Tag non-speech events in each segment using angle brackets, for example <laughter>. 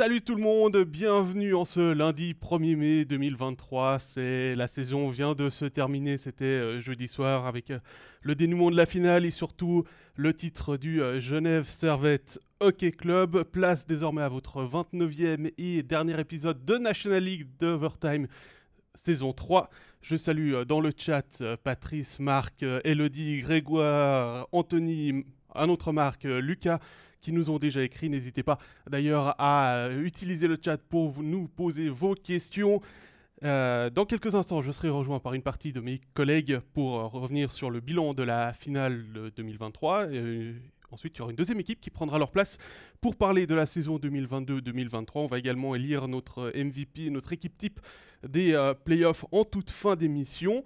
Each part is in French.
Salut tout le monde, bienvenue en ce lundi 1er mai 2023. C'est la saison vient de se terminer, c'était euh, jeudi soir avec euh, le dénouement de la finale et surtout le titre du euh, Genève Servette Hockey Club. Place désormais à votre 29e et dernier épisode de National League d'Overtime saison 3. Je salue dans le chat Patrice, Marc, Elodie, Grégoire, Anthony, un autre Marc, Lucas qui nous ont déjà écrit. N'hésitez pas d'ailleurs à euh, utiliser le chat pour nous poser vos questions. Euh, dans quelques instants, je serai rejoint par une partie de mes collègues pour euh, revenir sur le bilan de la finale 2023. ensuite, il y aura une deuxième équipe qui prendra leur place pour parler de la saison 2022-2023. On va également élire notre MVP, notre équipe type des playoffs en toute fin d'émission.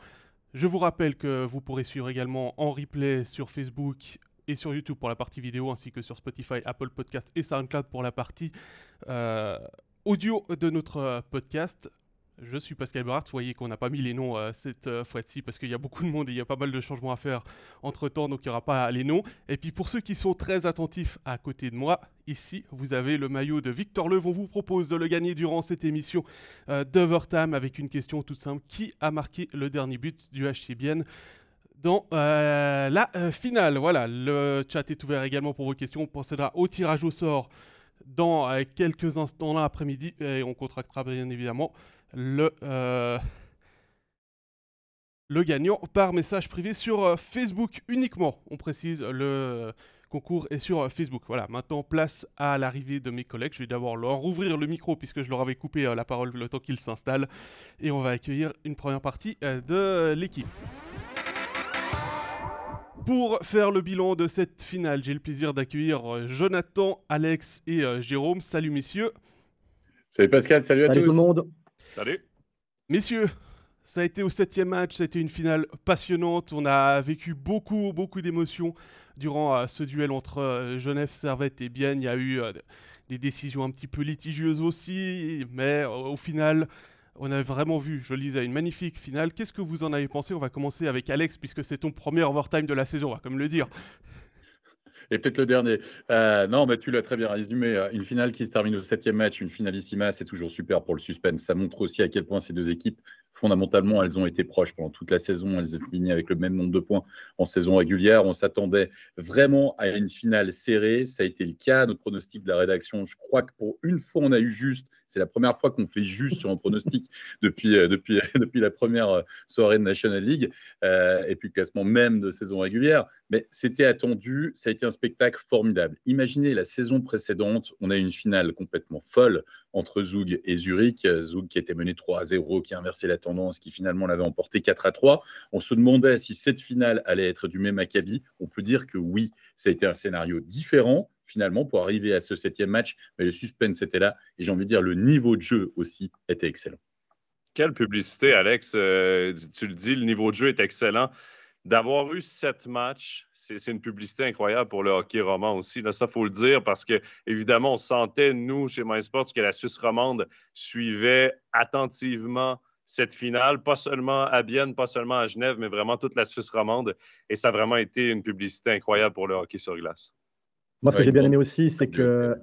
Je vous rappelle que vous pourrez suivre également en replay sur Facebook et sur YouTube pour la partie vidéo, ainsi que sur Spotify, Apple Podcast et SoundCloud pour la partie euh, audio de notre euh, podcast. Je suis Pascal Berard. Vous voyez qu'on n'a pas mis les noms euh, cette fois-ci parce qu'il y a beaucoup de monde et il y a pas mal de changements à faire entre temps, donc il n'y aura pas les noms. Et puis pour ceux qui sont très attentifs à côté de moi, ici vous avez le maillot de Victor Leuve. On vous propose de le gagner durant cette émission d'Overtime avec une question toute simple qui a marqué le dernier but du HCBN dans euh, la euh, finale. Voilà, le chat est ouvert également pour vos questions. On procédera au tirage au sort dans euh, quelques instants l'après-midi et on contractera bien évidemment le, le gagnant par message privé sur Facebook uniquement. On précise, le concours est sur Facebook. Voilà, maintenant place à l'arrivée de mes collègues. Je vais d'abord leur ouvrir le micro puisque je leur avais coupé la parole le temps qu'ils s'installent et on va accueillir une première partie de l'équipe. Pour faire le bilan de cette finale, j'ai le plaisir d'accueillir euh, Jonathan, Alex et euh, Jérôme. Salut messieurs. Salut Pascal, salut, à tous. tout le monde. Salut. Messieurs, ça a été au septième match, ça a été une finale passionnante. On a vécu beaucoup, beaucoup d'émotions durant euh, ce duel entre Genève, Servette et Bienne. Il y a eu des décisions un petit peu litigieuses aussi, mais au final, on a vraiment vu, je lisais, une magnifique finale. Qu'est-ce que vous en avez pensé? On va commencer avec Alex, puisque c'est ton premier overtime de la saison, on va comme le dire. Et peut-être le dernier. Euh, non, tu l'as très bien résumé. Euh, une finale qui se termine au septième match, une finalissima, c'est toujours super pour le suspense. Ça montre aussi à quel point ces deux équipes fondamentalement, elles ont été proches pendant toute la saison. Elles ont fini avec le même nombre de points en saison régulière. On s'attendait vraiment à une finale serrée. Ça a été le cas. Notre pronostic de la rédaction, je crois que pour une fois, on a eu juste. C'est la première fois qu'on fait juste sur un pronostic <laughs> depuis, euh, depuis, <laughs> depuis la première euh, soirée de National League euh, et puis le classement même de saison régulière. Mais c'était attendu. Ça a été un spectacle formidable. Imaginez la saison précédente. On a eu une finale complètement folle entre Zug et Zurich. Zug qui était mené 3 à 0, qui a inversé la tendance, qui finalement l'avait emporté 4 à 3. On se demandait si cette finale allait être du même acabit. On peut dire que oui, ça a été un scénario différent finalement pour arriver à ce septième match, mais le suspense était là et j'ai envie de dire le niveau de jeu aussi était excellent. Quelle publicité, Alex. Euh, tu le dis, le niveau de jeu est excellent d'avoir eu sept matchs, c'est une publicité incroyable pour le hockey roman aussi. Là, ça, faut le dire parce que, évidemment, on sentait, nous, chez MySports, que la Suisse romande suivait attentivement cette finale, pas seulement à Bienne, pas seulement à Genève, mais vraiment toute la Suisse romande. Et ça a vraiment été une publicité incroyable pour le hockey sur glace. Moi, ce que j'ai bien aimé aussi, c'est que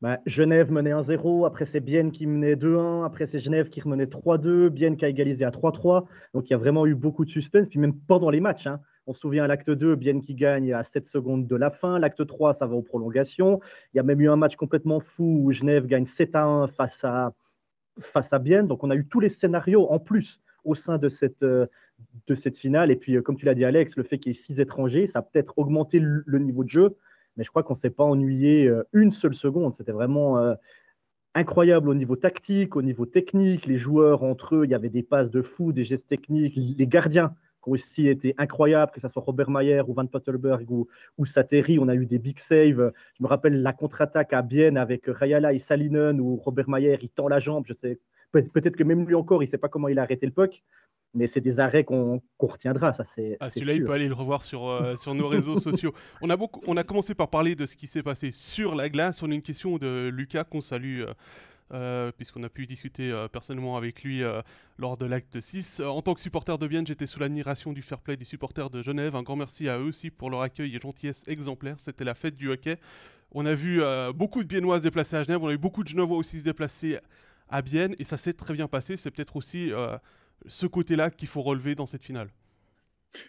bah, Genève menait 1-0, après c'est Bienne qui menait 2-1, après c'est Genève qui remenait 3-2, Bienne qui a égalisé à 3-3. Donc il y a vraiment eu beaucoup de suspense, puis même pendant les matchs. Hein. On se souvient à l'acte 2, Bienne qui gagne à 7 secondes de la fin. L'acte 3, ça va aux prolongations. Il y a même eu un match complètement fou où Genève gagne 7 1 face à, face à Bienne. Donc on a eu tous les scénarios en plus au sein de cette, euh, de cette finale. Et puis, euh, comme tu l'as dit, Alex, le fait qu'il y ait 6 étrangers, ça a peut-être augmenté le niveau de jeu mais je crois qu'on ne s'est pas ennuyé euh, une seule seconde. C'était vraiment euh, incroyable au niveau tactique, au niveau technique. Les joueurs entre eux, il y avait des passes de fou, des gestes techniques. Les gardiens qui ont aussi été incroyables, que ce soit Robert Mayer ou Van Pottelberg ou, ou Sateri. On a eu des big saves. Je me rappelle la contre-attaque à Bienne avec Rayala et Salinen où Robert Mayer, il tend la jambe. Je sais, peut-être que même lui encore, il ne sait pas comment il a arrêté le puck mais c'est des arrêts qu'on retiendra, ça c'est. Ah, celui-là, il peut aller le revoir sur, euh, sur nos réseaux sociaux. <laughs> On a, beaucoup, on a commencé par parler de ce qui s'est passé sur la glace. On a une question de Lucas qu'on salue. Euh, euh, puisqu'on a pu discuter personnellement avec lui lors de l'acte 6. en tant que supporter de Vienne, j'étais sous l'admiration du fair play des supporters de Genève. Un grand merci à eux aussi pour leur accueil et gentillesse exemplaire. C'était la fête du hockey. On a vu beaucoup de Biennois se déplacer à Genève, on a eu beaucoup de Genevois aussi se déplacer à Bienne, et ça s'est très bien passé. C'est peut-être aussi ce côté-là qu'il faut relever dans cette finale.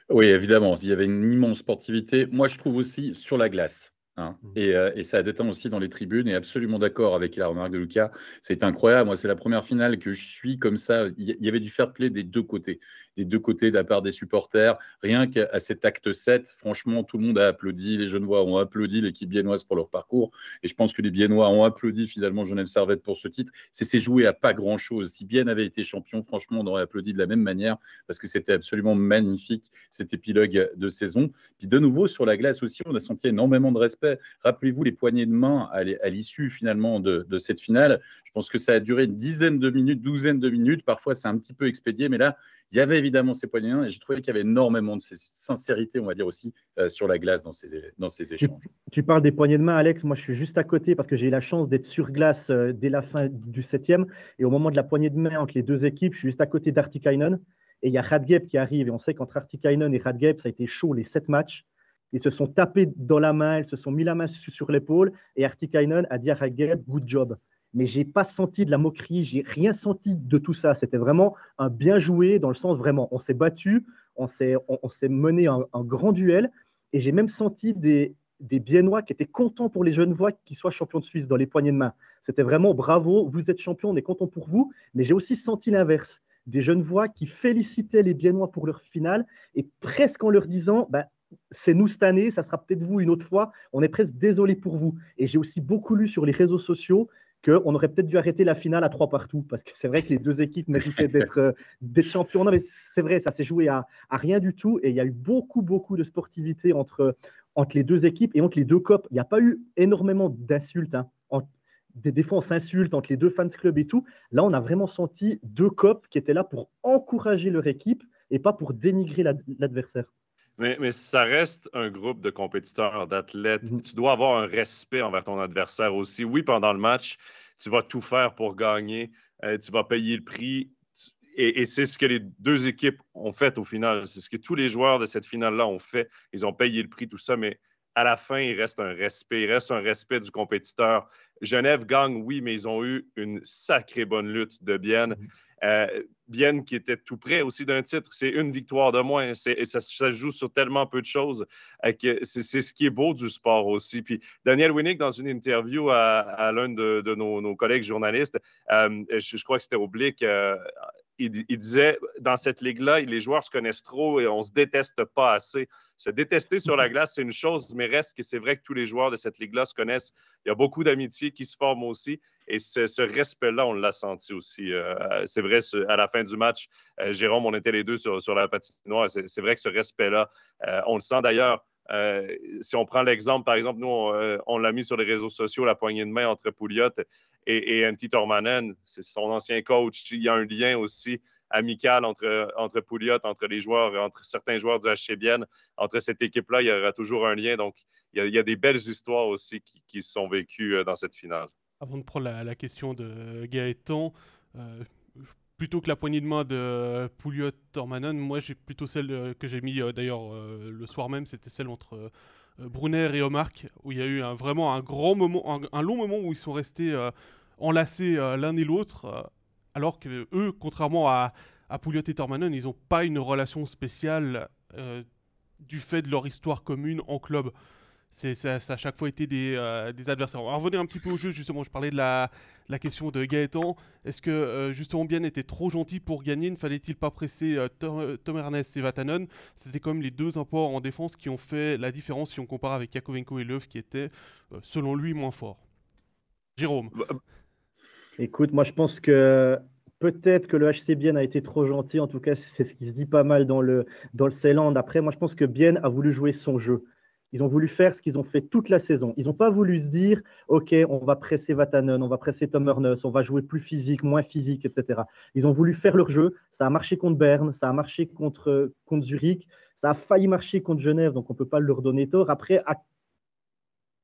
Oui, évidemment, il y avait une immense sportivité. Moi, je trouve aussi sur la glace. Hein. Mmh. Euh, et, ça a déteint aussi dans les tribunes, et absolument d'accord avec la remarque de Lucas. C'est incroyable. Moi, c'est la première finale que je suis comme ça. Il y avait du fair play des deux côtés des deux côtés de la part des supporters. Rien qu'à cet acte 7, franchement, tout le monde a applaudi. Les Genevois ont applaudi l'équipe biennoise pour leur parcours. Et je pense que les Biennois ont applaudi finalement Genève Servette pour ce titre. C'est joué à pas grand-chose. Si Bienne avait été champion, franchement, on aurait applaudi de la même manière parce que c'était absolument magnifique cet épilogue de saison. Puis de nouveau, sur la glace aussi, on a senti énormément de respect. Rappelez-vous les poignées de main à l'issue finalement de, de cette finale. Je pense que ça a duré une dizaine de minutes, douzaine de minutes. Parfois, c'est un petit peu expédié, mais là, il y avait évidemment ces poignées et j'ai trouvé qu'il y avait énormément de sincérité, on va dire aussi, euh, sur la glace dans ces, dans ces échanges. Tu, parles des poignées de main, Alex. Moi, je suis juste à côté parce que j'ai eu la chance d'être sur glace euh, dès la fin du septième. Et au moment de la poignée de main entre les deux équipes, je suis juste à côté d'Artikainen. Et il y a Radgeb qui arrive. Et on sait qu'entre Artikainen et Radgeb, ça a été chaud les sept matchs. Ils se sont tapés dans la main, ils se sont mis la main sur l'épaule. Et Artikainen a dit à Radgeb, good job mais j'ai pas senti de la moquerie, j'ai rien senti de tout ça. C'était vraiment un bien joué dans le sens vraiment, on s'est battu, on s'est on, s'est mené un, grand duel, et j'ai même senti des, des Biennois qui étaient contents pour les jeunes voix qui soient champions de Suisse dans les poignées de main. C'était vraiment bravo, vous êtes champion, on est content pour vous, mais j'ai aussi senti l'inverse. Des jeunes voix qui félicitaient les Biennois pour leur finale et presque en leur disant bah, c'est nous cette année, ça sera peut-être vous une autre fois, on est presque désolé pour vous. Et j'ai aussi beaucoup lu sur les réseaux sociaux qu'on aurait peut-être dû arrêter la finale à trois partout, parce que c'est vrai que les deux équipes méritaient d'être euh, champions. Non, mais c'est vrai, ça s'est joué à, rien du tout, et il y a eu beaucoup, beaucoup de sportivité entre, entre les deux équipes et entre les deux copes. Il n'y a pas eu énormément d'insultes. Hein. des, des fois, on s'insulte entre les deux fans clubs et tout. Là, on a vraiment senti deux copes qui étaient là pour encourager leur équipe et pas pour dénigrer l'adversaire. Mais, ça reste un groupe de compétiteurs, d'athlètes. Mhm. Tu dois avoir un respect envers ton adversaire aussi. Oui, pendant le match, tu vas tout faire pour gagner. Euh, tu vas payer le prix. Et, c'est ce que les deux équipes ont fait au final. C'est ce que tous les joueurs de cette finale-là ont fait. Ils ont payé le prix, tout ça. Mais à la fin, il reste un respect. Il reste un respect du compétiteur. Genève gagne, oui, mais ils ont eu une sacrée bonne lutte de Bienne. Mhm. Euh, Bienne qui était tout près aussi d'un titre. C'est une victoire de moins. Ça, ça, joue sur tellement peu de choses. Euh, c'est ce qui est beau du sport aussi. Puis Daniel Winnick, dans une interview à, l'un de, nos, collègues journalistes, euh, je, crois que c'était Oblique, il, disait dans cette ligue-là, les joueurs se connaissent trop et on se déteste pas assez. Se détester sur la mhm. glace, c'est une chose, mais reste que c'est vrai que tous les joueurs de cette ligue-là se connaissent. Il y a beaucoup d'amitié qui se forment aussi et ce, respect-là, on l'a senti aussi. Euh, c'est vrai, à la fin du match, euh, Jérôme, on était les deux sur, sur la patinoire. C'est vrai que ce respect-là, euh, on le sent d'ailleurs. Si on prend l'exemple, par exemple, nous, on, l'a mis sur les réseaux sociaux, la poignée de main entre Pouliot et, et Antti Tormanen, c'est son ancien coach. Il y a un lien aussi amical entre, entre Pouliot, entre les joueurs, entre certains joueurs du HCBN. Entre cette équipe-là, il y aura toujours un lien. Donc, il y a, des belles histoires aussi qui, qui sont vécues dans cette finale. Avant de prendre la, question de Gaëtan, euh, plutôt que la poignée de main de Pouliot Tormanen, moi j'ai plutôt celle euh, que j'ai mis euh, d'ailleurs le soir même, c'était celle entre Brunner et Omark, où il y a eu vraiment un grand moment, un, long moment où ils sont restés enlacés l'un et l'autre, alors que eux, contrairement à, à Pouliot et Tormanen, ils n'ont pas une relation spéciale du fait de leur histoire commune en club c'est, ça, a chaque fois été des, euh, des, adversaires. On va revenir un petit peu au jeu, justement. Je parlais de la, question de Gaëtan. Est-ce que euh, justement Bien était trop gentil pour gagner? Ne fallait-il pas presser euh, Tom, Ernest et Vatanen? C'était quand même les deux apports en défense qui ont fait la différence si on compare avec Yakovenko et Löw qui étaient, selon lui, moins forts. Jérôme bah, Écoute, moi je pense que Peut-être que le HC Bien a été trop gentil, en tout cas c'est ce qui se dit pas mal dans le, dans le Ceyland. Après, moi je pense que Bien a voulu jouer son jeu. Ils ont voulu faire ce qu'ils ont fait toute la saison. Ils n'ont pas voulu se dire, OK, on va presser Vatanen, on va presser Tom on va jouer plus physique, moins physique, etc. Ils ont voulu faire leur jeu. Ça a marché contre Berne, ça a marché contre, contre Zurich, ça a failli marcher contre Genève, donc on ne peut pas leur donner tort. Après, à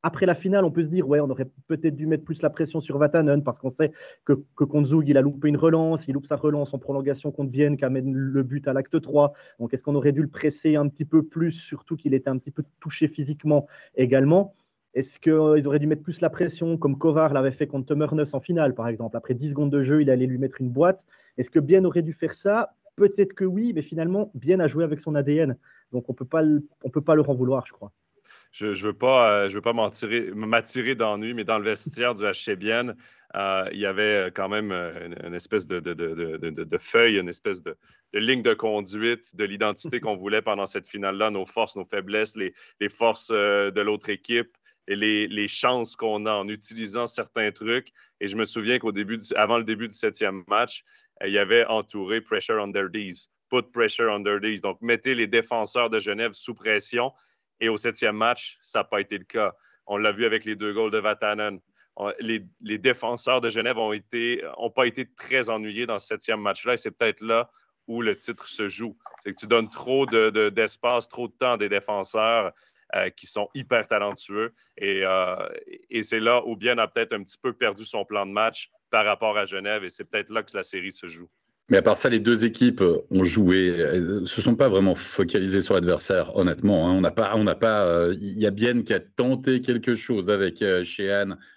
après la finale, on peut se dire, ouais, on aurait peut-être dû mettre plus la pression sur Vatanen parce qu'on sait que, que contre Zug, il a loupé une relance, il loupe sa relance en prolongation contre Vienne qui amène le but à l'acte 3. Donc, est-ce qu'on aurait dû le presser un petit peu plus, surtout qu'il était un petit peu touché physiquement également? Est-ce qu'ils auraient dû mettre plus la pression, comme Kovar l'avait fait contre Nuss en finale, par exemple? Après 10 secondes de jeu, il allait lui mettre une boîte. Est-ce que Bien aurait dû faire ça? Peut-être que oui, mais finalement, Bien a joué avec son ADN. Donc, on ne peut pas leur en vouloir, je crois je ne veux pas, euh, je veux pas m'attirer d'ennui, mais dans le vestiaire du HCBN, euh, il y avait quand même euh, une, espèce de, de, feuille, une espèce de, ligne de conduite de l'identité qu'on voulait pendant cette finale-là, nos forces, nos faiblesses, les, forces de l'autre équipe et les, chances qu'on a en utilisant certains trucs. Et je me souviens qu'au début, avant le début du septième match, il y avait entouré pressure under these, put pressure under these. Donc, mettez les défenseurs de Genève sous pression. Et au septième match, ça n'a pas été le cas. On l'a vu avec les deux goals de Vatanen. Les, défenseurs de Genève n'ont ont pas été très ennuyés dans ce septième match-là. Et c'est peut-être là où le titre se joue. C'est que tu donnes trop d'espace, trop de temps à des défenseurs euh, qui sont hyper talentueux. Et, euh, et c'est là où Bien a peut-être un petit peu perdu son plan de match par rapport à Genève. Et c'est peut-être là que la série se joue. Mais à part ça, les deux équipes ont joué, euh, se sont pas vraiment focalisées sur l'adversaire, honnêtement. Hein. On n'a pas, on n'a pas. Euh, il y a bien qui a tenté quelque chose avec euh,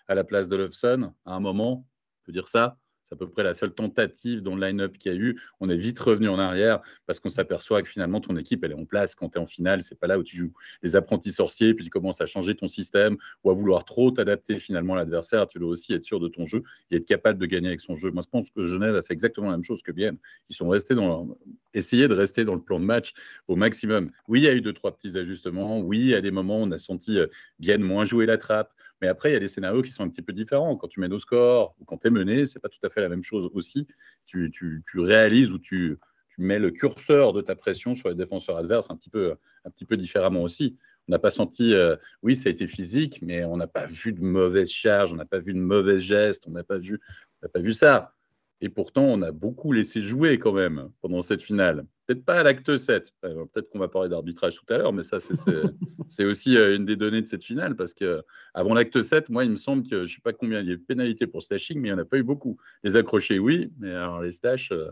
à la place de Lofson à un moment, on peut dire ça. C'est à peu près la seule tentative dans le line-up qu'il y a eu. On est vite revenu en arrière parce qu'on s'aperçoit que finalement ton équipe elle est en place quand tu es en finale. C'est pas là où tu joues les apprentis sorciers puis tu commences à changer ton système ou à vouloir trop t'adapter finalement à l'adversaire. Tu dois aussi être sûr de ton jeu et être capable de gagner avec son jeu. Moi je pense que Genève a fait exactement la même chose que Bienne. Ils sont restés dans essayer de rester dans le plan de match au maximum. Oui, il y a eu deux trois petits ajustements. Oui, à des moments on a senti Bienne moins jouer la trappe. Mais après, il y a des scénarios qui sont un petit peu différents. Quand tu mènes au score ou quand tu es mené, c'est pas tout à fait la même chose aussi. Tu, réalises ou tu, mets le curseur de ta pression sur les défenseurs adverses un petit peu, un petit peu différemment aussi. On n'a pas senti, euh, oui, ça a été physique, mais on n'a pas vu de mauvaise charge, on n'a pas vu de mauvais gestes, on n'a pas on n'a pas vu ça. Et pourtant, on a beaucoup laissé jouer quand même pendant cette finale. Peut-être pas à l'acte 7. Peut-être qu'on va parler d'arbitrage tout à l'heure, mais ça, <laughs> c'est aussi euh, une des données de cette finale. Parce que avant l'acte 7, moi, il me semble que je ne sais pas combien il y a eu de pénalités pour stashing, mais il n'y en a pas eu beaucoup. Les accrochés, oui, mais alors les stash, euh,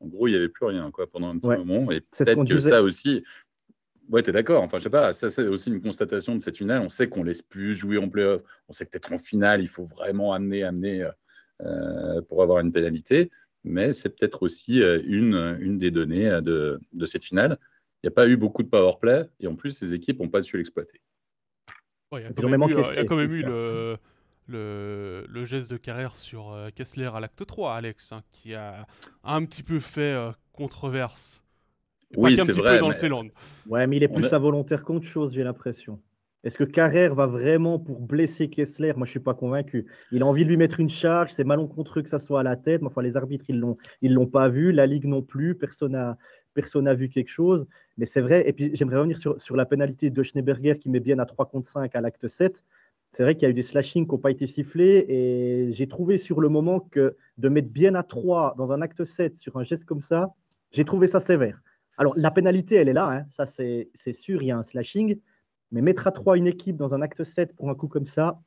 en gros, il n'y avait plus rien quoi, pendant un petit moment. Et peut-être que ça aussi. Ouais, tu es d'accord. Enfin, je sais pas, ça, c'est aussi une constatation de cette finale. On sait qu'on laisse plus jouer en playoff. On sait que peut-être en finale, il faut vraiment amener, amener. Euh, pour avoir une pénalité, mais c'est peut-être aussi euh, une, une des données euh, de, de cette finale. Il n'y a pas eu beaucoup de power play et en plus, ces équipes n'ont pas su l'exploiter. il y a quand même eu, le, le, le, geste de carrière sur Kessler à l'acte 3, Alex, hein, qui a un petit peu fait controverse. oui, c'est vrai. dans mais... le Ouais, mais il est plus involontaire qu'autre chose, j'ai l'impression. Est-ce que Carrère va vraiment pour blesser Kessler? Moi, je ne suis pas convaincu. Il a envie de lui mettre une charge. C'est malencontreux que ça soit à la tête. Mais enfin, les arbitres, ils ne l'ont pas vu. La Ligue non plus. Personne n'a personne vu quelque chose. Mais c'est vrai. Et puis, j'aimerais revenir sur, sur la pénalité de Schneeberger qui met bien à 3 contre 5 à l'acte 7. C'est vrai qu'il y a eu des slashings qui n'ont pas été sifflés. Et j'ai trouvé sur le moment que de mettre bien à 3 dans un acte 7 sur un geste comme ça, j'ai trouvé ça sévère. Alors, la pénalité, elle est là. Hein. Ça, c'est sûr. Il y a un slashing. Mais mettre à 3 une équipe dans un acte 7 pour un coup comme ça,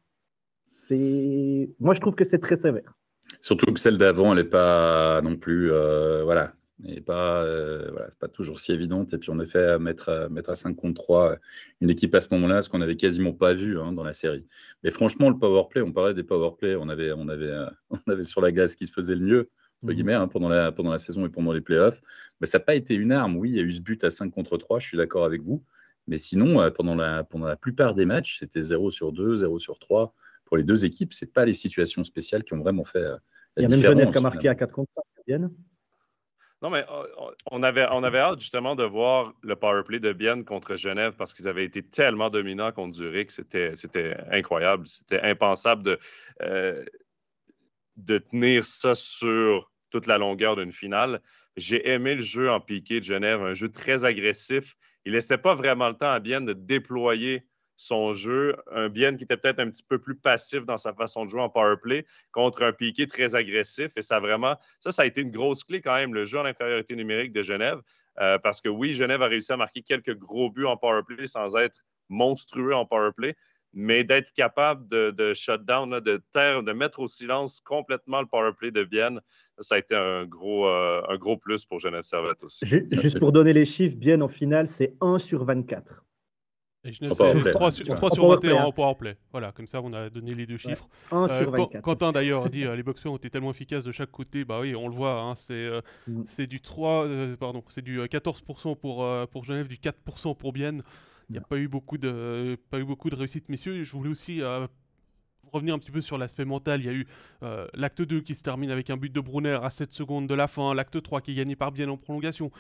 c'est. Moi, je trouve que c'est très sévère. Surtout que celle d'avant, elle n'est pas non plus. Euh, voilà. Et pas, euh, voilà, c'est pas toujours si évidente. Et puis, en effet, mettre, mettre à 5 contre 3 une équipe à ce moment-là, ce qu'on n'avait quasiment pas vu hein, dans la série. Mais franchement, le power play, on parlait des power play, on avait, on avait, <laughs> on avait sur la glace qui se faisait le mieux, entre mhm. guillemets, hein, pendant, la, pendant la saison et pendant les playoffs. Mais ça n'a pas été une arme. Oui, il y a eu ce but à 5 contre 3, je suis d'accord avec vous. Mais sinon, euh, pendant la, pendant la plupart des matchs, c'était 0 sur 2, 0 sur 3. Pour les deux équipes, ce pas les situations spéciales qui ont vraiment fait euh, la Il y a même Genève qui a marqué à 4 contre 3. Non, mais euh, on avait, on avait hâte justement de voir le powerplay de Bienne contre Genève parce qu'ils avaient été tellement dominants contre Zurich. C'était, c'était incroyable. C'était impensable de, de tenir ça sur toute la longueur d'une finale. J'ai aimé le jeu en piqué de Genève, un jeu très agressif il laissait pas vraiment le temps à Bien de déployer son jeu. Un Bien qui était peut-être un petit peu plus passif dans sa façon de jouer en power play contre un Piqué très agressif. Et ça vraiment, ça, ça a été une grosse clé quand même, le jeu en infériorité numérique de Genève. Euh, parce que oui, Genève a réussi à marquer quelques gros buts en power play sans être monstrueux en power play mais d'être capable de, de shutdown, de taire, de mettre au silence complètement le power play de Bienne, ça a été un gros, euh, un gros plus pour Genève Servette aussi. Juste pour donner les chiffres, Bienne en finale, c'est 1 sur 24. Et Genève, c'est 3 sur, 3 sur 21 en powerplay. Voilà, comme ça, on a donné les deux chiffres. Euh, Quentin, d'ailleurs, dit <laughs> euh, les boxeurs ont été tellement efficaces de chaque côté. Bah oui, on le voit. Hein, c'est euh, mm. du 3, pardon, c'est du 14% pour, pour Genève, du 4% pour Bienne. Il n'y a pas eu, beaucoup de, pas réussite, messieurs. Je voulais aussi revenir un petit peu sur l'aspect mental, il y a eu euh, l'acte 2 qui se termine avec un but de Brunner à 7 secondes de la fin, l'acte 3 qui est gagné par Bien en prolongation.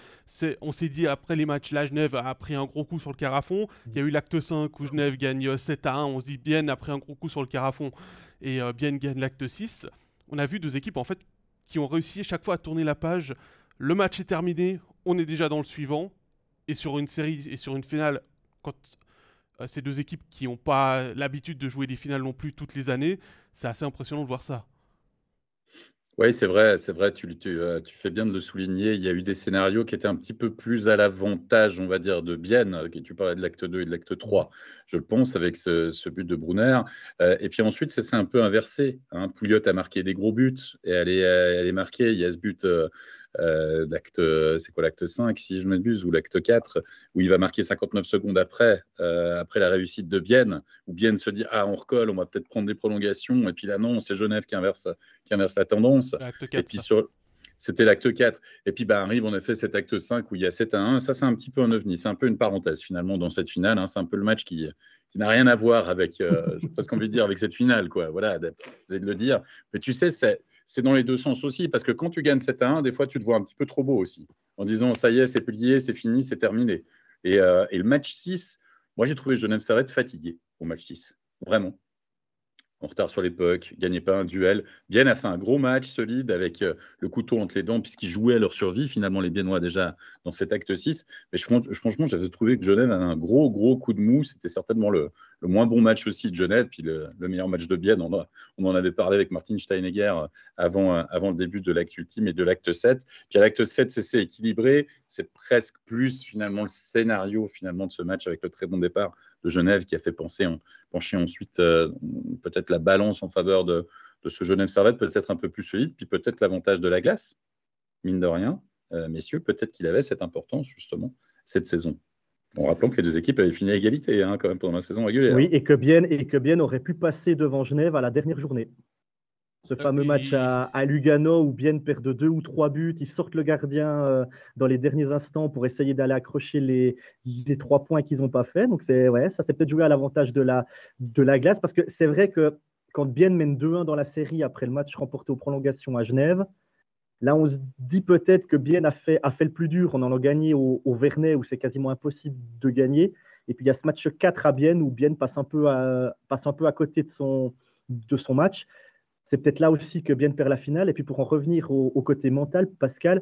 On s'est dit après les matchs, là Genève a pris un gros coup sur le carafon. Il y a eu l'acte 5 où Genève gagne 7 à 1, on se dit Bien a pris un gros coup sur le carafon et euh, Bien gagne l'acte 6. On a vu deux équipes en fait qui ont réussi chaque fois à tourner la page. Le match est terminé, on est déjà dans le suivant. Et sur une série et sur une finale, quand euh, ces deux équipes qui n'ont pas l'habitude de jouer des finales non plus toutes les années, c'est assez impressionnant de voir ça. Oui, c'est vrai, c'est vrai, tu, euh, tu, fais bien de le souligner. Il y a eu des scénarios qui étaient un petit peu plus à l'avantage, on va dire, de Bienne. Euh, tu parlais de l'acte 2 et de l'acte 3, je pense, avec ce, but de Brunner. et puis ensuite, ça s'est un peu inversé. Hein. Pouliot a marqué des gros buts et elle est, marquée. Il y a ce but euh, d'acte, c'est quoi l'acte 5 si je m'abuse, ou l'acte 4, où il va marquer 59 secondes après, euh, après la réussite de Bienne, où Bienne se dit ah on recolle, on va peut-être prendre des prolongations, et puis là non, c'est Genève qui inverse, qui inverse la tendance. et puis sur c'était l'acte 4. Et puis bah, arrive en effet cet acte 5 où il y a 7 à 1. Ça, c'est un petit peu un ovni. C'est un peu une parenthèse finalement dans cette finale. Hein. C'est un peu le match qui, qui n'a rien à voir avec, euh, <laughs> j'ai presque envie de dire, avec cette finale. Quoi. Voilà, vous de le dire. Mais tu sais, c'est, c'est dans les deux sens aussi, parce que quand tu gagnes 7 à 1, des fois, tu te vois un petit peu trop beau aussi, en disant ça y est, c'est plié, c'est fini, c'est terminé. Et, euh, le match 6, moi, j'ai trouvé Genève Servette fatigué au match 6, vraiment en retard sur l'époque, gagnait pas un duel. Bien a fait un gros match solide avec euh, le couteau entre les dents, puisqu'ils jouaient à leur survie, finalement, les Biennois déjà dans cet acte 6. Mais franchement, j'avais trouvé que Genève avait un gros, gros coup de mou. C'était certainement le, moins bon match aussi de Genève, puis le, meilleur match de Bienne. On, en avait parlé avec Martin Steinegger euh, avant, euh, avant le début de l'acte ultime et de l'acte 7. Puis à l'acte 7, c'est équilibré. C'est presque plus, finalement, le scénario finalement de ce match avec le très bon départ de Genève qui a fait penser, pencher ensuite euh, peut-être la balance en faveur de, ce Genève Servette, peut-être un peu plus solide, puis peut-être l'avantage de la glace, mine de rien. Messieurs, peut-être qu'il avait cette importance justement cette saison. En rappelant que les deux équipes avaient fini à égalité hein, quand même pendant la saison régulière. Oui, et que Bienne, et que Bienne aurait pu passer devant Genève à la dernière journée. Ce fameux match à, Lugano où Bienne perd de deux ou trois buts, ils sortent le gardien euh, dans les derniers instants pour essayer d'aller accrocher les, trois points qu'ils n'ont pas fait. Donc c'est ouais, ça s'est peut-être joué à l'avantage de la, de la glace parce que c'est vrai que quand Bienne mène 2-1 dans la série après le match remporté aux prolongations à Genève, là on se dit peut-être que Bienne a fait, a fait le plus dur. On en a gagné au, au Vernet où c'est quasiment impossible de gagner. Et puis il y a ce match 4 à Bienne où Bienne passe un peu à, passe un peu à côté de son, de son match. C'est peut-être là aussi que Bien perd la finale. Et puis pour en revenir au, côté mental, Pascal,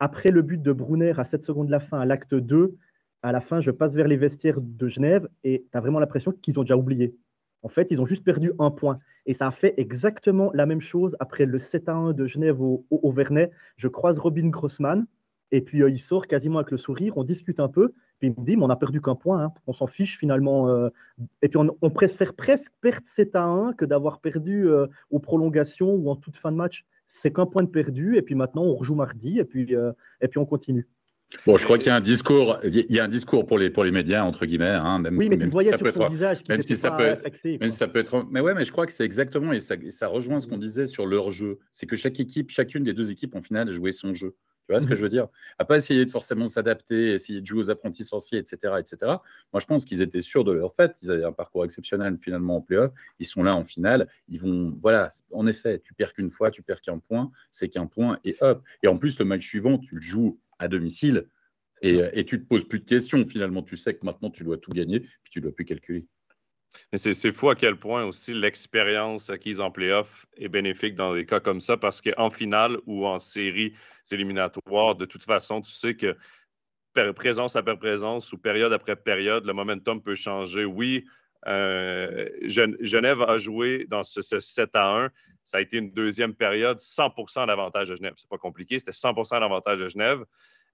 après le but de Brunner à 7 secondes de la fin, à l'acte 2, à la fin, je passe vers les vestiaires de Genève et tu as vraiment l'impression qu'ils ont déjà oublié. En fait, ils ont juste perdu un point. Et ça a fait exactement la même chose après le 7 à 1 de Genève au, Vernet. Je croise Robin Grossman et puis euh, il sort quasiment avec le sourire. On discute un peu. Puis il me dit, mais on n'a perdu qu'un point, hein. on s'en fiche finalement. Euh. et puis on, préfère presque perdre 7 à 1 que d'avoir perdu euh, aux prolongations ou en toute fin de match. C'est qu'un point de perdu, et puis maintenant on rejoue mardi, et puis, et puis on continue. Bon, je crois qu'il y a un discours, il y a un discours pour les, pour les médias, entre guillemets. Hein, même, oui, mais tu voyais sur son visage même si ça peut affecté. Même si ça peut être. Mais ouais, mais je crois que c'est exactement, et ça, ça rejoint ce qu'on disait sur leur jeu. C'est que chaque équipe, chacune des deux équipes, en finale, a joué son jeu. Tu vois ce que je veux dire? À pas essayer de forcément s'adapter, essayer de jouer aux apprentis sorciers, etc. etc. Moi, je pense qu'ils étaient sûrs de leur fait. Ils avaient un parcours exceptionnel finalement en playoff. Ils sont là en finale. Ils vont. Voilà, en effet, tu perds qu'une fois, tu perds qu'un point, c'est qu'un point et hop. Et en plus, le match suivant, tu le joues à domicile et, et tu te poses plus de questions. Finalement, tu sais que maintenant, tu dois tout gagner, puis tu ne dois plus calculer. Mais c'est fou à quel point aussi l'expérience acquise en playoff est bénéfique dans des cas comme ça parce qu'en finale ou en série éliminatoire, de toute façon, tu sais que présence après présence ou période après période, le momentum peut changer. Oui, euh, Genève a joué dans ce, 7 à 1. Ça a été une deuxième période, 100 d'avantage de Genève. C'est pas compliqué, c'était 100% d'avantage de Genève.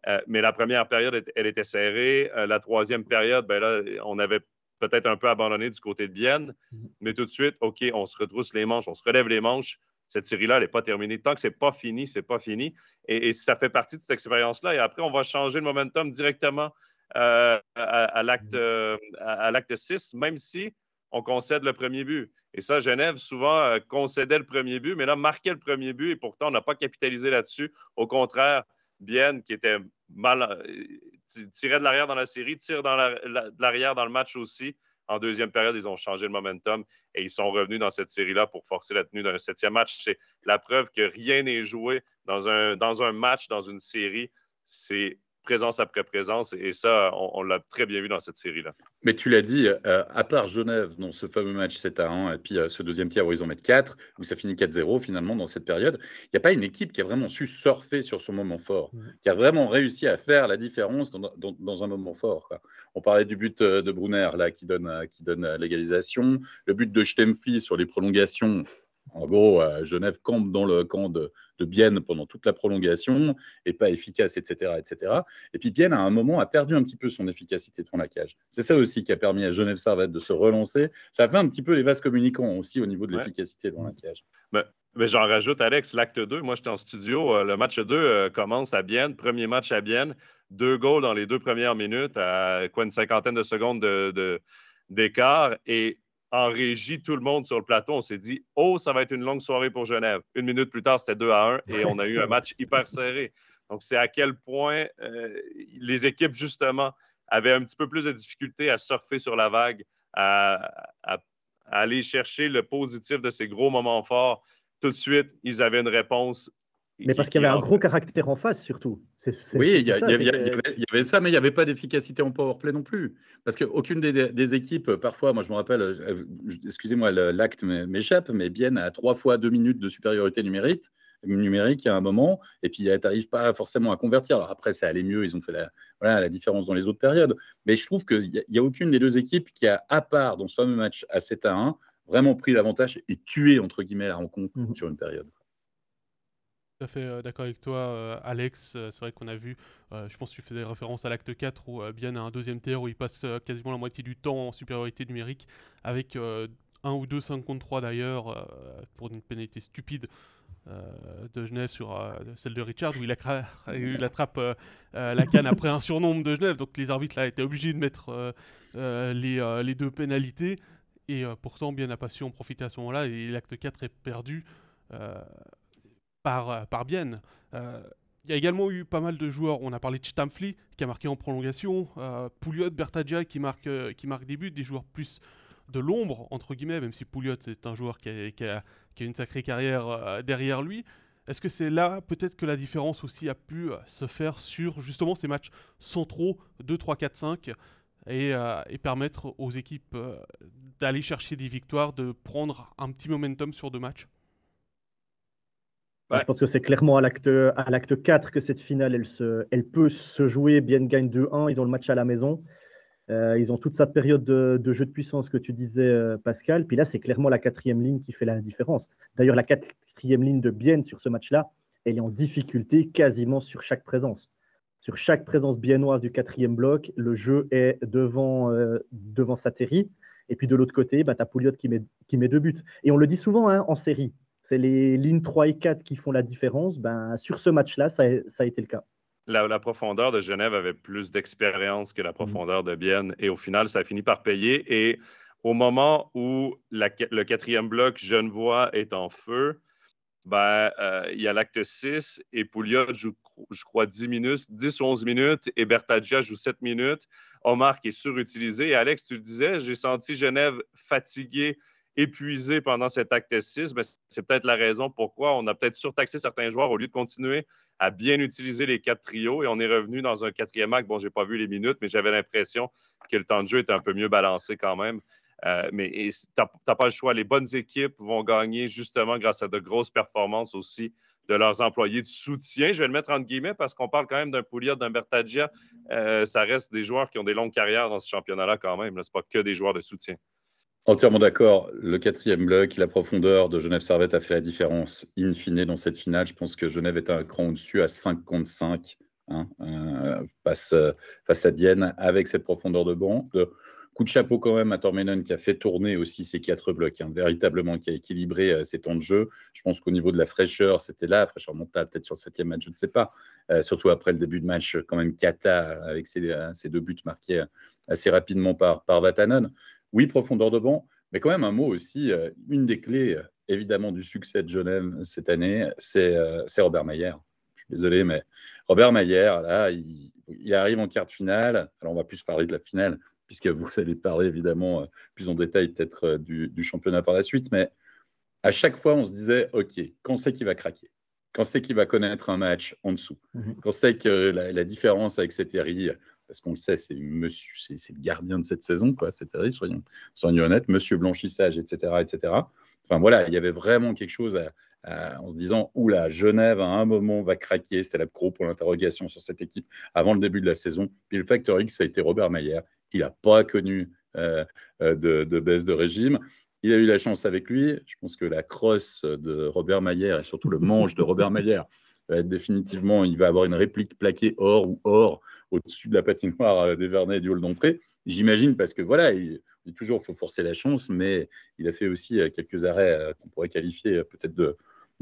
Euh, mais la première période, elle était serrée. Euh, la troisième période, ben là, on avait peut-être un peu abandonné du côté de Bienne, mhm. mais tout de suite, OK, on se retrousse les manches, on se relève les manches. Cette série-là, elle n'est pas terminée. Tant que ce n'est pas fini, c'est pas fini. Et, ça fait partie de cette expérience-là. Et après, on va changer le momentum directement à, à l'acte 6, même si on concède le premier but. Et ça, Genève, souvent, concédait le premier but, mais là, marquait le premier but et pourtant, on n'a pas capitalisé là-dessus. Au contraire, Bienne, qui était mal, tirait de l'arrière dans la série, tire dans de l'arrière dans le match aussi. En deuxième période, ils ont changé le momentum et ils sont revenus dans cette série-là pour forcer la tenue d'un septième match. C'est la preuve que rien n'est joué dans un, dans un match, dans une série. C'est présence après présence. Et ça, on, l'a très bien vu dans cette série-là. Mais tu l'as dit, euh, à part Genève, dans ce fameux match 7 à 1, et puis euh, ce deuxième tiers où ils en mettent 4, où ça finit 4-0 finalement dans cette période, il n'y a pas une équipe qui a vraiment su surfer sur son moment fort, qui a vraiment réussi à faire la différence dans, un moment fort. On parlait du but euh, de Brunner, là, qui donne, qui donne l'égalisation, le but de Stempfli sur les prolongations en gros, Genève campe dans le camp de, de, Bienne pendant toute la prolongation et pas efficace, etc., etc. Et puis Bienne, à un moment, a perdu un petit peu son efficacité devant la cage. C'est ça aussi qui a permis à Genève Servette de se relancer. Ça a fait un petit peu les vases communicants aussi au niveau de l'efficacité devant la cage. Mais, j'en rajoute, Alex, l'acte 2. Moi, j'étais en studio. Euh, le match 2 euh, commence à Bienne. Premier match à Bienne. Deux goals dans les deux premières minutes à quoi, une cinquantaine de secondes d'écart. De, et en régie, tout le monde sur le plateau, on s'est dit Oh, ça va être une longue soirée pour Genève. Une minute plus tard, c'était 2 à 1 et on a eu un match hyper serré. Donc, c'est à quel point euh, les équipes, justement, avaient un petit peu plus de difficulté à surfer sur la vague, à, aller chercher le positif de ces gros moments forts. Tout de suite, ils avaient une réponse mais parce qu'il y avait un gros caractère en face, surtout. oui, il y, avait ça, mais il n'y avait pas d'efficacité en powerplay non plus. Parce qu'aucune des, des, équipes, parfois, moi je me rappelle, excusez-moi, l'acte m'échappe, mais bien à trois fois deux minutes de supériorité numérique, numérique à un moment, et puis tu n'arrives pas forcément à convertir. Alors après, ça allait mieux, ils ont fait la, voilà, la différence dans les autres périodes. Mais je trouve qu'il n'y a, a, aucune des deux équipes qui a, à part dans ce fameux match à 7 à 1, vraiment pris l'avantage et tué, entre guillemets, la rencontre mmh sur une période tout à fait euh, d'accord avec toi, euh, Alex. Euh, c'est vrai qu'on a vu, je pense que tu faisais référence à l'acte 4 où bien à un deuxième tiers où il passe quasiment la moitié du temps en supériorité numérique avec un ou deux 5 contre 3 d'ailleurs pour une pénalité stupide de Genève sur celle de Richard où il, <laughs> <laughs> attrape la canne après un surnombre de Genève. Donc les arbitres là étaient obligés de mettre les, les, deux pénalités. Et pourtant, bien n'a pas su en profiter à ce moment-là et l'acte 4 est perdu par, euh, par. Euh, il y a également eu pas mal de joueurs. On a parlé de Stamfli qui a marqué en prolongation, euh, Pouliot, Bertagia qui marque, qui marque des buts, des joueurs plus de l'ombre, entre guillemets, même si Pouliot c'est un joueur qui a, qui, a, une sacrée carrière derrière lui. Est-ce que c'est là peut-être que la différence aussi a pu se faire sur justement ces matchs centraux 2, 3, 4, 5 et, et permettre aux équipes d'aller chercher des victoires, de prendre un petit momentum sur deux matchs? Je pense que c'est clairement à l'acte, à l'acte 4 que cette finale, elle, se, elle peut se jouer. Bien gagne 2-1, ils ont le match à la maison. Euh, ils ont toute cette période de, jeu de puissance que tu disais, euh, Pascal. Puis là, c'est clairement la quatrième ligne qui fait la différence. D'ailleurs, la quatrième ligne de Bienne sur ce match-là, elle est en difficulté quasiment sur chaque présence. Sur chaque présence biennoise du quatrième bloc, le jeu est devant, euh, devant Sateri. Et puis de l'autre côté, bah, tu as Pouliot qui met, qui met deux buts. Et on le dit souvent hein, en série c'est les lignes 3 et 4 qui font la différence. Ben, sur ce match-là, ça, a été le cas. La, profondeur de Genève avait plus d'expérience que la mmh. profondeur de Bienne. Et au final, ça a fini par payer. Et au moment où le quatrième bloc genevois est en feu, ben, euh, il y a l'acte 6 et Pouliot joue, je crois, 10 minutes, 10 ou 11 minutes et Bertagia joue 7 minutes. Omar qui est surutilisé. Et Alex, tu le disais, j'ai senti Genève fatigué épuisé pendant cet acte 6, ben, c'est peut-être la raison pourquoi on a peut-être surtaxé certains joueurs au lieu de continuer à bien utiliser les quatre trios et on est revenu dans un quatrième acte. Bon, je n'ai pas vu les minutes, mais j'avais l'impression que le temps de jeu était un peu mieux balancé quand même. Euh, mais tu n'as pas le choix. Les bonnes équipes vont gagner justement grâce à de grosses performances aussi de leurs employés de soutien. Je vais le mettre entre guillemets parce qu'on parle quand même d'un Pouliot, d'un Bertagia. Euh, ça reste des joueurs qui ont des longues carrières dans ce championnat-là quand même. Ce n'est pas que des joueurs de soutien. Entièrement d'accord. Le quatrième bloc, la profondeur de Genève Servette a fait la différence in fine dans cette finale. Je pense que Genève est un cran au-dessus à 5 contre 5 hein, euh, face, face, à Bienne avec cette profondeur de banc. Coup de chapeau quand même à Tormenon qui a fait tourner aussi ses quatre blocs, hein, véritablement, qui a équilibré euh, ses temps de jeu. Je pense qu'au niveau de la fraîcheur, c'était là, fraîcheur mentale, peut-être sur le septième match, je ne sais pas. Euh, surtout après le début de match, quand même, Kata, avec ses, deux buts marqués assez rapidement par, par. Oui, profondeur de banc, mais quand même un mot aussi, une des clés, évidemment, du succès de Genève cette année, c'est Robert Mayer. Je suis désolé, mais Robert Mayer, là, il, il arrive en quart de finale. Alors, on va plus parler de la finale, puisque vous <laughs> allez parler évidemment euh, plus en détail peut-être euh, du, championnat par la suite. Mais à chaque fois, on se disait, OK, quand c'est qu'il va craquer? Quand c'est qu'il va connaître un match en dessous? Mhm. Quand c'est que la, différence avec Seteri, parce qu'on le sait, c'est monsieur, c'est, le gardien de cette saison, quoi, Seteri, soyons, soyons honnêtes, monsieur blanchissage, etc., etc. Enfin voilà, il y avait vraiment quelque chose en se disant Oula, Genève à un moment va craquer. C'était la gros pour l'interrogation sur cette équipe avant le début de la saison. Puis le facteur X, ça a été Robert Mayer. Il n'a pas connu euh, euh, de, baisse de régime. Il a eu la chance avec lui. Je pense que la crosse de Robert Mayer et surtout le manche de Robert Mayer va définitivement, il va avoir une réplique plaquée or ou or au-dessus de la patinoire euh, des Vernets et du hall d'entrée. J'imagine parce que voilà, il dit toujours faut forcer la chance, mais il a fait aussi quelques arrêts qu'on pourrait qualifier peut-être de,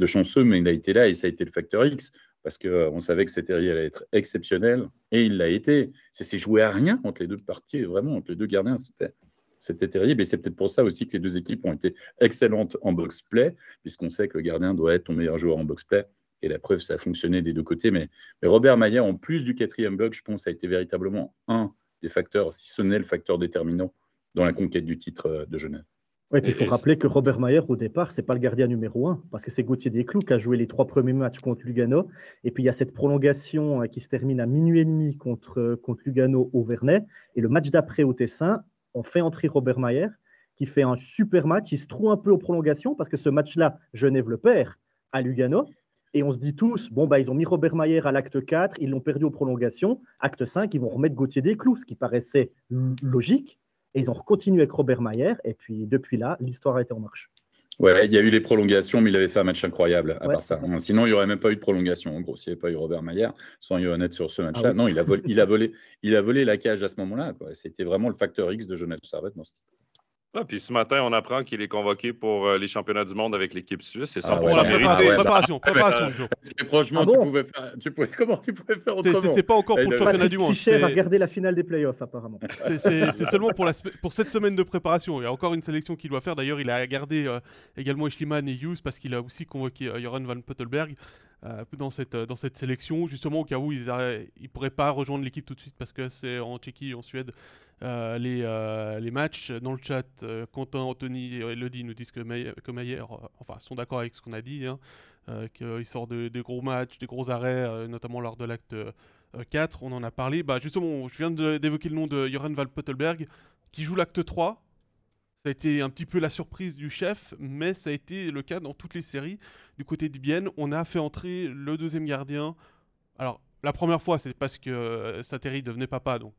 chanceux, mais il a été là et ça a été le facteur X parce qu'on euh, savait que c'était allait être exceptionnel et il l'a été. Ça s'est joué à rien entre les deux parties, vraiment, entre les deux gardiens. C'était, c'était terrible et c'est peut-être pour ça aussi que les deux équipes ont été excellentes en box-play, puisqu'on sait que le gardien doit être ton meilleur joueur en box-play. Et la preuve, ça a fonctionné des deux côtés. Mais, Robert Maillet, en plus du quatrième bloc, je pense, a été véritablement un des facteurs, si ce n'est le facteur déterminant dans la conquête du titre euh, de Genève. Oui, il faut rappeler que Robert Mayer, au départ, c'est pas le gardien numéro un, parce que c'est Gauthier Desclous qui a joué les trois premiers matchs contre Lugano. Et puis il y a cette prolongation euh, qui se termine à minuit et demi contre, euh, contre Lugano au Vernet. Et le match d'après au Tessin, on fait entrer Robert Mayer, qui fait un super match. Il se trouve un peu aux prolongations, parce que ce match-là, Genève le perd à Lugano. Et on se dit tous, bon, bah, ils ont mis Robert Mayer à l'acte 4, ils l'ont perdu aux prolongations. Acte 5, ils vont remettre Gauthier Desclous, ce qui paraissait logique. Et ils ont continué avec Robert Mayer. Et puis, depuis là, l'histoire a été en marche. Ouais, il y a eu les prolongations, mais il avait fait un match incroyable à part ça. Sinon, il n'y aurait même pas eu de prolongation. En gros, s'il n'y avait pas eu Robert Mayer, soyons honnêtes sur ce match-là. Ah non, il a, volé, il, a volé, il a volé la cage à ce moment-là. C'était vraiment le facteur X de Genève Servette dans ce type. Ah, puis ce matin, on apprend qu'il est convoqué pour euh, les championnats du monde avec l'équipe suisse. C'est ah, la préparation, préparation, Joe. franchement, ah tu pouvais faire, tu pouvais, <laughs> comment tu pouvais faire autrement? C'est pas encore pour le championnat du monde. Fischer va regarder la finale des playoffs, apparemment. <laughs> C'est seulement pour, la, pour cette semaine de préparation. Il y a encore une sélection qu'il doit faire. D'ailleurs, il a gardé euh, également Eschliman et Hughes parce qu'il a aussi convoqué euh, Joran Van dans, cette, dans cette sélection, justement au cas où ils ne pourraient pas rejoindre l'équipe tout de suite parce que c'est en Tchéquie, en Suède, euh, les, euh, les, matchs. Dans le chat, euh, Quentin, Anthony et Elodie nous disent que Mayer, enfin, sont d'accord avec ce qu'on a dit, hein, qu'il sort de, gros matchs, des gros arrêts, notamment lors de l'acte 4. On en a parlé. Bah, justement, je viens d'évoquer le nom de Joran Van qui joue l'acte 3. Ça a été un petit peu la surprise du chef, mais ça a été le cas dans toutes les séries. Du côté de Bienne, on a fait entrer le deuxième gardien. Alors, la première fois, c'est parce que Sateri devenait papa, donc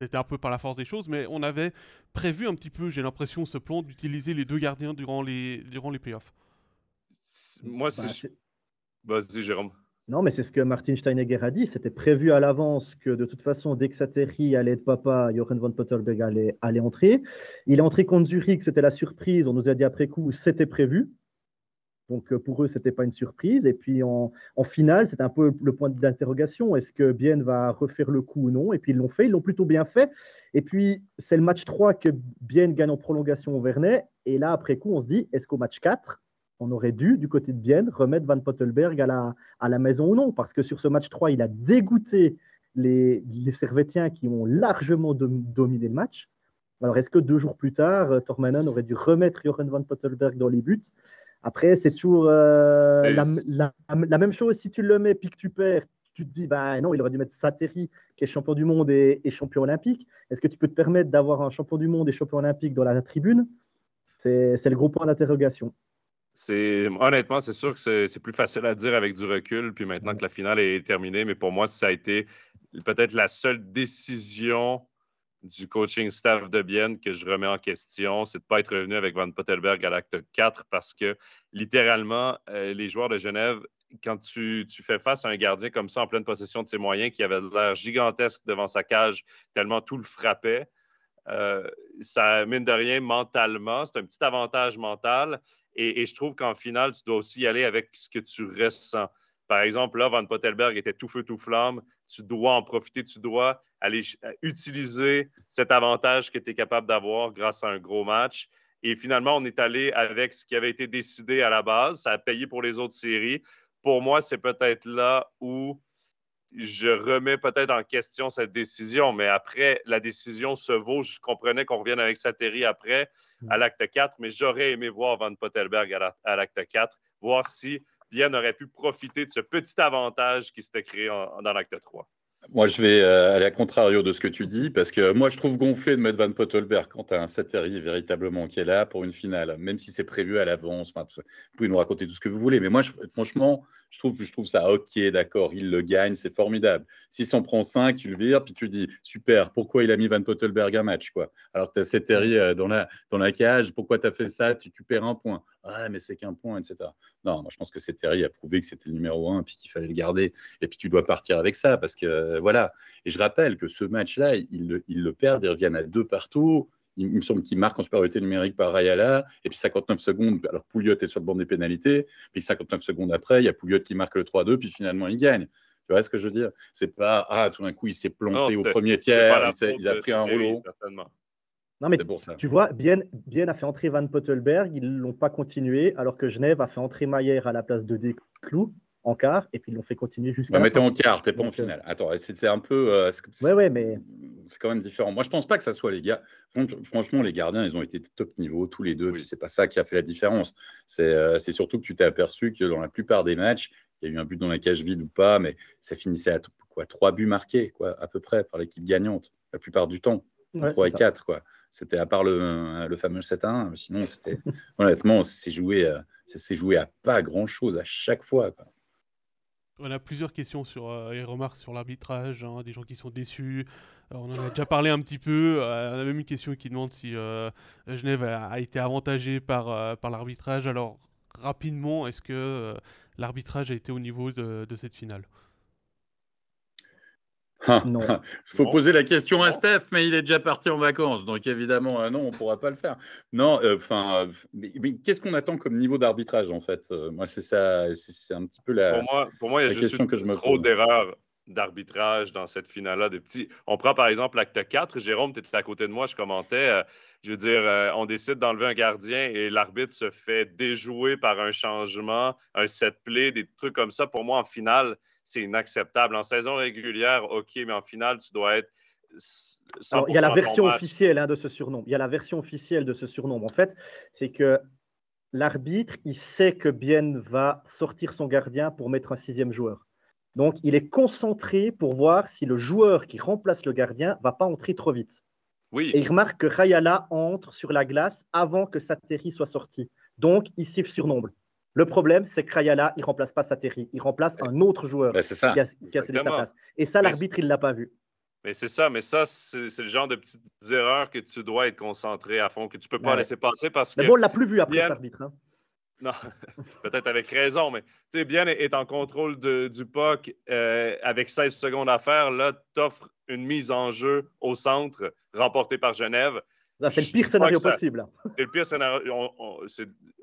c'était un peu par la force des choses, mais on avait prévu un petit peu, j'ai l'impression, ce plan d'utiliser les deux gardiens durant les, durant les playoffs. Moi, c'est. Bah, Vas-y, Jérôme. Non, mais c'est ce que Martin Steinegger a dit. C'était prévu à l'avance que de toute façon, dès que Sateri allait être papa, Jochen von Potterberg allait, allait entrer. Il est entré contre Zurich, c'était la surprise. On nous a dit après coup, c'était prévu. Donc euh, pour eux, ce n'était pas une surprise. Et puis en, finale, c'est un peu le point d'interrogation. Est-ce que Bien va refaire le coup ou non? Et puis ils l'ont fait, ils l'ont plutôt bien fait. Et puis c'est le match 3 que Bien gagne en prolongation au Vernet. Et là, après coup, on se dit, est-ce qu'au match 4, on aurait dû, du côté de Bien, remettre Van Pottelberg à la, à la maison ou non? Parce que sur ce match 3, il a dégoûté les, les qui ont largement dominé le match. Alors, est-ce que deux jours plus tard, Tormanen aurait dû remettre Johan Van Pottelberg dans les buts? Après, c'est toujours euh, la, même chose si tu le mets puis que tu perds. Tu te dis, bah non, il aurait dû mettre Sateri, qui est champion du monde et, champion olympique. Est-ce que tu peux te permettre d'avoir un champion du monde et champion olympique dans la tribune? C'est le gros point d'interrogation. honnêtement, c'est sûr que c'est plus facile à dire avec du recul, puis maintenant que la finale est terminée, mais pour moi, ça a été peut-être la seule décision du coaching staff de Bienne que je remets en question, c'est de ne pas être revenu avec Van Pottelberg à l'acte 4 parce que littéralement, euh, les joueurs de Genève, quand tu, fais face à un gardien comme ça en pleine possession de ses moyens, qui avait l'air gigantesque devant sa cage, tellement tout le frappait, euh, ça, mine de rien, mentalement, c'est un petit avantage mental. Et, je trouve qu'en finale, tu dois aussi y aller avec ce que tu ressens. Par exemple, là, Van Pottelberg était tout feu, tout flamme. Tu dois en profiter, tu dois aller euh, utiliser cet avantage que tu es capable d'avoir grâce à un gros match. Et finalement, on est allé avec ce qui avait été décidé à la base. Ça a payé pour les autres séries. Pour moi, c'est peut-être là où je remets peut-être en question cette décision, mais après, la décision se vaut. Je comprenais qu'on revienne avec Sateri après, à mm. l'acte 4, mais j'aurais aimé voir Van Pottelberg à l'acte 4, voir si Vienne aurait pu profiter de ce petit avantage qui s'était créé dans l'acte 3. Moi, je vais euh, aller à contrario de ce que tu dis, parce que moi, je trouve gonflé de mettre Van Pottelberg quand tu as un Sateri véritablement qui est là pour une finale, même si c'est prévu à l'avance. Enfin, vous pouvez nous raconter tout ce que vous voulez, mais moi, franchement, je trouve, je trouve ça ok, d'accord, il le gagne, c'est formidable. Si s'en prend 5, tu le vires, puis tu dis, super, pourquoi il a mis Van Pottelberg un match, quoi? Alors que tu as euh, dans la, dans la cage, pourquoi tu as fait ça? Tu, tu perds un point. Ah, mais c'est qu'un point, etc. Non, moi, je pense que Sateri a prouvé que c'était le numéro 1, puis qu'il fallait le garder, et puis tu dois partir avec ça, parce que euh, voilà. Et je rappelle que ce match-là, ils, le perdent, ils reviennent à deux partout. Il, me semble qu'ils marquent en supériorité numérique par Rayala. Et puis 59 secondes, alors Pouliot est sur le banc des pénalités. Puis 59 secondes après, il y a Pouliot qui marque le 3-2, puis finalement, il gagne. Tu vois ce que je veux dire? C'est pas, ah, tout d'un coup, il s'est planté au premier tiers, il, a pris un rouleau. Non, mais tu vois, Bien, Bien a fait entrer Van Pottelberg, ils ne l'ont pas continué, alors que Genève a fait entrer Maillère à la place de Desclous en quart et puis ils l'ont fait continuer jusqu'à. mais t'es en quart, t'es pas en euh, finale. Attends, c'est un peu. Euh, ouais, ouais, mais. C'est quand même différent. Moi, je pense pas que ça soit les gars. Franchement, les gardiens, ils ont été top niveau tous les deux. C'est pas ça qui a fait la différence. Euh, c'est surtout que tu t'es aperçu que dans la plupart des matchs, il y a eu un but dans la cage vide ou pas, mais ça finissait à quoi trois buts marqués, quoi, à peu près, par l'équipe gagnante, la plupart du temps. Ouais, 3 et 4, quoi. C'était à part le, le fameux 7-1, sinon, c'était <laughs> honnêtement, c'est joué, joué à pas grand chose à chaque fois. Quoi. On a plusieurs questions sur, euh, et remarques sur l'arbitrage, hein, des gens qui sont déçus. Euh, on en a déjà parlé un petit peu. Euh, on a même une question qui demande si Genève a, été avantagé par, par l'arbitrage. Alors, rapidement, est-ce que l'arbitrage a été au niveau de cette finale? Il <laughs> faut poser la question à Steph, mais il est déjà parti en vacances, donc évidemment, euh, non, on ne pourra pas le faire. Non, euh, enfin, mais, qu'est-ce qu'on attend comme niveau d'arbitrage en fait euh, Moi, c'est ça, c'est un petit peu la. Pour moi, pour moi il y a juste que je me trop d'erreurs d'arbitrage dans cette finale-là. Des petits... On prend par exemple l'acte 4. Jérôme, tu étais à côté de moi, je commentais. je veux dire, on décide d'enlever un gardien et l'arbitre se fait déjouer par un changement, un set play, des trucs comme ça. Pour moi, en finale, c'est inacceptable. En saison régulière, OK, mais en finale, tu dois être. il y a la version officielle hein, de ce surnom. Il y a la version officielle de ce surnom. En fait, c'est que l'arbitre, il sait que Bien va sortir son gardien pour mettre un sixième joueur. Donc, il est concentré pour voir si le joueur qui remplace le gardien va pas entrer trop vite. Oui. Et il remarque que Rayala entre sur la glace avant que Sateri soit sorti. Donc, il siffle sur nombre. Le problème, c'est que Rayala, il remplace pas Sateri, il remplace un autre joueur ben, ça. qui, a, cédé sa place. Et ça, l'arbitre, il l'a pas vu. Mais c'est ça, mais ça, c'est le genre de petites erreurs que tu dois être concentré à fond, que tu peux pas laisser passer parce que. Mais bon, on l'a plus vu après cet arbitre. Hein. Non, <laughs> peut-être avec raison, mais tu sais, bien est en contrôle du puck euh, avec 16 secondes à faire. Là, tu offres une mise en jeu au centre remportée par Genève. C'est le pire scénario possible. C'est le pire scénario.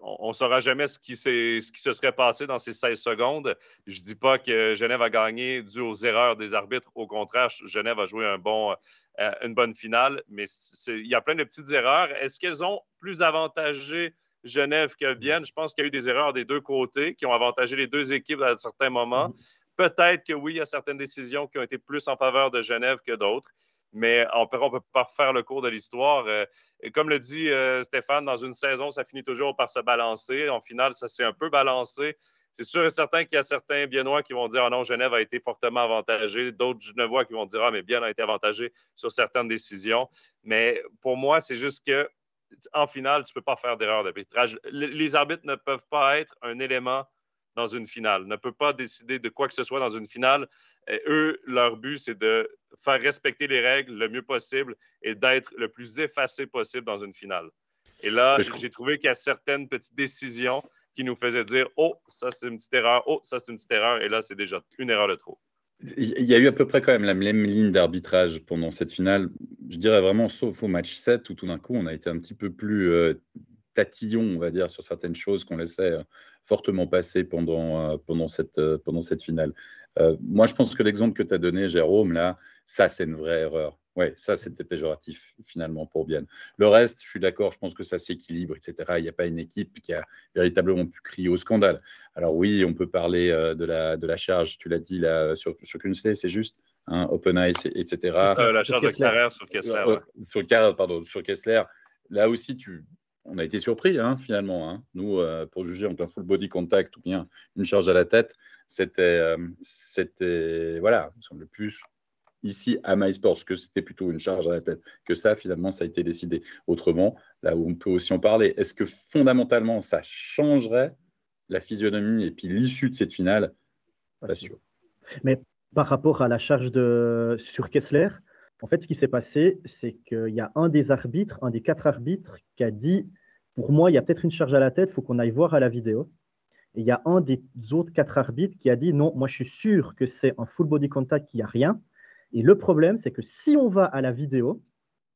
On ne saura jamais ce qui, ce qui se serait passé dans ces 16 secondes. Je ne dis pas que Genève a gagné dû aux erreurs des arbitres. Au contraire, Genève a joué un bon, euh, une bonne finale, mais il y a plein de petites erreurs. Est-ce qu'elles ont plus avantagé Genève que Vienne? Je pense qu'il y a eu des erreurs des deux côtés qui ont avantagé les deux équipes à certains moments. Mm-hmm. Peut-être que oui, il y a certaines décisions qui ont été plus en faveur de Genève que d'autres mais on ne peut pas faire le cours de l'histoire. Euh, comme le dit euh, Stéphane, dans une saison, ça finit toujours par se balancer. En finale, ça s'est un peu balancé. C'est sûr et certain qu'il y a certains Biennois qui vont dire Ah non, Genève a été fortement avantagé. D'autres Genevois qui vont dire Ah, mais Bien a été avantagé sur certaines décisions. Mais pour moi, c'est juste que en finale, tu ne peux pas faire d'erreur d'arbitrage. Les arbitres ne peuvent pas être un élément dans une finale, ne peut pas décider de quoi que ce soit dans une finale. Et eux, leur but, c'est de faire respecter les règles le mieux possible et d'être le plus effacé possible dans une finale. Et là, j'ai trouvé qu'il y a certaines petites décisions qui nous faisaient dire Oh, ça c'est une petite erreur, oh, ça c'est une petite erreur, et là, c'est déjà une erreur de trop. Il y a eu à peu près quand même la même ligne d'arbitrage pendant cette finale. je dirais vraiment, sauf au match 7, où tout d'un coup, on a été un petit peu plus tatillon, on va dire, sur certaines choses qu'on laissait fortement passer pendant, pendant, cette, pendant cette finale. moi, je pense que l'exemple que tu as donné, Jérôme, là, ça, c'est une vraie erreur. Oui, ça, c'était péjoratif, finalement, pour bien. Le reste, je suis d'accord, je pense que ça s'équilibre, etc. Il n'y a pas une équipe qui a véritablement pu crier au scandale. Alors oui, on peut parler de, la, de la charge, tu l'as dit, là, sur, sur c'est juste hein, Open Ice, etc. la charge de carrière sur Kessler. Sur, pardon, sur Kessler. Là aussi, tu, on a été surpris, hein, finalement. Hein. Nous, euh, pour juger entre un full body contact ou bien une charge à la tête, c'était, euh, c'était voilà, il semble plus ici à MySports que c'était plutôt une charge à la tête que ça, finalement, ça a été décidé autrement. Là où on peut aussi en parler, est-ce que fondamentalement, ça changerait la physionomie et puis l'issue de cette finale? Pas sûr. Mais par rapport à la charge de... sur Kessler, en fait, ce qui s'est passé, c'est qu'il y a un des arbitres, un des quatre arbitres, qui a dit Pour moi, il y a peut-être une charge à la tête, il faut qu'on aille voir à la vidéo. Et il y a un des autres quatre arbitres qui a dit Non, moi, je suis sûr que c'est un full body contact, qu'il n'y a rien. Et le problème, c'est que si on va à la vidéo,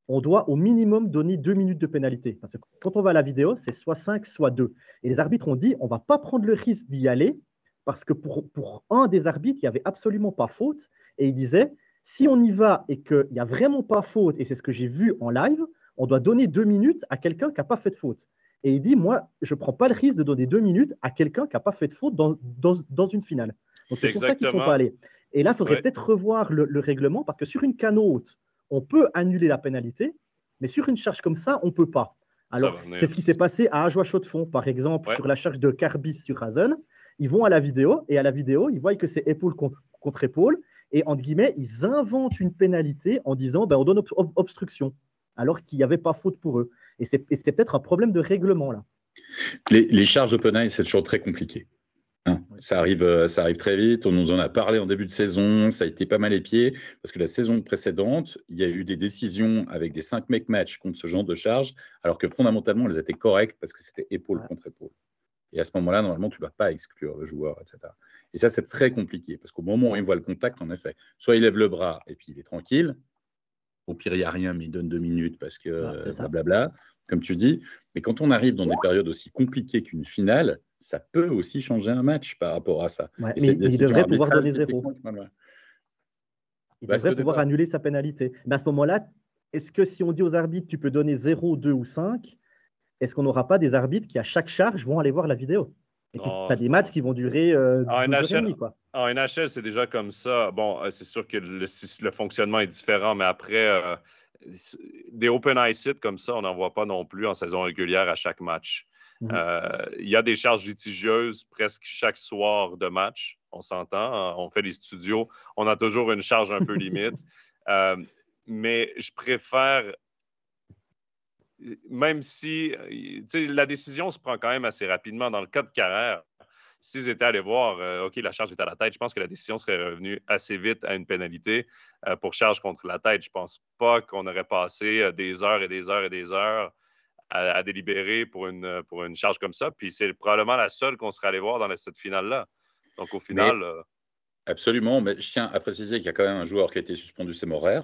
on doit au minimum donner deux minutes de pénalité. Parce que quand on va à la vidéo, c'est soit 5, soit 2. Et les arbitres ont dit on ne va pas prendre le risque d'y aller, parce que pour, pour un des arbitres, il n'y avait absolument pas faute. Et il disait si on y va et qu'il n'y a vraiment pas faute, et c'est ce que j'ai vu en live, on doit donner deux minutes à quelqu'un qui n'a pas fait de faute. Et il dit, moi, je ne prends pas le risque de donner deux minutes à quelqu'un qui n'a pas fait de faute dans, dans, une finale. c'est pour ça qu'ils ne sont pas allés. Et là, il faudrait peut-être revoir le, règlement, parce que sur une canote, on peut annuler la pénalité, mais sur une charge comme ça, on ne peut pas. Alors, c'est ce qui s'est passé à Ajoie de fond, par exemple, sur la charge de Carbis sur Hazen. Ils vont à la vidéo, et à la vidéo, ils voient que c'est épaule contre épaule, et entre guillemets, ils inventent une pénalité en disant ben, on donne obstruction, alors qu'il n'y avait pas faute pour eux. Et c'est peut-être un problème de règlement là. Les, charges OpenAI, c'est toujours très compliqué. Hein. ça, arrive, euh, ça arrive très vite. On nous en a parlé en début de saison. Ça a été pas mal épié parce que la saison précédente, il y a eu des décisions avec des 5 make match contre ce genre de charges, alors que fondamentalement, elles étaient correctes parce que c'était épaule contre épaule. Et à ce moment-là, normalement, tu ne vas pas exclure le joueur, etc. Et ça, c'est très compliqué, parce qu'au moment où il voit le contact, en effet, soit il lève le bras et puis il est tranquille, au pire, il n'y a rien, mais il donne deux minutes parce que blablabla, comme tu dis. Mais quand on arrive dans des périodes aussi compliquées qu'une finale, ça peut aussi changer un match par rapport à ça. mais il devrait pouvoir donner zéro. Il bah, devrait pouvoir annuler sa pénalité. Mais à ce moment-là, est-ce que si on dit aux arbitres, tu peux donner 0, 2 ou 5, est-ce qu'on n'aura pas des arbitres qui, à chaque charge, vont aller voir la vidéo? Et tu as des matchs qui vont durer euh, en NHL, quoi. En NHL, c'est déjà comme ça. Bon, euh, c'est sûr que le, fonctionnement est différent, mais après, euh, des open ice hits comme ça, on n'en voit pas non plus en saison régulière à chaque match. Mhm. Il y a des charges litigieuses presque chaque soir de match. On s'entend, hein, on fait des studios, on a toujours une charge un peu <laughs> limite. mais je préfère même si la décision se prend quand même assez rapidement. Dans le cas de Carrère, s'ils étaient allés voir, euh, OK, la charge est à la tête, je pense que la décision serait revenue assez vite à une pénalité euh, pour charge contre la tête. Je ne pense pas qu'on aurait passé euh, des heures et des heures et des heures à, délibérer pour une, pour une charge comme ça. Puis c'est probablement la seule qu'on serait allé voir dans cette finale-là. Donc au final. Absolument, mais je tiens à préciser qu'il y a quand même un joueur qui a été suspendu, c'est Morer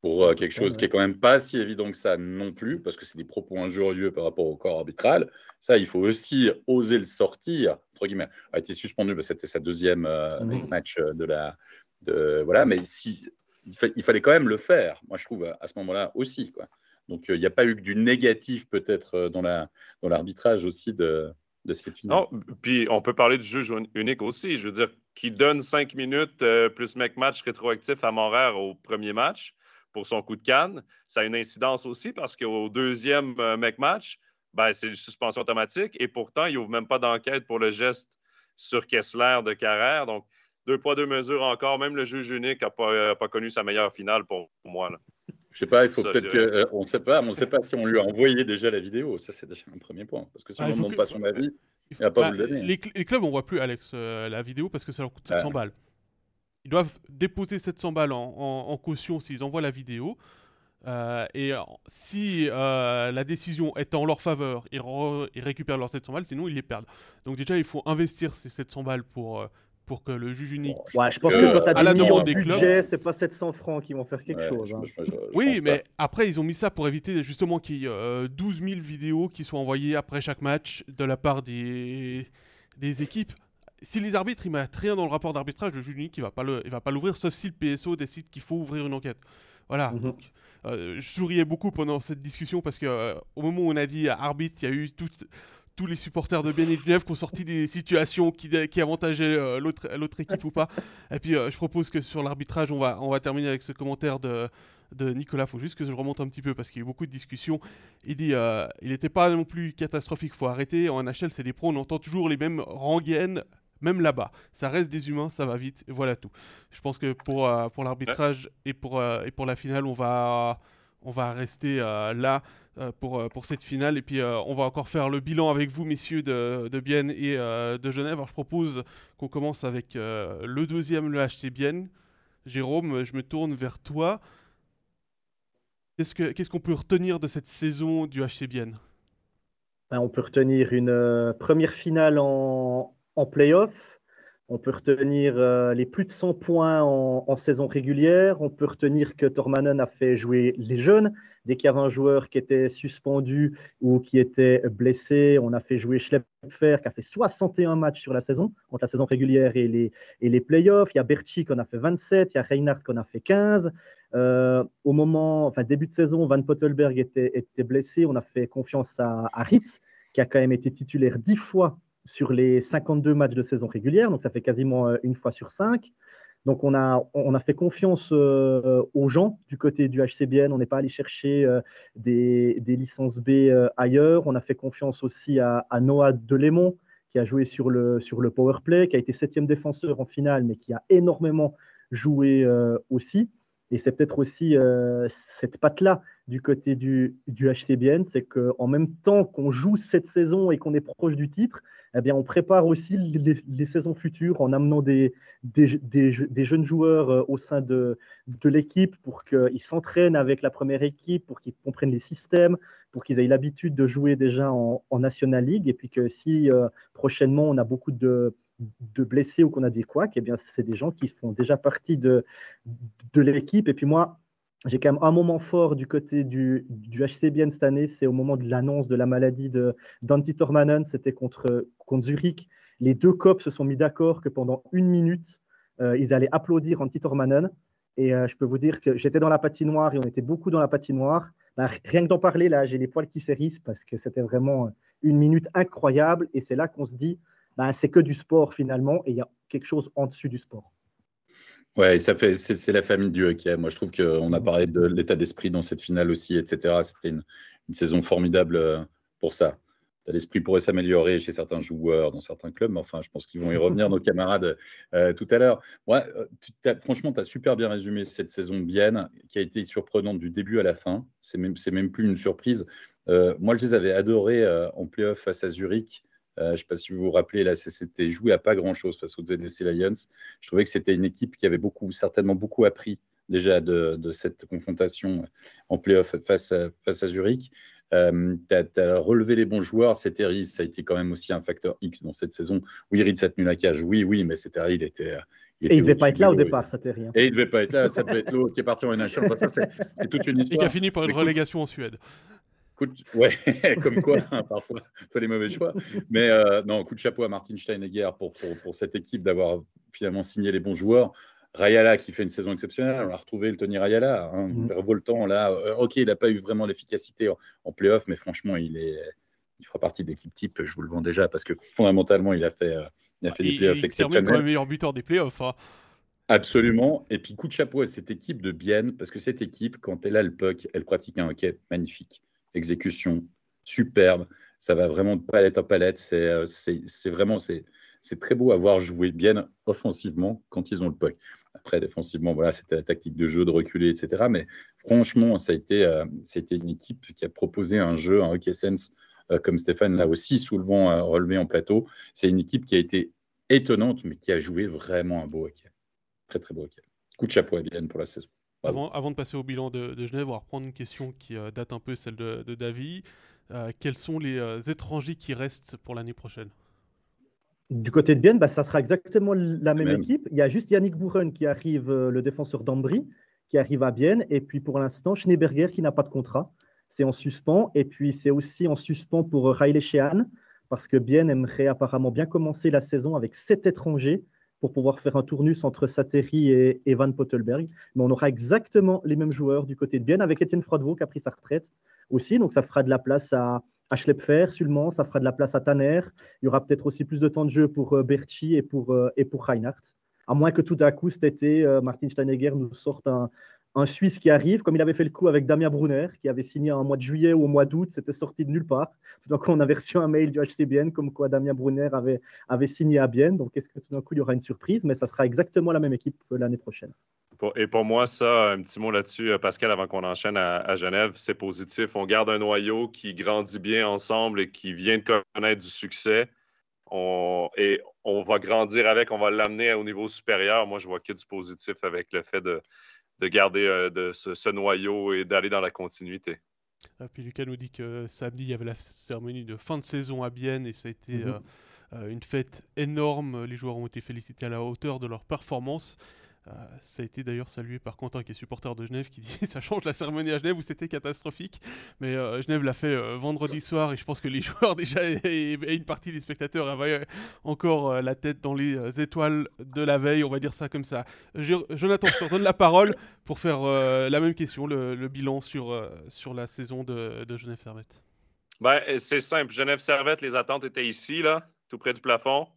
pour euh, quelque chose qui est quand même pas si évident que ça non plus, parce que c'est des propos injurieux par rapport au corps arbitral. Ça, il faut aussi oser le sortir, entre guillemets. A été suspendu, bah, c'était sa deuxième euh, match euh, de la. De, voilà, mais si, il, fallait quand même le faire, moi je trouve, à, ce moment-là aussi. Quoi. Donc il n'y a pas eu que du négatif peut-être dans l'arbitrage dans aussi de, de cette finale. Non, puis on peut parler du juge unique aussi. Je veux dire, qui donne cinq minutes plus mec match rétroactif à Montréal au premier match pour son coup de canne. Ça a une incidence aussi parce qu'au deuxième euh, mec match, ben, c'est une suspension automatique et pourtant, il ouvre même pas d'enquête pour le geste sur Kessler de Carrère. Donc, deux poids, deux mesures encore. Même le juge unique n'a pas, euh, pas, connu sa meilleure finale pour, moi. Là. Je sais pas, il faut peut-être que. Euh, on ne sait pas, on sait pas si on lui a envoyé déjà la vidéo. Ça, c'est déjà un premier point. Parce que si ah, on ne demande pas son avis, il ne va pas bah, vous le donner. Les, les clubs, on ne voit plus, Alex, la vidéo parce que ça leur coûte 700 balles. Ils doivent déposer 700 balles en, caution s'ils envoient la vidéo. Euh, et si euh, la décision est en leur faveur, ils, récupèrent leurs 700 balles, sinon ils les perdent. Donc déjà, il faut investir ces 700 balles pour, euh, pour que le juge unique. Ouais, je pense que quand tu as des millions de budget, c'est pas 700 francs qui vont faire quelque chose. Hein. oui, mais après, ils ont mis ça pour éviter justement qu'il y ait 12 000 vidéos qui soient envoyées après chaque match de la part des, des équipes. Si les arbitres ils mettent rien dans le rapport d'arbitrage, le juge unique il va pas le, il va pas l'ouvrir, sauf si le PSO décide qu'il faut ouvrir une enquête. Voilà. Mhm. Euh, je souriais beaucoup pendant cette discussion parce que euh, au moment où on a dit arbitre, il y a eu tous les supporters de Bien et qui ont sorti des situations qui, qui avantageaient euh, l'autre équipe ou pas. Et puis, euh, je propose que sur l'arbitrage, on va, on va terminer avec ce commentaire de, de Nicolas. Il faut juste que je remonte un petit peu parce qu'il y a eu beaucoup de discussions. Il dit euh, il n'était pas non plus catastrophique, il faut arrêter. En NHL, c'est des pros, on entend toujours les mêmes rengaines. Même là-bas, ça reste des humains, ça va vite, et voilà tout. Je pense que pour, pour l'arbitrage et, pour et pour la finale, on va, on va rester là. Euh, pour, euh, pour cette finale. Et puis, euh, on va encore faire le bilan avec vous, messieurs de, de Bienne et de Genève. Alors, je propose qu'on commence avec le deuxième, le HC Bienne. Jérôme, je me tourne vers toi. Qu'est-ce qu'on peut retenir de cette saison du HC Bienne? Ben, On peut retenir une première finale en, en playoff. On peut retenir les plus de 100 points en, saison régulière. On peut retenir que Tormanen a fait jouer les jeunes, Dès qu'il y avait un joueur qui était suspendu ou qui était blessé, on a fait jouer Schlepfer qui a fait 61 matchs sur la saison, entre la saison régulière et les, playoffs. Il y a Berchi qui en a fait 27, il y a Reinhardt qui en a fait 15. Euh, au moment, enfin début de saison, Van Pottelberg était, blessé. On a fait confiance à, à Ritz, qui a quand même été titulaire 10 fois sur les 52 matchs de saison régulière, donc ça fait quasiment euh, une fois sur 5. Donc on a, on a fait confiance euh, aux gens du côté du HCBN. On n'est pas allé chercher euh, des, licences B ailleurs. On a fait confiance aussi à, Noah Delémont qui a joué sur le, sur le power play, qui a été septième défenseur en finale, mais qui a énormément joué aussi. Et c'est peut-être aussi cette patte-là du côté du, du HCBN, c'est qu'en même temps qu'on joue cette saison et qu'on est proche du titre, eh bien, on prépare aussi les, saisons futures en amenant des, des, jeunes joueurs euh, au sein de, de l'équipe pour qu'ils s'entraînent avec la première équipe, pour qu'ils comprennent les systèmes, pour qu'ils aient l'habitude de jouer déjà en, National League. Et puis que si euh, prochainement on a beaucoup de, de blessés ou qu'on a des couacs, eh bien, c'est des gens qui font déjà partie de, de l'équipe. Et puis moi, j'ai quand même un moment fort du côté du, du HCBN cette année, c'est au moment de l'annonce de la maladie d'Antti Tormanen, c'était contre, contre Zurich. Les deux copes se sont mis d'accord que pendant une minute, euh, ils allaient applaudir Antti Tormanen. Et euh, je peux vous dire que j'étais dans la patinoire et on était beaucoup dans la patinoire. Bah, rien que d'en parler, là, j'ai les poils qui s'hérissent parce que c'était vraiment une minute incroyable. Et c'est là qu'on se dit, bah, c'est que du sport finalement et il y a quelque chose en dessus du sport. Ouais, ça fait, c'est la famille du hockey. Moi, je trouve qu'on a mmh. parlé de l'état d'esprit dans cette finale aussi, etc. C'était une, saison formidable euh, pour ça. L'esprit pourrait s'améliorer chez certains joueurs, dans certains clubs, mais enfin, je pense qu'ils vont y revenir, <laughs> nos camarades, euh, tout à l'heure. Ouais, euh, franchement, tu as super bien résumé cette saison Bienne, qui a été surprenante du début à la fin. C'est même, même plus une surprise. moi, je les avais adorés en playoff face à Zurich. Euh, je ne sais pas si vous vous rappelez, là, c'était joué à pas grand-chose face aux ZDC Lions. Je trouvais que c'était une équipe qui avait beaucoup, certainement beaucoup appris déjà de, cette confrontation en playoff face à, face à Zurich. Euh, tu as, relevé les bons joueurs. C'était ça a été quand même aussi un facteur X dans cette saison. Oui, Reed a tenu la cage. Oui, oui, mais c'était il était. Il et il ne devait pas être là au départ, ça rien. Et il ne devait pas être là, ça devait être l'autre qui est parti en NHL. ça, c'est toute une histoire. Et qui a fini par une relégation en Suède. Ouais, <laughs> comme quoi, hein, parfois, il faut les mauvais choix. Mais euh, non, coup de chapeau à Martin Steinegger pour, pour, pour cette équipe d'avoir finalement signé les bons joueurs. Rayala qui fait une saison exceptionnelle, on a retrouvé le Tony Rayala, hein, mmh. revoltant là. Euh, ok, il n'a pas eu vraiment l'efficacité en, en playoff, mais franchement, il, est, il fera partie de l'équipe type, je vous le vends déjà, parce que fondamentalement, il a fait, euh, il a fait des playoffs exceptionnels. Il quand même meilleur buteur des playoffs. Hein. Absolument. Et puis coup de chapeau à cette équipe de Bienne, parce que cette équipe, quand elle a le puck, elle pratique un hockey magnifique exécution superbe. Ça va vraiment de palette en palette. C'est euh, vraiment c'est très beau à voir jouer bien offensivement quand ils ont le puck. Après, défensivement, voilà, c'était la tactique de jeu, de reculer, etc. Mais franchement, euh, une équipe qui a proposé un jeu, un hockey sense, euh, comme Stéphane l'a aussi souvent relevé en plateau. C'est une équipe qui a été étonnante, mais qui a joué vraiment un beau hockey. Très, très beau hockey. Coup de chapeau à Bienne pour la saison. Avant, de passer au bilan de, Genève, on va reprendre une question qui euh, date un peu celle de, David. Euh, quels sont les euh, étrangers qui restent pour l'année prochaine? Du côté de Bienne, bah, ça sera exactement la même, équipe. Il y a juste Yannick Bouren qui arrive, euh, le défenseur d'Ambry, qui arrive à Bienne. Et puis pour l'instant, Schneeberger qui n'a pas de contrat. C'est en suspens. Et puis c'est aussi en suspens pour euh, Riley Sheehan, parce que Bienne aimerait apparemment bien commencer la saison avec sept étrangers pour pouvoir faire un tournus entre Sateri et Evan Pottelberg. Mais on aura exactement les mêmes joueurs du côté de Bienne, avec Étienne Froidevaux qui a pris sa retraite aussi. Donc ça fera de la place à à Schlepfer, ça fera de la place à Tanner. Il y aura peut-être aussi plus de temps de jeu pour euh, Berchi et pour, euh, et pour Reinhardt. À moins que tout à coup, cet été, euh, Martin Steinegger nous sorte un, un, Suisse qui arrive, comme il avait fait le coup avec Damien Brunner, qui avait signé en mois de juillet ou au mois d'août, c'était sorti de nulle part. Tout d'un coup, on avait reçu un mail du HCBN comme quoi Damien Brunner avait, avait signé à Bienne. Donc, est-ce que tout d'un coup, il y aura une surprise? Mais ça sera exactement la même équipe l'année prochaine. Et pour moi, ça, un petit mot là-dessus, euh, Pascal, avant qu'on enchaîne à, Genève, c'est positif. On garde un noyau qui grandit bien ensemble et qui vient de connaître du succès. et on va grandir avec, on va l'amener au niveau supérieur. Moi, je vois que du positif avec le fait de, garder euh, de ce, noyau et d'aller dans la continuité. Ah, puis Lucas nous dit que samedi, il y avait la cérémonie de fin de saison à Bienne et ça a été mm-hmm. euh, une fête énorme. Les joueurs ont été félicités à la hauteur de leur performance. Euh, ça a été d'ailleurs salué par Quentin qui est supporter de Genève qui dit <laughs> ça change la cérémonie à Genève où c'était catastrophique. Mais euh, Genève l'a fait euh, vendredi soir et je pense que les <laughs> joueurs déjà et, une partie des spectateurs avaient encore la tête dans les étoiles de la veille, on va dire ça comme ça. Jonathan, je te donne la parole pour faire la même question, le, bilan sur, sur la saison de, de Genève Servette. Ben, c'est simple. Genève Servette, les attentes étaient ici, là, tout près du plafond.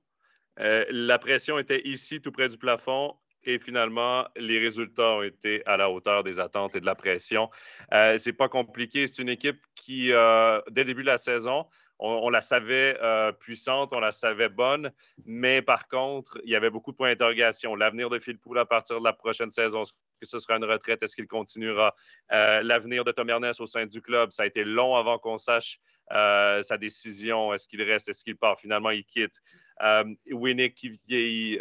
la pression était ici, tout près du plafond et finalement, les résultats ont été à la hauteur des attentes et de la pression. Euh, c'est pas compliqué. C'est une équipe qui, euh, dès le début de la saison, on, la savait euh, puissante, on la savait bonne, mais par contre, il y avait beaucoup de points d'interrogation. L'avenir de Phil Poul à partir de la prochaine saison, est-ce que ce sera une retraite? Est-ce qu'il continuera? Euh, l'avenir de Tom Ernest au sein du club, ça a été long avant qu'on sache sa décision. Est-ce qu'il reste? Est-ce qu'il part? Finalement, il quitte. Winnick qui vieillit.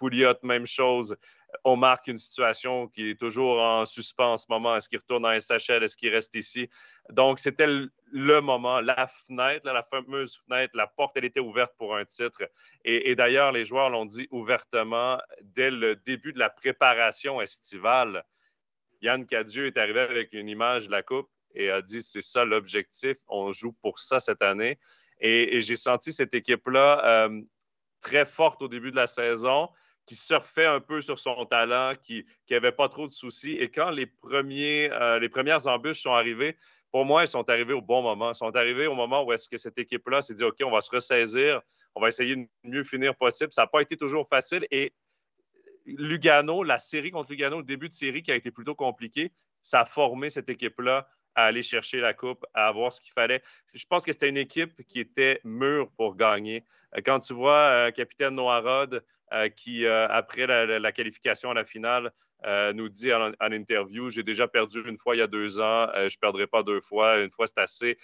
Pouliot, même chose. On marque une situation qui est toujours en suspens en ce moment. Est-ce qu'il retourne en SHL? Est-ce qu'il reste ici? Donc, c'était le moment, la fenêtre, la fameuse fenêtre, la porte, elle était ouverte pour un titre. Et, d'ailleurs, les joueurs l'ont dit ouvertement dès le début de la préparation estivale. Yann Cadieux est arrivé avec une image de la Coupe et a dit c'est ça l'objectif, on joue pour ça cette année. Et, j'ai senti cette équipe-là euh, très forte au début de la saison, qui surfait un peu sur son talent, qui n'avait pas trop de soucis. Et quand les, premiers, euh, les premières embûches sont arrivées, pour moi, elles sont arrivées au bon moment. Elles sont arrivées au moment où est-ce que cette équipe-là s'est dit, OK, on va se ressaisir, on va essayer de mieux finir possible. Ça n'a pas été toujours facile. Et Lugano, la série contre Lugano, le début de série qui a été plutôt compliqué, ça a formé cette équipe-là à aller chercher la coupe, à avoir ce qu'il fallait. Je pense que c'était une équipe qui était mûre pour gagner. Euh, quand tu vois euh, capitaine Noirod qui, après la, qualification à la finale, nous dit en, interview J'ai déjà perdu une fois il y a deux ans, je ne perdrai pas deux fois, une fois c'est assez.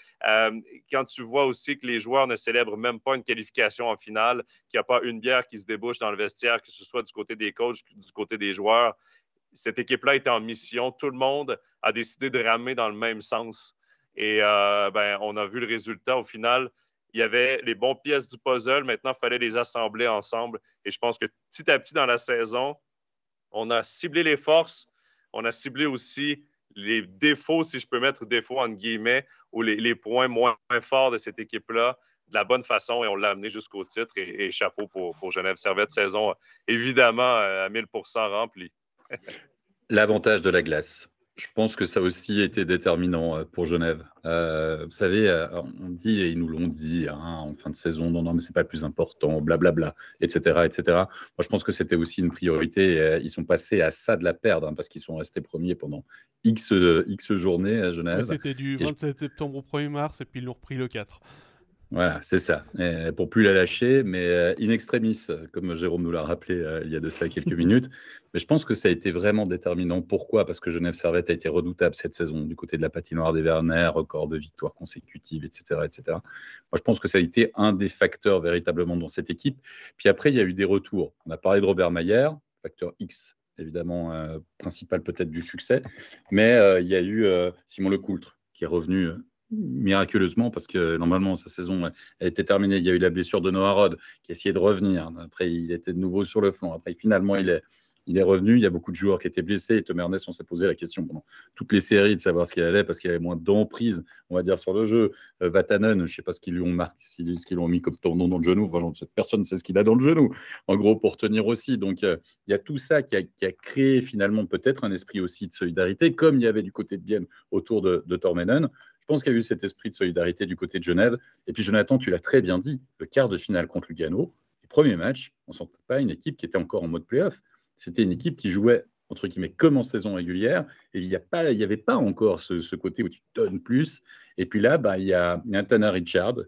quand tu vois aussi que les joueurs ne célèbrent même pas une qualification en finale, qu'il n'y a pas une bière qui se débouche dans le vestiaire, que ce soit du côté des coachs, du côté des joueurs, cette équipe-là était en mission. Tout le monde a décidé de ramer dans le même sens. Et euh, ben, on a vu le résultat. Au final, il y avait les bonnes pièces du puzzle. Maintenant, il fallait les assembler ensemble. Et je pense que petit à petit dans la saison, on a ciblé les forces. On a ciblé aussi les défauts, si je peux mettre défauts en guillemets, ou les, points moins forts de cette équipe-là de la bonne façon et on l'a amené jusqu'au titre. Et, chapeau pour, pour Genève Servette, saison évidemment à 1000% remplie. L'avantage de la glace. Je pense que ça aussi été déterminant euh, pour Genève. Euh, vous savez, euh, on dit, et ils nous l'ont dit hein, en fin de saison, non, non, mais c'est pas le plus important, blablabla, etc., etc. Moi, je pense que c'était aussi une priorité. ils sont passés à ça de la perdre, hein, parce qu'ils sont restés premiers pendant X, X journées à Genève. C'était du 27 septembre au 1er mars, et puis ils l'ont repris le 4. Voilà, c'est ça. Et pour plus la lâcher, mais euh, in extremis, comme Jérôme nous l'a rappelé euh, il y a de ça quelques <laughs> minutes. Mais je pense que ça a été vraiment déterminant. Pourquoi? Parce que Genève Servette a été redoutable cette saison du côté de la patinoire des Vernet, record de victoires consécutives, etc., etc. Moi, je pense que ça a été un des facteurs véritablement dans cette équipe. Puis après, il y a eu des retours. On a parlé de Robert Mayer, facteur X, évidemment, euh, principal peut-être du succès. Mais il y a eu Simon Lecoultre qui est revenu miraculeusement, parce que normalement, sa saison elle était terminée. Il y a eu la blessure de Noah Rod qui a essayé de revenir. Après, il était de nouveau sur le flanc. Après, finalement, il est, il est revenu. Il y a beaucoup de joueurs qui étaient blessés. Et Tom Ernest, on s'est posé la question pendant toutes les séries de savoir ce qu'il allait parce qu'il avait moins d'emprise, on va dire, sur le jeu. Euh, Vatanen, je ne sais pas ce qu'ils lui ont marqué, ce qu'ils ont mis comme tournon dans le genou. Enfin, personne ne sait ce qu'il a dans le genou, en gros, pour tenir aussi. Donc, euh, il y a tout ça qui a, créé finalement peut-être un esprit aussi de solidarité, comme il y avait du côté de Bienne autour de, de Tormenen. Je pense qu'il y a eu cet esprit de solidarité du côté de Genève. Et puis, Jonathan, tu l'as très bien dit, le quart de finale contre Lugano, le premier match, on ne sentait pas une équipe qui était encore en mode playoff. C'était une équipe qui jouait entre guillemets comme en saison régulière. Et il n'y avait pas encore ce, côté où tu donnes plus. Et puis là bah, il y a Nathan Richard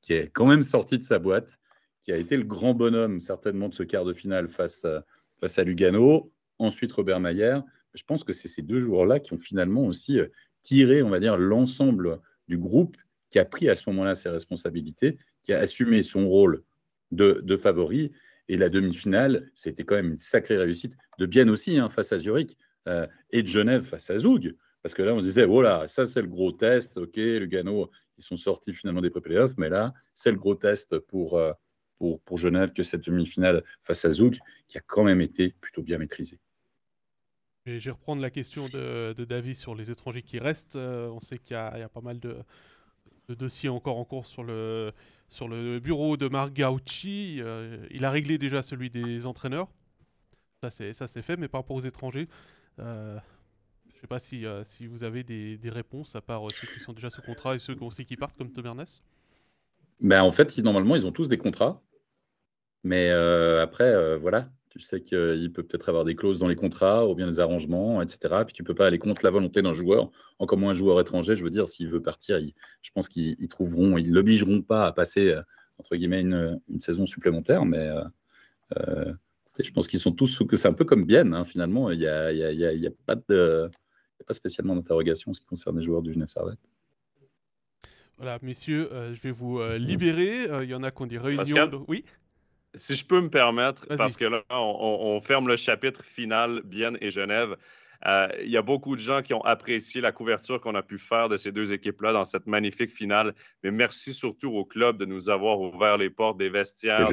qui est quand même sorti de sa boîte qui a été le grand bonhomme certainement de ce quart de finale face à, face à Lugano. Ensuite Robert Mayer je pense que c'est ces deux joueurs-là qui ont finalement aussi tiré on va dire l'ensemble du groupe qui a pris à ce moment-là ses responsabilités qui a assumé son rôle de, favori et la demi-finale, c'était quand même une sacrée réussite de bien aussi hein, face à Zurich euh, et de Genève face à Zoug. Parce que là, on disait, voilà, ça c'est le gros test. OK, Lugano, ils sont sortis finalement des pré-playoffs, mais là, c'est le gros test pour, euh, pour, pour, Genève que cette demi-finale face à Zoug, qui a quand même été plutôt bien maîtrisée. Et je vais reprendre la question de, David sur les étrangers qui restent. Euh, on sait qu'il y, a pas mal de, dossiers encore en cours sur le, sur le bureau de Marc Gaucci. Euh, il a réglé déjà celui des entraîneurs. Ça, c'est, fait, mais par rapport aux étrangers, euh, je ne sais pas si, euh, si vous avez des, des, réponses à part ceux qui sont déjà sous contrat et ceux sait qui partent, comme Tom Ernest. Ben, en fait, normalement, ils ont tous des contrats. Mais après, voilà, tu sais qu'il peut peut-être avoir des clauses dans les contrats ou bien des arrangements, etc. Puis tu peux pas aller contre la volonté d'un joueur, encore moins un joueur étranger. Je veux dire, s'il veut partir, je pense qu'ils trouveront, ils l'obligeront pas à passer euh, entre guillemets une, saison supplémentaire, mais euh, euh, je pense qu'ils sont tous que c'est un peu comme Bienne hein, finalement. Il n'y a, y a, y a, pas de, pas spécialement d'interrogation en ce qui concerne les joueurs du Genève Servette. Voilà, messieurs, je vais vous libérer. Il y en a qui ont des réunions. Oui? Si je peux me permettre, parce que là, on, ferme le chapitre final, Bienne et Genève. Euh, il y a beaucoup de gens qui ont apprécié la couverture qu'on a pu faire de ces deux équipes-là dans cette magnifique finale. Mais merci surtout au club de nous avoir ouvert les portes des vestiaires,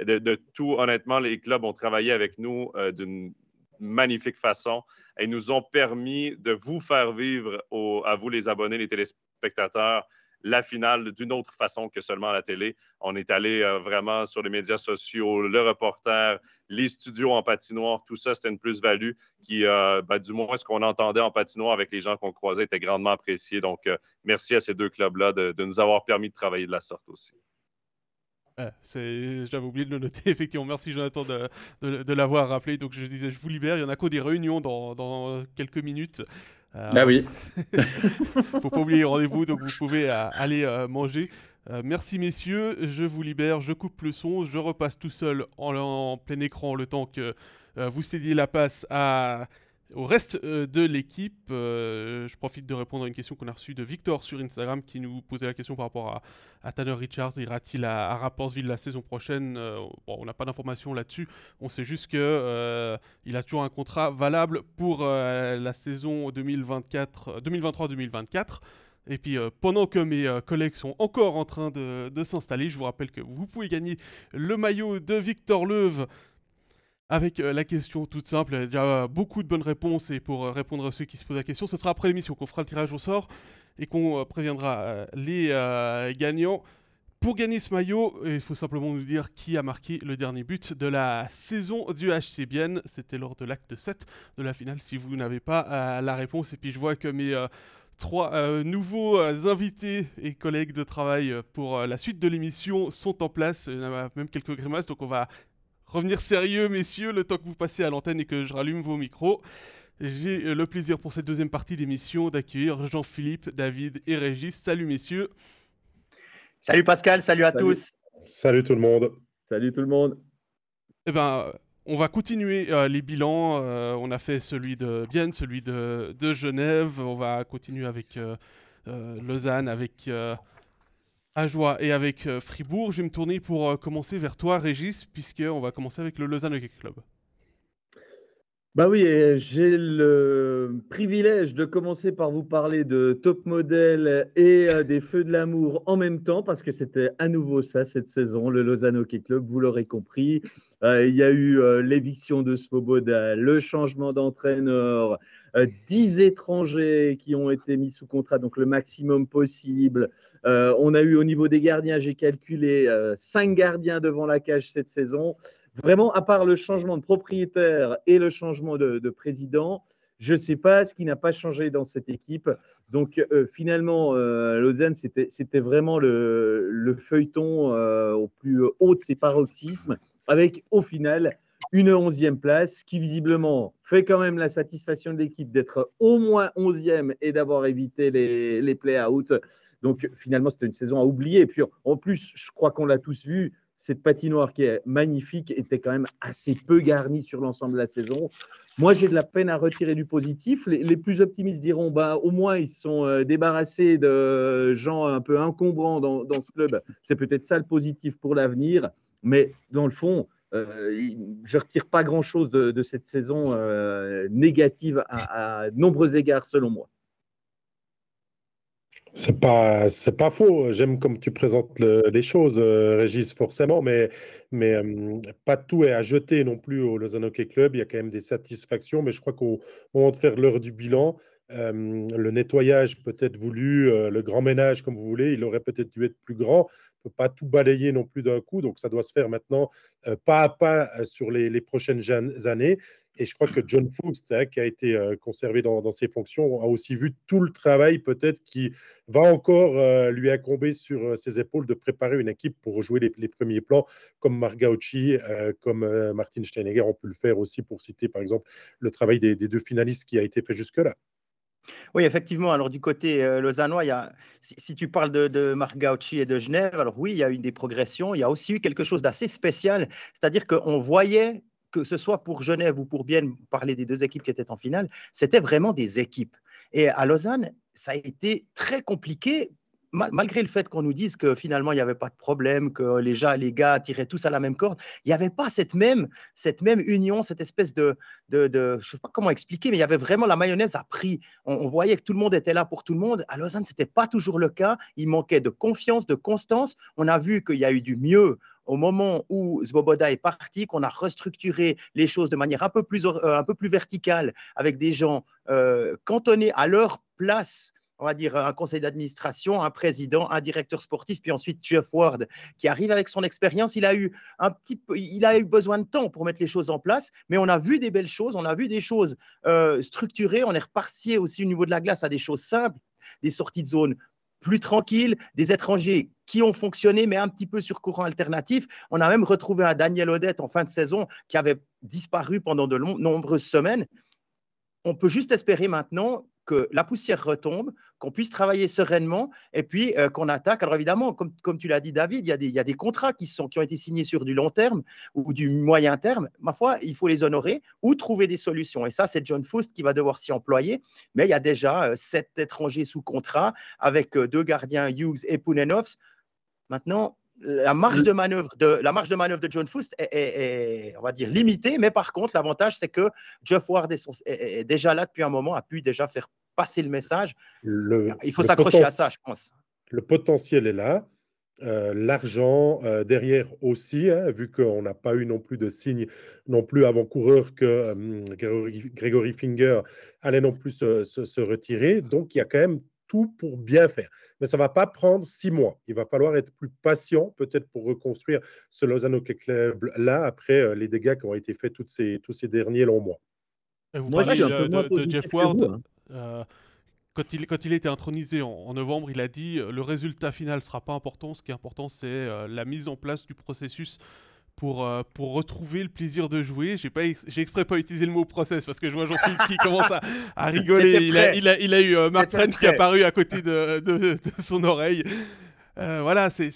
de, tout. Honnêtement, les clubs ont travaillé avec nous euh, d'une magnifique façon et nous ont permis de vous faire vivre, à vous les abonnés, les téléspectateurs, la finale d'une autre façon que seulement à la télé. On est allé euh, vraiment sur les médias sociaux, le reporter, les studios en patinoire, tout ça, c'était une plus-value qui, euh, ben, du moins, ce qu'on entendait en patinoire avec les gens qu'on croisait était grandement apprécié. Donc, euh, merci à ces deux clubs-là de, nous avoir permis de travailler de la sorte aussi. J'avais oublié de le noter, <laughs> effectivement. Merci Jonathan de, l'avoir rappelé. Donc je disais, je vous libère. Il y en a qu'au des réunions dans, dans quelques minutes. Euh, ah oui. <laughs> faut pas oublier le rendez-vous, donc vous pouvez euh, aller euh, manger. merci messieurs, je vous libère, je coupe le son, je repasse tout seul en, plein écran le temps que vous cédiez la passe à au reste euh, de l'équipe, euh, je profite de répondre à une question qu'on a reçue de Victor sur Instagram qui nous posait la question par rapport à, Tanner Richards. Ira-t-il à, à Rappersville la saison prochaine euh, bon, On n'a pas d'informations là-dessus. On sait juste qu'il a toujours un contrat valable pour la saison 2023-2024. Et puis pendant que mes collègues sont encore en train de, de s'installer, je vous rappelle que vous pouvez gagner le maillot de Victor Leuve avec euh, la question toute simple. Il y a beaucoup de bonnes réponses et pour euh, répondre à ceux qui se posent la question, ce sera après l'émission qu'on fera le tirage au sort et qu'on euh, préviendra les gagnants. Pour gagner ce maillot, il faut simplement nous dire qui a marqué le dernier but de la saison du HC Bienne. C'était lors de l'acte 7 de la finale. Si vous n'avez pas la réponse, et puis je vois que mes trois nouveaux invités et collègues de travail pour la suite de l'émission sont en place. Il y en a même quelques grimaces, donc on va revenir sérieux, messieurs, le temps que vous passez à l'antenne et que je rallume vos micros. J'ai euh, le plaisir pour cette deuxième partie d'émission d'accueillir Jean-Philippe, David et Régis. Salut, messieurs. Salut Pascal, salut à tous. Salut tout le monde. Salut tout le monde. Eh ben, on va continuer euh, les bilans. Euh, on a fait celui de Bienne, celui de, de Genève. On va continuer avec Lausanne, avec à Joie et avec euh, Fribourg. Je vais me tourner pour euh, commencer vers toi, Régis, puisqu'on va commencer avec le Lausanne Hockey Club. Bah oui, j'ai le privilège de commencer par vous parler de top modèle et euh, des feux de l'amour en même temps, parce que c'était à nouveau ça cette saison, le Lausanne Hockey Club, vous l'aurez compris. Il y a eu l'éviction de Svoboda, le changement d'entraîneur, 10 étrangers qui ont été mis sous contrat, donc le maximum possible. on a eu au niveau des gardiens, j'ai calculé 5 gardiens devant la cage cette saison. Vraiment, à part le changement de propriétaire et le changement de, président, je ne sais pas ce qui n'a pas changé dans cette équipe. Donc euh, finalement, euh, Lausanne, c'était vraiment le, feuilleton euh, au plus haut de ses paroxysmes, avec au final une onzième place qui visiblement fait quand même la satisfaction de l'équipe d'être au moins onzième et d'avoir évité les, les play-out. Donc finalement, c'était une saison à oublier. Et puis en plus, je crois qu'on l'a tous vu, cette patinoire qui est magnifique était quand même assez peu garnie sur l'ensemble de la saison. Moi, j'ai de la peine à retirer du positif. Les, plus optimistes diront, bah, au moins, ils sont euh, débarrassés de gens un peu encombrants dans, ce club. C'est peut-être ça le positif pour l'avenir. Mais dans le fond, je ne retire pas grand-chose de, cette saison euh, négative à, nombreux égards, selon moi. C'est pas, pas faux. J'aime comme tu présentes les choses, euh, Régis, forcément, mais, mais pas tout est à jeter non plus au Lausanne Hockey Club. Il y a quand même des satisfactions, mais je crois qu'au moment de faire l'heure du bilan, le nettoyage peut-être voulu, euh, le grand ménage, comme vous voulez, il aurait peut-être dû être plus grand. Peut pas tout balayer non plus d'un coup, donc ça doit se faire maintenant euh, pas à pas sur les, prochaines années. Et je crois que John Foust, hein, qui a été euh, conservé dans, ses fonctions, a aussi vu tout le travail peut-être qui va encore euh, lui incomber sur euh, ses épaules de préparer une équipe pour jouer les, premiers plans, comme Margauchi, comme Martin Steinegger ont pu le faire aussi, pour citer par exemple le travail des, deux finalistes qui a été fait jusque-là. Oui, effectivement. Alors, du côté lausannois, il y a, si, tu parles de, de Marc Gauchi et de Genève, alors oui, il y a eu des progressions. Il y a aussi eu quelque chose d'assez spécial. C'est-à-dire qu'on voyait que ce soit pour Genève ou pour Bienne, parler des deux équipes qui étaient en finale, c'était vraiment des équipes. Et à Lausanne, ça a été très compliqué malgré le fait qu'on nous dise que finalement il n'y avait pas de problème, que les, gens, les gars tiraient tous à la même corde, il n'y avait pas cette même, cette même union, cette espèce de, je ne sais pas comment expliquer, mais il y avait vraiment la mayonnaise a pris. On, voyait que tout le monde était là pour tout le monde. À Lausanne, ce n'était pas toujours le cas. Il manquait de confiance, de constance. On a vu qu'il y a eu du mieux au moment où Svoboda est parti, qu'on a restructuré les choses de manière un peu plus, euh, un peu plus verticale, avec des gens euh, cantonnés à leur place on va dire, un conseil d'administration, un président, un directeur sportif, puis ensuite Jeff Ward, qui arrive avec son expérience. Il a eu un petit peu, il a eu besoin de temps pour mettre les choses en place, mais on a vu des belles choses, on a vu des choses euh, structurées. On est reparti aussi au niveau de la glace à des choses simples, des sorties de zone plus tranquilles, des étrangers qui ont fonctionné, mais un petit peu sur courant alternatif. On a même retrouvé un Daniel Odette en fin de saison qui avait disparu pendant de nombreuses semaines. On peut juste espérer maintenant que la poussière retombe, qu'on puisse travailler sereinement et puis euh, qu'on attaque. Alors évidemment, comme, tu l'as dit David, il y, a des, contrats qui ont été signés sur du long terme ou du moyen terme. Ma foi, il faut les honorer ou trouver des solutions. Et ça, c'est John Faust qui va devoir s'y employer. Mais il y a déjà euh, sept étrangers sous contrat avec euh, deux gardiens, Hughes et Pounenovs. Maintenant, la marge de manœuvre de, la marge de, manœuvre de John Foust est, on va dire, limitée, mais par contre, l'avantage, c'est que Jeff Ward est, déjà là depuis un moment, a pu déjà faire passer le message. Il faut s'accrocher à ça, je pense. Le potentiel est là. Euh, l'argent euh, derrière aussi, hein, vu qu'on n'a pas eu non plus de signe non plus avant-coureur que euh, Gregory, Finger allait non plus se, se, retirer. Donc, il y a quand même tout pour bien faire. Mais ça ne va pas prendre six mois. Il va falloir être plus patient, peut-être pour reconstruire ce Lausanne Hockey Club-là, après euh, les dégâts qui ont été faits toutes ces, tous ces derniers longs mois. vous parlez de, Jeff Ward. Hein. Euh, quand il, quand il a été intronisé en, novembre, il a dit euh, le résultat final ne sera pas important. Ce qui est important, c'est la mise en place du processus pour, euh, pour retrouver le plaisir de jouer. J'ai pas j'ai exprès pas utilisé le mot process parce que je vois Jean-Philippe qui commence à, à rigoler. Il a, il a, il, a, eu euh, Mark French qui est apparu à côté de, de, son oreille. Euh, voilà, c'est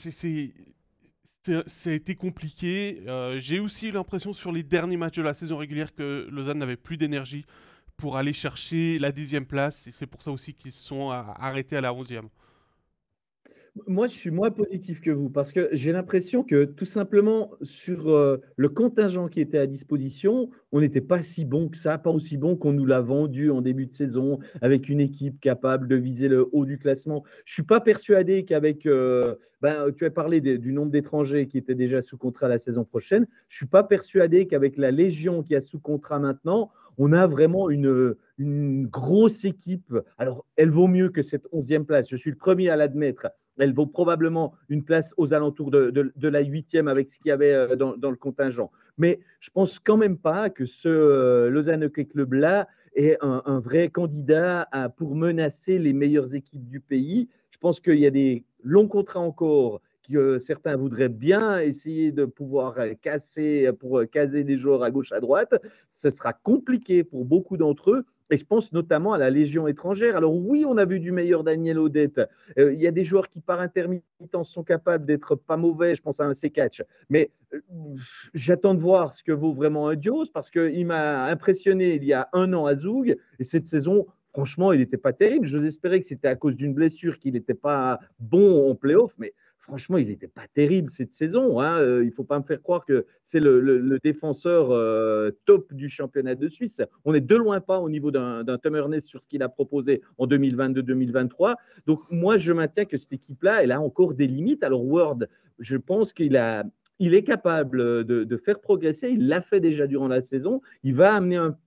ça a été compliqué. J'ai aussi eu l'impression sur les derniers matchs de la saison régulière que Lausanne n'avait plus d'énergie pour aller chercher la dixième place. C'est pour ça aussi qu'ils se sont arrêtés à la onzième. Moi, je suis moins positif que vous parce que j'ai l'impression que tout simplement sur euh, le contingent qui était à disposition, on n'était pas si bon que ça, pas aussi bon qu'on nous l'a vendu en début de saison avec une équipe capable de viser le haut du classement. Je suis pas persuadé qu'avec, euh, ben, tu as parlé du nombre d'étrangers qui étaient déjà sous contrat la saison prochaine. Je suis pas persuadé qu'avec la Légion qui a sous contrat maintenant, on a vraiment une, une grosse équipe. Alors, elle vaut mieux que cette onzième place. Je suis le premier à l'admettre elle vaut probablement une place aux alentours de, la huitième avec ce qu'il y avait euh, dans, le contingent. Mais je pense quand même pas que ce euh, Lausanne Hockey Club là est un, vrai candidat pour menacer les meilleures équipes du pays. Je pense qu'il y a des longs contrats encore que certains voudraient bien essayer de pouvoir casser pour caser des joueurs à gauche à droite. Ce sera compliqué pour beaucoup d'entre eux. Et je pense notamment à la Légion étrangère. Alors oui, on a vu du meilleur Daniel Odette. Euh, il y a des joueurs qui, par intermittence, sont capables d'être pas mauvais. Je pense à un C-Catch. Mais euh, j'attends de voir ce que vaut vraiment un parce qu'il m'a impressionné il y a un an à Zoug. Et cette saison, franchement, il n'était pas terrible. Je espérais que c'était à cause d'une blessure qu'il n'était pas bon en playoff. Mais franchement, il n'était pas terrible cette saison. Hein. Euh, il ne faut pas me faire croire que c'est le, défenseur euh, top du championnat de Suisse. On est de loin pas au niveau d'un Tom Ernest sur ce qu'il a proposé en 2022-2023. Donc, moi, je maintiens que cette équipe-là, elle a encore des limites. Alors, Ward, je pense qu'il est capable de, de faire progresser. Il l'a fait déjà durant la saison. Il va amener un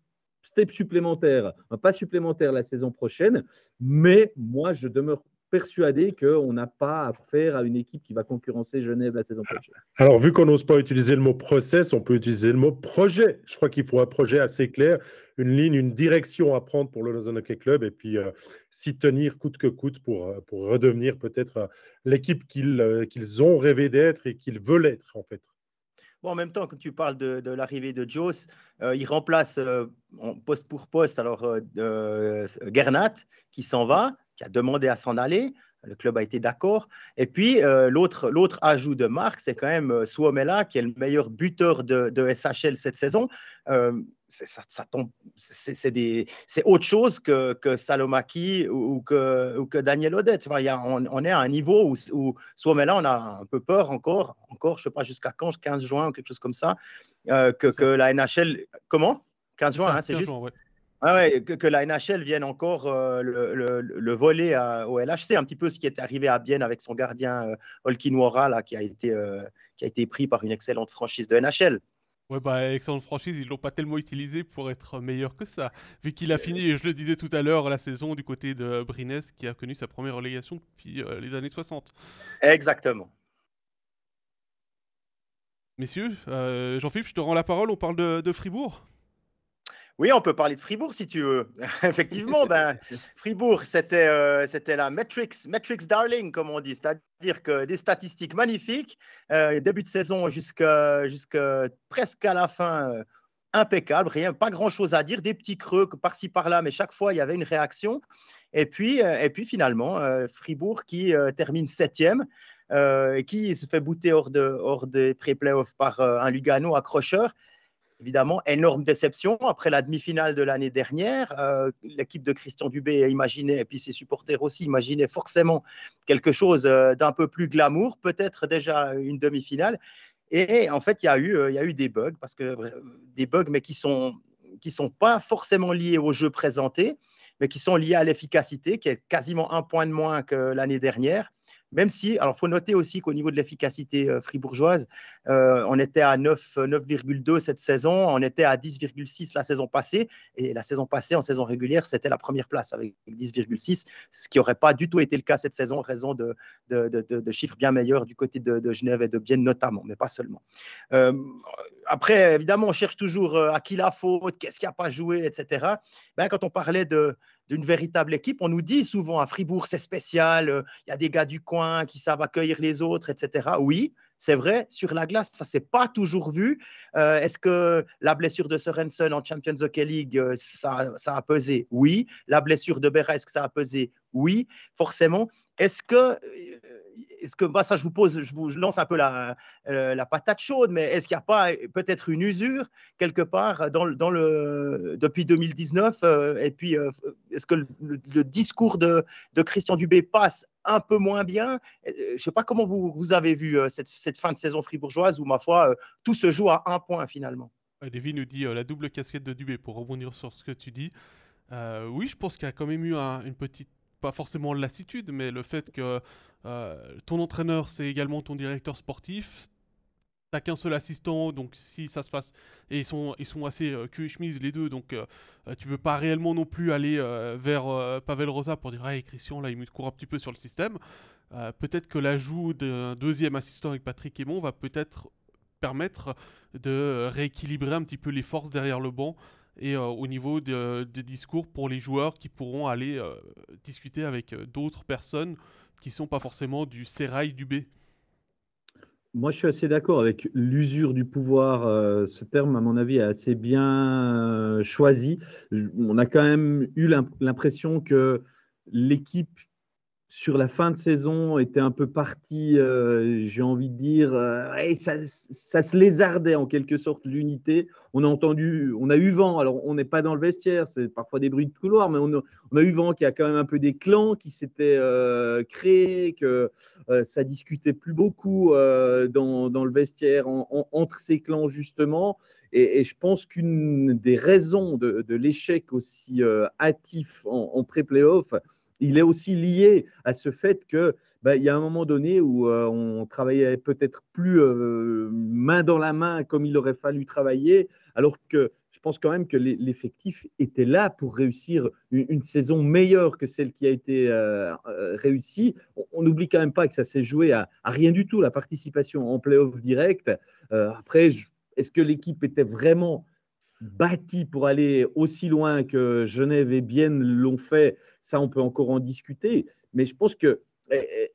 step supplémentaire, un pas supplémentaire la saison prochaine. Mais moi, je demeure persuadé qu'on n'a pas affaire à une équipe qui va concurrencer Genève la saison prochaine. Alors, vu qu'on n'ose pas utiliser le mot process, on peut utiliser le mot projet. Je crois qu'il faut un projet assez clair, une ligne, une direction à prendre pour le Lausanne Hockey Club et puis euh, s'y tenir coûte que coûte pour, euh, pour redevenir peut-être euh, l'équipe qu'ils qu'ils ont rêvé d'être et qu'ils veulent être en fait. En même temps, quand tu parles de, l'arrivée de Joss, il remplace poste pour poste alors Gernat qui s'en va qui a demandé à s'en aller. Le club a été d'accord. Et puis, euh, l'autre, ajout de marque, c'est quand même euh, Suomela, qui est le meilleur buteur de, de SHL cette saison. C'est, ça, tombe, c'est, des, c'est autre chose que, que Salomaki ou, que, ou que Daniel Odette. y a, on, est à un niveau où, où Suomela, on a un peu peur encore, encore je ne sais pas jusqu'à quand, 15 juin ou quelque chose comme ça, que, que la NHL. Comment? 15 juin, hein, c'est juste? Ah ouais, que, la NHL vienne encore euh, le, le, voler au LHC, un petit peu ce qui est arrivé à Bienne avec son gardien euh, là, qui, a été, euh, qui a été pris par une excellente franchise de NHL. Ouais, bah, excellente franchise, ils l'ont pas tellement utilisé pour être meilleur que ça. Vu qu'il a fini, je le disais tout à l'heure, la saison du côté de Brines, qui a connu sa première relégation depuis les années 60. Exactement. Messieurs, Jean-Philippe, je te rends la parole, on parle de, de Fribourg oui, on peut parler de Fribourg si tu veux. <laughs> Effectivement, ben, Fribourg, c'était euh, c'était la Matrix, Matrix Darling, comme on dit, c'est-à-dire que des statistiques magnifiques, euh, début de saison jusqu'à presque à la fin, euh, impeccable, rien, pas grand-chose à dire, des petits creux par-ci par-là, mais chaque fois il y avait une réaction. Et puis, et puis finalement, Fribourg qui termine septième. et qui se fait bouter hors, de, hors des pré-playoffs par un Lugano accrocheur évidemment, énorme déception après la demi-finale de l'année dernière. Euh, l'équipe de Christian Dubé imaginait, et puis ses supporters aussi, imaginaient forcément quelque chose euh, d'un peu plus glamour, peut-être déjà une demi-finale. Et en fait, il y, a eu, euh, il y a eu des bugs, parce que des bugs, mais qui sont qui sont pas forcément liés au jeu présenté, mais qui sont liés à l'efficacité, qui est quasiment un point de moins que l'année dernière. Même si, alors, faut noter aussi qu'au niveau de l'efficacité euh, fribourgeoise, euh, on était à 9,2 cette saison, on était à 10,6 la saison passée, et la saison passée, en saison régulière, c'était la première place avec 10,6, ce qui n'aurait pas du tout été le cas cette saison, raison de, chiffres bien meilleurs du côté de, Genève et de Bienne notamment, mais pas seulement. Euh, après, évidemment, on cherche toujours à qui la faute, qu'est-ce qui n'a pas joué, etc. Ben, quand on parlait de, d'une véritable équipe. On nous dit souvent à Fribourg, c'est spécial, euh, il y a des gars du coin qui savent accueillir les autres, etc. Oui, c'est vrai, sur la glace, ça ne s'est pas toujours vu. Euh, est-ce que la blessure de Sorensen en Champions Hockey League, euh, ça, a pesé? Oui. La blessure de Beres, ça a pesé Oui, forcément. Est-ce que est-ce que bah, ça, je vous pose, je vous lance un peu la, euh, la patate chaude, mais est-ce qu'il n'y a pas peut-être une usure quelque part dans, dans le, depuis 2019 euh, Et puis, euh, est-ce que le, discours de, de, Christian Dubé passe un peu moins bien? Je ne sais pas comment vous, vous avez vu cette, cette, fin de saison fribourgeoise où, ma foi, tout se joue à un point finalement. Davy nous dit la double casquette de Dubé pour rebondir sur ce que tu dis. oui, je pense qu'il y a quand même eu une petite pas forcément lassitude, mais le fait que euh, ton entraîneur, c'est également ton directeur sportif. T'as qu'un seul assistant, donc si ça se passe. Et ils sont, ils sont assez euh, cul et chemise, les deux, donc euh, tu peux pas réellement non plus aller vers Pavel Rosa pour dire Hey Christian, là, il me court un petit peu sur le système. peut-être que l'ajout d'un deuxième assistant avec Patrick Aymon va peut-être permettre de rééquilibrer un petit peu les forces derrière le banc et euh, au niveau des discours pour les joueurs qui pourront aller euh, discuter avec euh, d'autres personnes qui ne sont pas forcément du sérail du B. Moi, je suis assez d'accord avec l'usure du pouvoir. ce terme, à mon avis, est assez bien choisi. On a quand même eu l'impression que l'équipe sur la fin de saison était un peu parti, euh, j'ai envie de dire, euh, et ça, se lézardait en quelque sorte l'unité. On a entendu, on a eu vent, alors on n'est pas dans le vestiaire, c'est parfois des bruits de couloir, mais on a, eu vent qu'il y a quand même un peu des clans qui s'étaient euh, créés, que ça discutait plus beaucoup dans, le vestiaire entre ces clans justement. Et, je pense qu'une des raisons de, l'échec aussi hâtif en, en pré-playoff, il est aussi lié à ce fait que bah, il y a un moment donné où euh, on travaillait peut-être plus euh, main dans la main comme il aurait fallu travailler, alors que je pense quand même que l'effectif était là pour réussir une, saison meilleure que celle qui a été euh, réussie. On n'oublie quand même pas que ça s'est joué à, rien du tout, la participation en playoff direct. après, est-ce que l'équipe était vraiment bâtie pour aller aussi loin que Genève et Bienne l'ont fait ça, on peut encore en discuter. Mais je pense que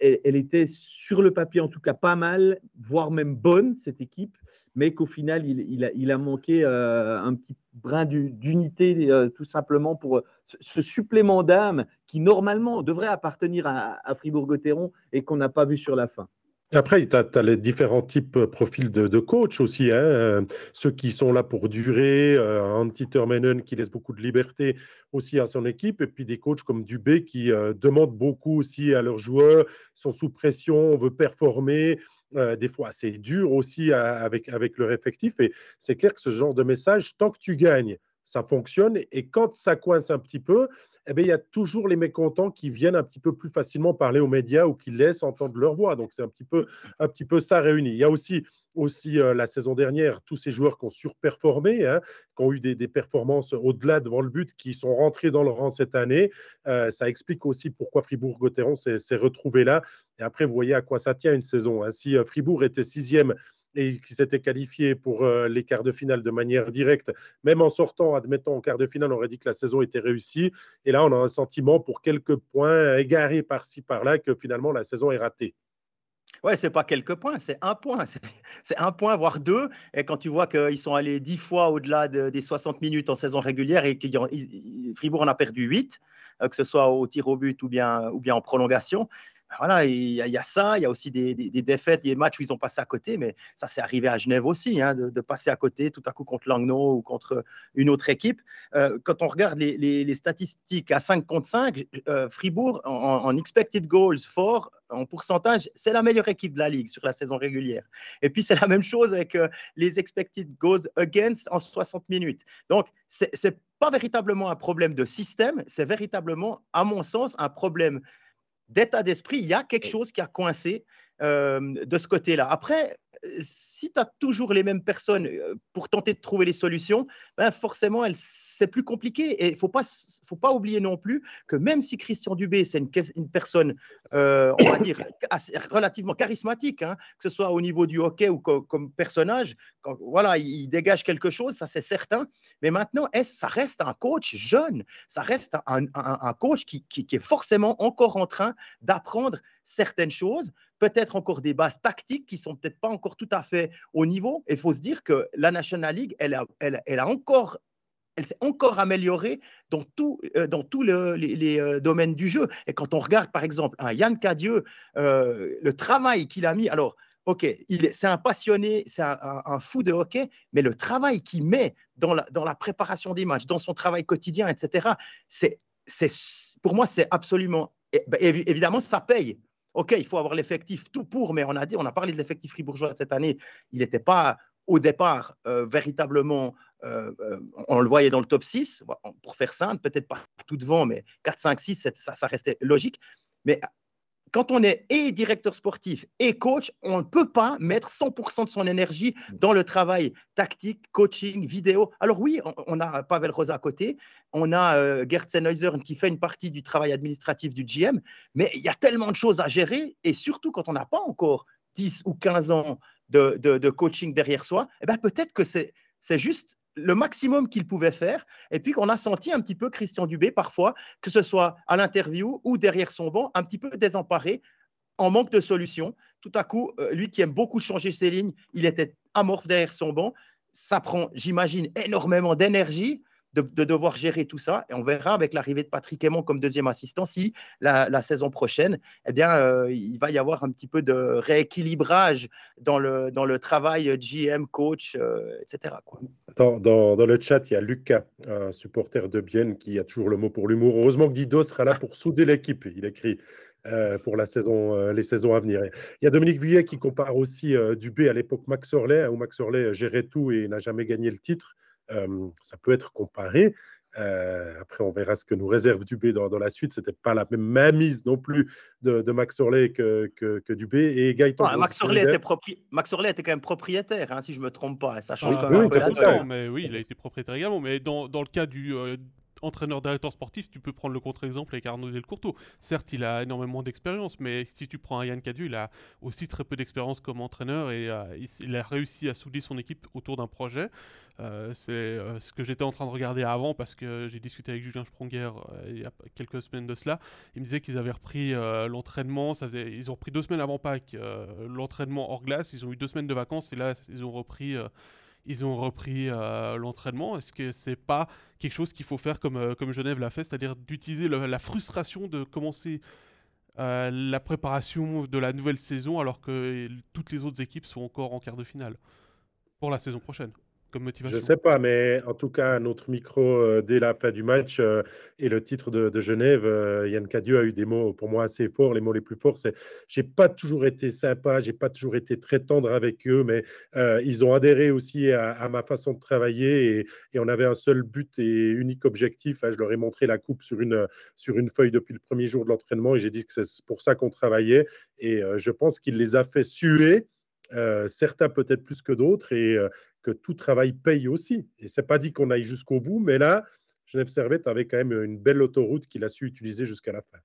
elle, était sur le papier en tout cas pas mal, voire même bonne cette équipe, mais qu'au final il, a, manqué euh, un petit brin d'unité euh, tout simplement pour ce, supplément d'âme qui normalement devrait appartenir à, à Fribourg-Gotteron et qu'on n'a pas vu sur la fin. Après, tu as, les différents types de euh, profils de, de coach aussi. Hein, euh, ceux qui sont là pour durer, euh, Antti Termenen qui laisse beaucoup de liberté aussi à son équipe, et puis des coachs comme Dubé qui demandent beaucoup aussi à leurs joueurs, sont sous pression, on veut performer. des fois c'est dur aussi avec, avec leur effectif. Et c'est clair que ce genre de message, tant que tu gagnes, ça fonctionne. Et quand ça coince un petit peu, eh bien, il y a toujours les mécontents qui viennent un petit peu plus facilement parler aux médias ou qui laissent entendre leur voix. Donc, c'est un petit peu, un petit peu ça réuni. Il y a aussi, aussi euh, la saison dernière, tous ces joueurs qui ont surperformé, hein, qui ont eu des, performances au-delà devant le but, qui sont rentrés dans le rang cette année. Euh, ça explique aussi pourquoi Fribourg-Gotteron s'est retrouvé là. Et après, vous voyez à quoi ça tient une saison. Hein. Si euh, Fribourg était sixième et qui s'était qualifié pour euh, les quarts de finale de manière directe, même en sortant, admettons, en quart de finale, on aurait dit que la saison était réussie. Et là, on a un sentiment pour quelques points égarés par-ci, par-là, que finalement, la saison est ratée. Ouais, c'est pas quelques points, c'est un point. <laughs> C'est un point, voire deux. Et quand tu vois qu'ils sont allés dix fois au-delà des 60 minutes en saison régulière et que Fribourg en a perdu huit, euh, que ce soit au tir au but ou bien, ou bien en prolongation, voilà, il y, a ça, il y a aussi des, défaites, des matchs où ils ont passé à côté, mais ça c'est arrivé à Genève aussi, hein, de, passer à côté tout à coup contre Langnau ou contre une autre équipe. Euh, quand on regarde les, statistiques à 5 contre 5, euh, Fribourg en, expected goals for, en pourcentage, c'est la meilleure équipe de la ligue sur la saison régulière. Et puis c'est la même chose avec euh, les expected goals against en 60 minutes. Donc c'est pas véritablement un problème de système, c'est véritablement, à mon sens, un problème d'état d'esprit, il y a quelque chose qui a coincé de ce côté-là. Après, si tu as toujours les mêmes personnes euh, pour tenter de trouver les solutions, ben forcément, c'est plus compliqué. Et il ne faut pas, oublier non plus que même si Christian Dubé, c'est une, personne, euh, on va dire, <coughs> relativement charismatique, hein, que ce soit au niveau du hockey ou comme personnage, voilà, il dégage quelque chose, ça c'est certain. Mais maintenant, ça reste un coach jeune, ça reste un, coach qui, est forcément encore en train d'apprendre certaines choses, peut-être encore des bases tactiques qui sont peut-être pas encore tout à fait au niveau. Il faut se dire que la National League, elle a, encore elle s'est encore améliorée dans, tout, euh, dans tous les, euh, domaines du jeu. Et quand on regarde, par exemple, un Yann Cadieux, euh, le travail qu'il a mis, alors, OK, c'est un passionné, c'est un, fou de hockey, mais le travail qu'il met dans la, dans la préparation des matchs, dans son travail quotidien, etc., c'est, pour moi, c'est absolument. Ben, évidemment, ça paye. OK, il faut avoir l'effectif tout pour, mais on a dit, on a parlé de l'effectif fribourgeois cette année. Il n'était pas au départ véritablement euh, euh, on le voyait dans le top 6, pour faire simple, peut-être pas tout devant, mais 4, 5, 6, ça, ça restait logique. Mais quand on est et directeur sportif et coach, on ne peut pas mettre 100% de son énergie dans le travail tactique, coaching, vidéo. Alors oui, on, a Pavel Rosa à côté, on a euh, qui fait une partie du travail administratif du GM, mais il y a tellement de choses à gérer, et surtout quand on n'a pas encore 10 ou 15 ans de, coaching derrière soi, eh ben peut-être que c'est juste le maximum qu'il pouvait faire. Et puis qu'on a senti un petit peu Christian Dubé parfois, que ce soit à l'interview ou derrière son banc, un petit peu désemparé, en manque de solution. Tout à coup, euh, lui qui aime beaucoup changer ses lignes, il était amorphe derrière son banc. Ça prend, j'imagine, énormément d'énergie de, devoir gérer tout ça. Et on verra avec l'arrivée de Patrick Aymon comme deuxième assistant si la, saison prochaine, eh bien, euh, il va y avoir un petit peu de rééquilibrage dans le, dans le travail GM, coach, euh, etc. Dans, dans, le chat, il y a Lucas, un supporter de Bienne, qui a toujours le mot pour l'humour. Heureusement que Dido sera là pour souder l'équipe. Il écrit. Euh, pour la saison, les saisons à venir. Il y a Dominique Vuillet qui compare aussi Dubé à l'époque Max Orley, où Max Orley gérait tout et n'a jamais gagné le titre ça peut être comparé. après, on verra ce que nous réserve Dubé dans, dans la suite. C'était pas la même mise non plus de, Max Orley que, que, Dubé. Et Gaëtan. Max, Orley était Max Orley était quand même propriétaire, hein, si je me trompe pas. Ça change ah, quand même un Mais oui, il a été propriétaire également. Mais dans, dans le cas du, entraîneur directeur sportif, tu peux prendre le contre-exemple avec Arnaud Delcourteau. Certes, il a énormément d'expérience, mais si tu prends Yann Cadieux, il a aussi très peu d'expérience comme entraîneur et euh, il, a réussi à souder son équipe autour d'un projet. Euh, c'est euh, ce que j'étais en train de regarder avant parce que j'ai discuté avec Julien Spronger il y a quelques semaines de cela. Il me disait qu'ils avaient repris l'entraînement, ils ont repris deux semaines avant Pâques l'entraînement hors glace, ils ont eu deux semaines de vacances et là ils ont repris ils ont repris euh, l'entraînement. Est-ce que c'est pas quelque chose qu'il faut faire comme, euh, comme Genève l'a fait, c'est-à-dire d'utiliser la frustration de commencer euh, la préparation de la nouvelle saison alors que toutes les autres équipes sont encore en quart de finale pour la saison prochaine? Je ne sais pas, mais en tout cas, notre micro euh, dès la fin du match euh, et le titre de, Genève, euh, Yann Cadieux a eu des mots pour moi assez forts. Les mots les plus forts, c'est j'ai pas toujours été sympa, j'ai pas toujours été très tendre avec eux, mais ils ont adhéré aussi à, ma façon de travailler et, on avait un seul but et unique objectif. Hein, je leur ai montré la coupe sur une, sur une feuille depuis le premier jour de l'entraînement et j'ai dit que c'est pour ça qu'on travaillait. Et je pense qu'il les a fait suer. certains peut-être plus que d'autres, et que tout travail paye aussi. Et c'est pas dit qu'on aille jusqu'au bout, mais là, Genève Servette avait quand même une belle autoroute qu'il a su utiliser jusqu'à la fin.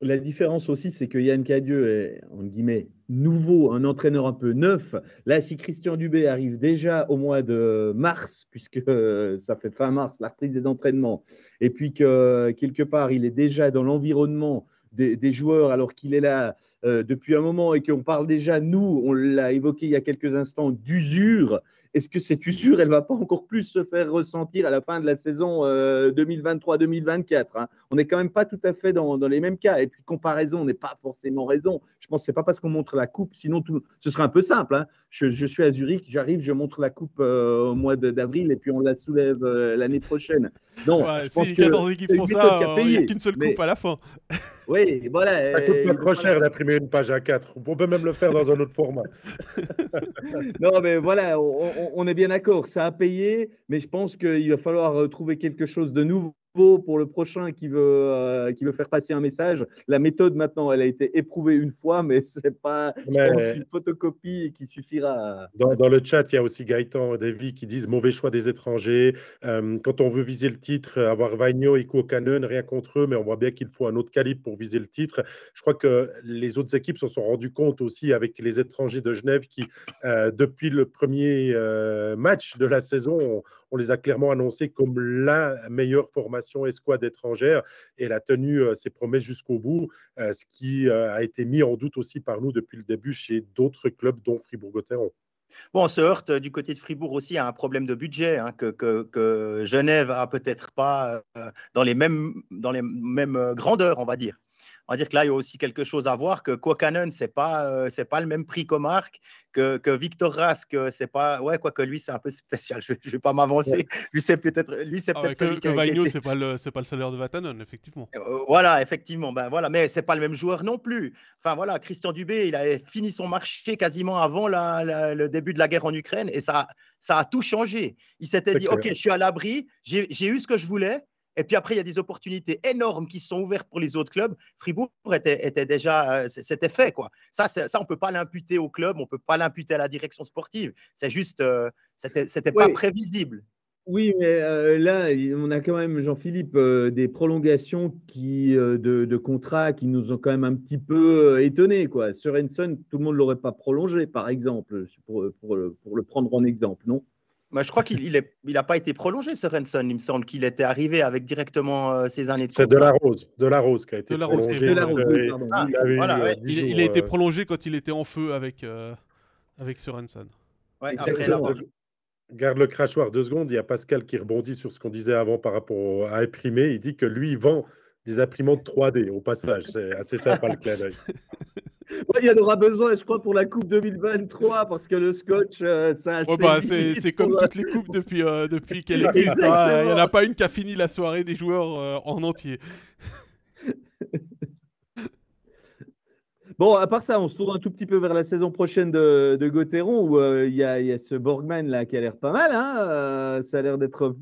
La différence aussi, c'est que Yann Cadieux est, en guillemets, nouveau, un entraîneur un peu neuf. Là, si Christian Dubé arrive déjà au mois de mars, puisque ça fait fin mars, la reprise des entraînements, et puis que quelque part, il est déjà dans l'environnement des, joueurs alors qu'il est là euh, depuis un moment et qu'on parle déjà, nous, on l'a évoqué il y a quelques instants, d'usure, est-ce que cette usure, elle va pas encore plus se faire ressentir à la fin de la saison 2023-2024 euh, hein? On n'est quand même pas tout à fait dans, les mêmes cas. Et puis, comparaison n'est pas forcément raison. Je pense que ce n'est pas parce qu'on montre la coupe, sinon tout, ce serait un peu simple. Hein. Je, suis à Zurich, j'arrive, je montre la coupe euh, au mois d'avril et puis on la soulève euh, l'année prochaine. Non, je pense si 14 équipes font ça, il n'y a qu'une seule coupe à la fin. Oui, voilà. Ça coûte pas trop cher d'imprimer une page à 4. On peut même le faire dans un autre format. <laughs> non, mais voilà, on, on, est bien d'accord, ça a payé, mais je pense qu'il va falloir euh, trouver quelque chose de nouveau pour le prochain qui veut, euh, qui veut faire passer un message. La méthode maintenant, elle a été éprouvée une fois, mais <laughs> ce n'est pas une photocopie qui suffira. Dans, le chat, il y a aussi Gaëtan et Davy qui disent mauvais choix des étrangers. Euh, quand on veut viser le titre, avoir Vagno et Canon, rien contre eux, mais on voit bien qu'il faut un autre calibre pour viser le titre. Je crois que les autres équipes se sont rendues compte aussi avec les étrangers de Genève qui, euh, depuis le premier match de la saison, on les a clairement annoncés comme la meilleure formation escouade étrangère et elle a tenu euh, ses promesses jusqu'au bout, euh, ce qui euh, a été mis en doute aussi par nous depuis le début chez d'autres clubs, dont Fribourg-Gotteron. Bon, on se heurte du côté de Fribourg aussi à un problème de budget hein, que, Genève a peut-être pas dans les mêmes, dans les mêmes grandeurs, on va dire on va dire que là, il y a aussi quelque chose à voir que Quokanen, ce n'est pas, euh, c'est pas le même prix qu'au Marc, que, que Victor Rask, c'est pas. Ouais, quoique lui, c'est un peu <laughs> spécial. Je ne vais pas m'avancer. Lui, c'est peut-être. Lui, c'est ah peut-être que, que été... c'est pas, le, pas le salaire de Vatanen, effectivement. Euh, voilà, effectivement. Ben, voilà. Mais ce n'est pas le même joueur non plus. Enfin, voilà, Christian Dubé, il avait fini son marché quasiment avant la, le début de la guerre en Ukraine et ça, ça a tout changé. Il s'était dit OK, je suis à l'abri, j'ai eu ce que je voulais et puis après, il y a des opportunités énormes qui sont ouvertes pour les autres clubs. Fribourg était, déjà, euh, c'était fait. Quoi. Ça, ça on ne peut pas l'imputer au club, on ne peut pas l'imputer à la direction sportive. C'est juste, euh, c'était, c'était pas prévisible. Oui, mais euh, là, on a quand même, Jean-Philippe, des prolongations qui, de, de, contrats qui nous ont quand même un petit peu étonnés. Quoi. Sorensen, tout le monde ne l'aurait pas prolongé, par exemple, pour, pour, pour le prendre en exemple, non? Je crois qu'il n'a il pas été prolongé, ce Renson. Il me semble qu'il était arrivé avec directement euh, ses années de C'est de la Rose, de la Rose qui a été de la Rose, prolongé. De la Rose, il, a été prolongé quand il était en feu avec, euh, avec Sorensen. Ouais, Garde le crachoir deux secondes. Il y a Pascal qui rebondit sur ce qu'on disait avant par rapport à imprimer. Il dit que lui, il vend des imprimantes 3D au passage. C'est assez sympa le clin d'œil. <laughs> il y en aura besoin, je crois, pour la Coupe 2023, parce que le scotch, euh, ça bah, C'est comme <laughs> toutes les coupes depuis, euh, depuis qu'elle existe. Hein. Il n'y en a pas une qui a fini la soirée des joueurs euh, en entier. <laughs> Bon, à part ça, on se tourne un tout petit peu vers la saison prochaine de, de Gauthieron où euh, il y, a ce Borgman là qui a l'air pas mal. Hein euh, ça a l'air d'être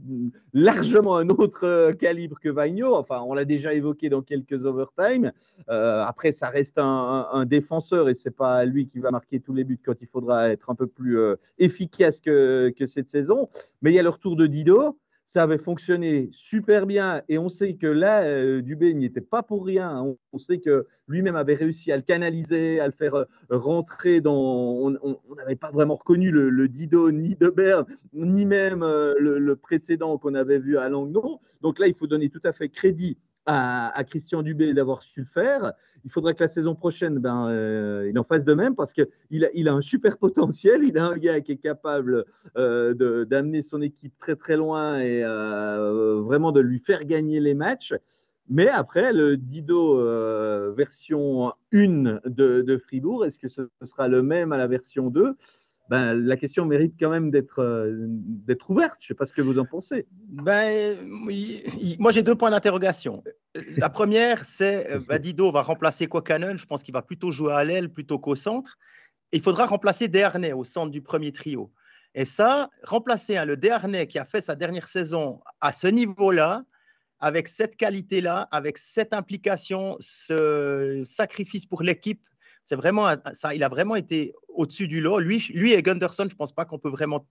largement un autre euh, calibre que Vaigno. Enfin, on l'a déjà évoqué dans quelques overtime. après, ça reste un, défenseur et c'est pas lui qui va marquer tous les buts quand il faudra être un peu plus efficace que, que cette saison. Mais il y a le retour de Dido ça avait fonctionné super bien et on sait que là, euh, Dubé n'y était pas pour rien. On, sait que lui-même avait réussi à le canaliser, à le faire euh, rentrer dans. On n'avait pas vraiment reconnu le, Dido ni de Berne, ni même euh, le, précédent qu'on avait vu à Langnau. Donc là, il faut donner tout à fait crédit à, Christian Dubé d'avoir su le faire. Il faudrait que la saison prochaine, ben, euh, il en fasse de même parce qu'il a, il a un super <laughs> potentiel. Il a un gars qui est capable euh, d'amener son équipe très très loin et euh, vraiment de lui faire gagner les matchs. Mais après, le Dido version 1 de, de Fribourg, est-ce que ce sera le même à la version 2 ben, la question mérite quand même d'être euh, ouverte. Je ne sais pas ce que vous en pensez. Ben, moi, j'ai deux points d'interrogation. La première, c'est euh, ben, Dido va remplacer Quacanon. Je pense qu'il va plutôt jouer à l'aile plutôt qu'au centre. il faudra remplacer Dernay au centre du premier trio. Et ça, remplacer hein, le Dernay qui a fait sa dernière saison à ce niveau-là, avec cette qualité-là, avec cette implication, ce sacrifice pour l'équipe, c'est vraiment ça, il a vraiment été au-dessus du lot. Lui, et Gunderson, je pense pas qu'on peut vraiment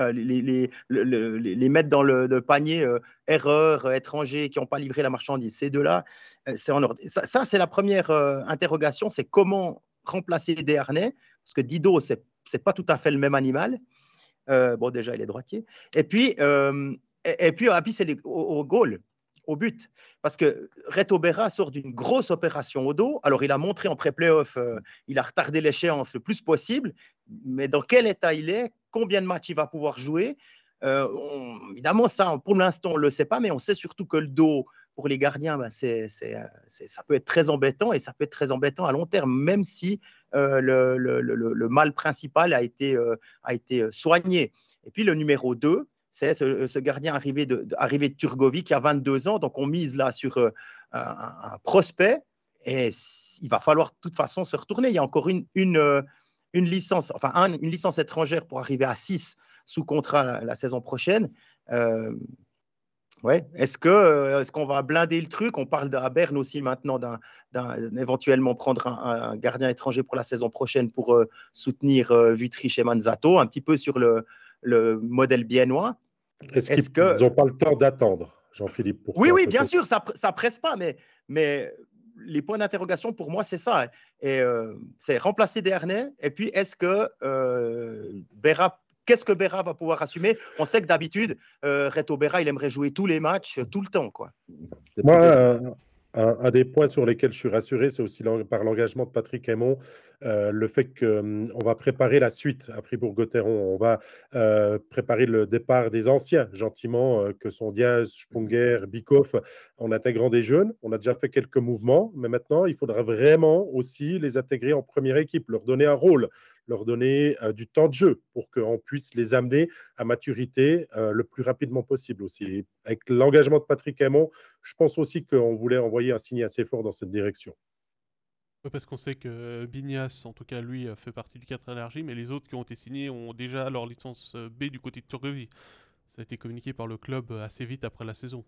euh, les, mettre dans le, panier euh, erreur, étrangers qui n'ont pas livré la marchandise. Ces deux-là, euh, c'est en ordre. Ça, c'est la première interrogation, c'est comment remplacer Desharnais, parce que Dido, ce n'est pas tout à fait le même animal. bon, déjà, il est droitier. Et puis, et, puis, puis c'est au, au au but. Parce que Reto Berra sort d'une grosse opération au dos. Alors, il a montré en pré-playoff, euh, il a retardé l'échéance le plus possible. Mais dans quel état il est Combien de matchs il va pouvoir jouer euh, Évidemment, ça, pour l'instant, on ne le sait pas, mais on sait surtout que le dos, pour les gardiens, c'est, euh, ça peut être très embêtant et ça peut être très embêtant à long terme, même si le, le, mal principal a été, a été soigné. Et puis, le numéro 2, c'est ce, gardien arrivé de, arrivé de Turgovie qui a 22 ans. Donc, on mise là sur euh, un, prospect et il va falloir de toute façon se retourner. Il y a encore une, une, euh, une licence, enfin une licence étrangère pour arriver à 6 sous contrat la, saison prochaine. Euh, ouais. Est-ce que est-ce qu'on va blinder le truc? On parle à Berne aussi maintenant d'un, éventuellement prendre un, gardien étranger pour la saison prochaine pour soutenir Vitry chez Manzato, un petit peu sur le, le modèle biennois. Est-ce qu'ils n'ont pas le temps d'attendre, Jean-Philippe Oui, oui, bien sûr, ça ne presse pas, mais, mais les points d'interrogation pour moi, c'est ça. Hein. Et euh, c'est remplacer Dernay. Et puis, est-ce que euh, qu'est-ce que Béra va pouvoir assumer? On sait que d'habitude, euh, Reto Béra, il aimerait jouer tous les matchs, tout le temps. Quoi. Moi, un, des points sur lesquels je suis rassuré, c'est aussi par l'engagement de Patrick Aymon. le fait qu'on va préparer la suite à Fribourg-Gotteron. On va préparer le départ des anciens, gentiment, que sont Diaz, Sprunger, Bikoff, en intégrant des jeunes. On a déjà fait quelques mouvements, mais maintenant, il faudra vraiment aussi les intégrer en première équipe, leur donner un rôle, leur donner du temps de jeu pour qu'on puisse les amener à maturité le plus rapidement possible aussi. avec l'engagement de Patrick Aymon, je pense aussi qu'on voulait envoyer un signe assez fort dans cette direction. Parce qu'on sait que Bignas, en tout cas lui, fait partie du 4 énergie, mais les autres qui ont été signés ont déjà leur licence B du côté de Turgovie. Ça a été communiqué par le club assez vite après la saison.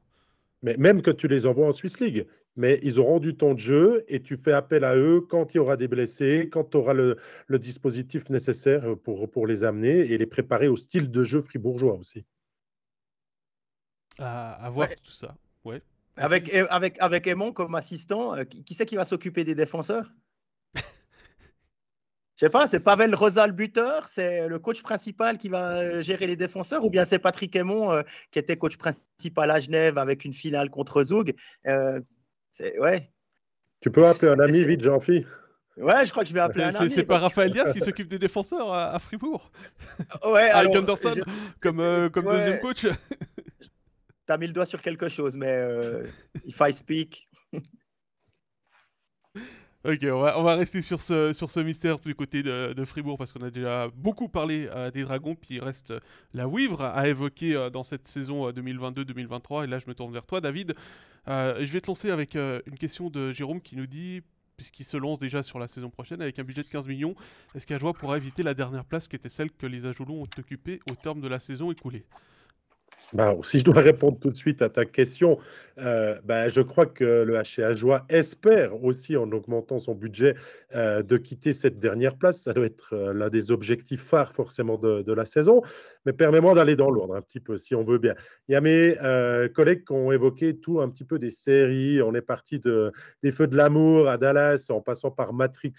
Mais même que tu les envoies en Swiss League, mais ils auront du temps de jeu et tu fais appel à eux quand il y aura des blessés, quand tu auras le, dispositif nécessaire pour, pour les amener et les préparer au style de jeu fribourgeois aussi. À, voir tout ça. Ouais. Avec, avec, avec Aymon comme assistant, euh, qui, qui c'est qui va s'occuper des défenseurs? Je sais pas, c'est Pavel Rosa le buteur, c'est le coach principal qui va euh, gérer les défenseurs, ou bien c'est Patrick Aymon euh, qui était coach principal à Genève avec une finale contre Zoug. Euh, ouais. Tu peux appeler un ami vite, Jean-Phi Ouais, je crois que je vais appeler un ami. C'est pas Raphaël Diaz <laughs> qui s'occupe des défenseurs à, Fribourg Ouais, Avec Anderson comme, comme deuxième coach T'as mis le doigt sur quelque chose, mais if I speak. <laughs> Ok, on va, rester sur ce, sur ce mystère du côté de, Fribourg parce qu'on a déjà beaucoup parlé euh, des Dragons, puis il reste euh, la Wivre à évoquer euh, dans cette saison 2022-2023. Et là, je me tourne vers toi, David. je vais te lancer avec une question de Jérôme qui nous dit puisqu'il se lance déjà sur la saison prochaine avec un budget de 15 millions, est-ce qu'Ajoie pourra éviter la dernière place qui était celle que les Ajoulons ont occupée au terme de la saison écoulée? Bah, si je dois <laughs> répondre tout de suite à ta question, euh, bah, je crois que le HCA espère aussi, en augmentant son budget, euh, de quitter cette dernière place. Ça doit être euh, l'un des objectifs phares forcément de, la saison. Mais permets-moi d'aller dans l'ordre un petit peu, si on veut bien. Il y a mes collègues qui ont évoqué tout un petit peu des séries. On est parti de, des Feux de l'amour à Dallas, en passant par Matrix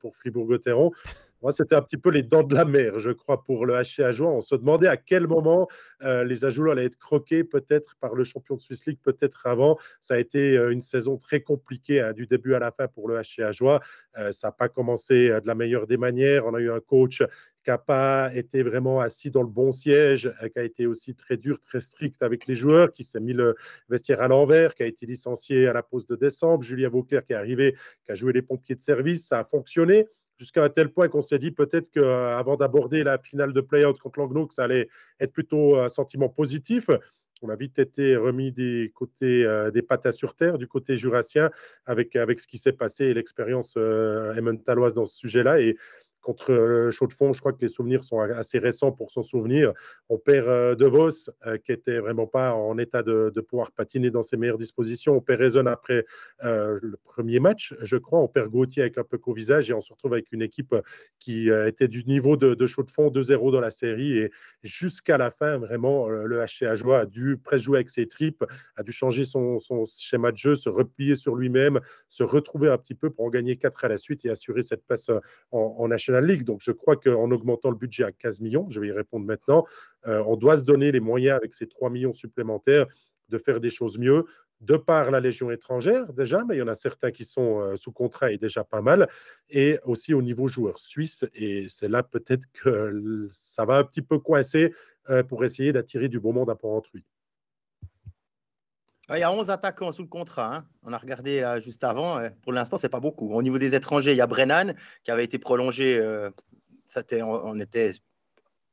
pour Fribourg-Gotteron. C'était un petit peu les dents de la mer, je crois, pour le HC Ajoie. On se demandait à quel moment euh, les Ajoulois allaient être croqués, peut-être par le champion de Swiss League, peut-être avant. Ça a été euh, une saison très compliquée hein, du début à la fin pour le HC Ajoie. Euh, ça n'a pas commencé de la meilleure des manières. On a eu un coach qui n'a pas été vraiment assis dans le bon siège, qui a été aussi très dur, très strict avec les joueurs, qui s'est mis le vestiaire à l'envers, qui a été licencié à la pause de décembre. Julien Vauclair qui est arrivé, qui a joué les pompiers de service. Ça a fonctionné jusqu'à un tel point qu'on s'est dit peut-être qu'avant d'aborder la finale de play-out contre Langnau, que ça allait être plutôt un sentiment positif. On a vite été remis des côtés euh, des pattes sur terre, du côté jurassien, avec, avec ce qui s'est passé et l'expérience euh, emmentaloise dans ce sujet-là. Et contre euh, Chaux-de-Fonds, je crois que les souvenirs sont assez récents pour s'en souvenir. On perd euh, De Vos, euh, qui était vraiment pas en état de, pouvoir patiner dans ses meilleures dispositions. On perd Raison après le premier match, je crois. On perd Gauthier avec un peu qu'au visage et on se retrouve avec une équipe qui était du niveau de, de Chaux-de-Fonds, 2-0 dans la série. Et jusqu'à la fin, vraiment, le HCA Joie a dû presque jouer avec ses tripes, a dû changer son, schéma de jeu, se replier sur lui-même, se retrouver un petit peu pour en gagner 4 à la suite et assurer cette place en, en Donc, je crois qu'en augmentant le budget à 15 millions, je vais y répondre maintenant, euh, on doit se donner les moyens avec ces 3 millions supplémentaires de faire des choses mieux, de par la Légion étrangère déjà, mais il y en a certains qui sont euh, sous contrat et déjà pas mal, et aussi au niveau joueur suisse. Et c'est là peut-être que ça va un petit peu coincer euh, pour essayer d'attirer du bon monde à Port-Entruy. Il y a 11 attaquants sous le contrat. Hein. On a regardé là, juste avant. Euh, pour l'instant, c'est pas beaucoup. Au niveau des étrangers, il y a Brennan qui avait été prolongé. Euh, on, était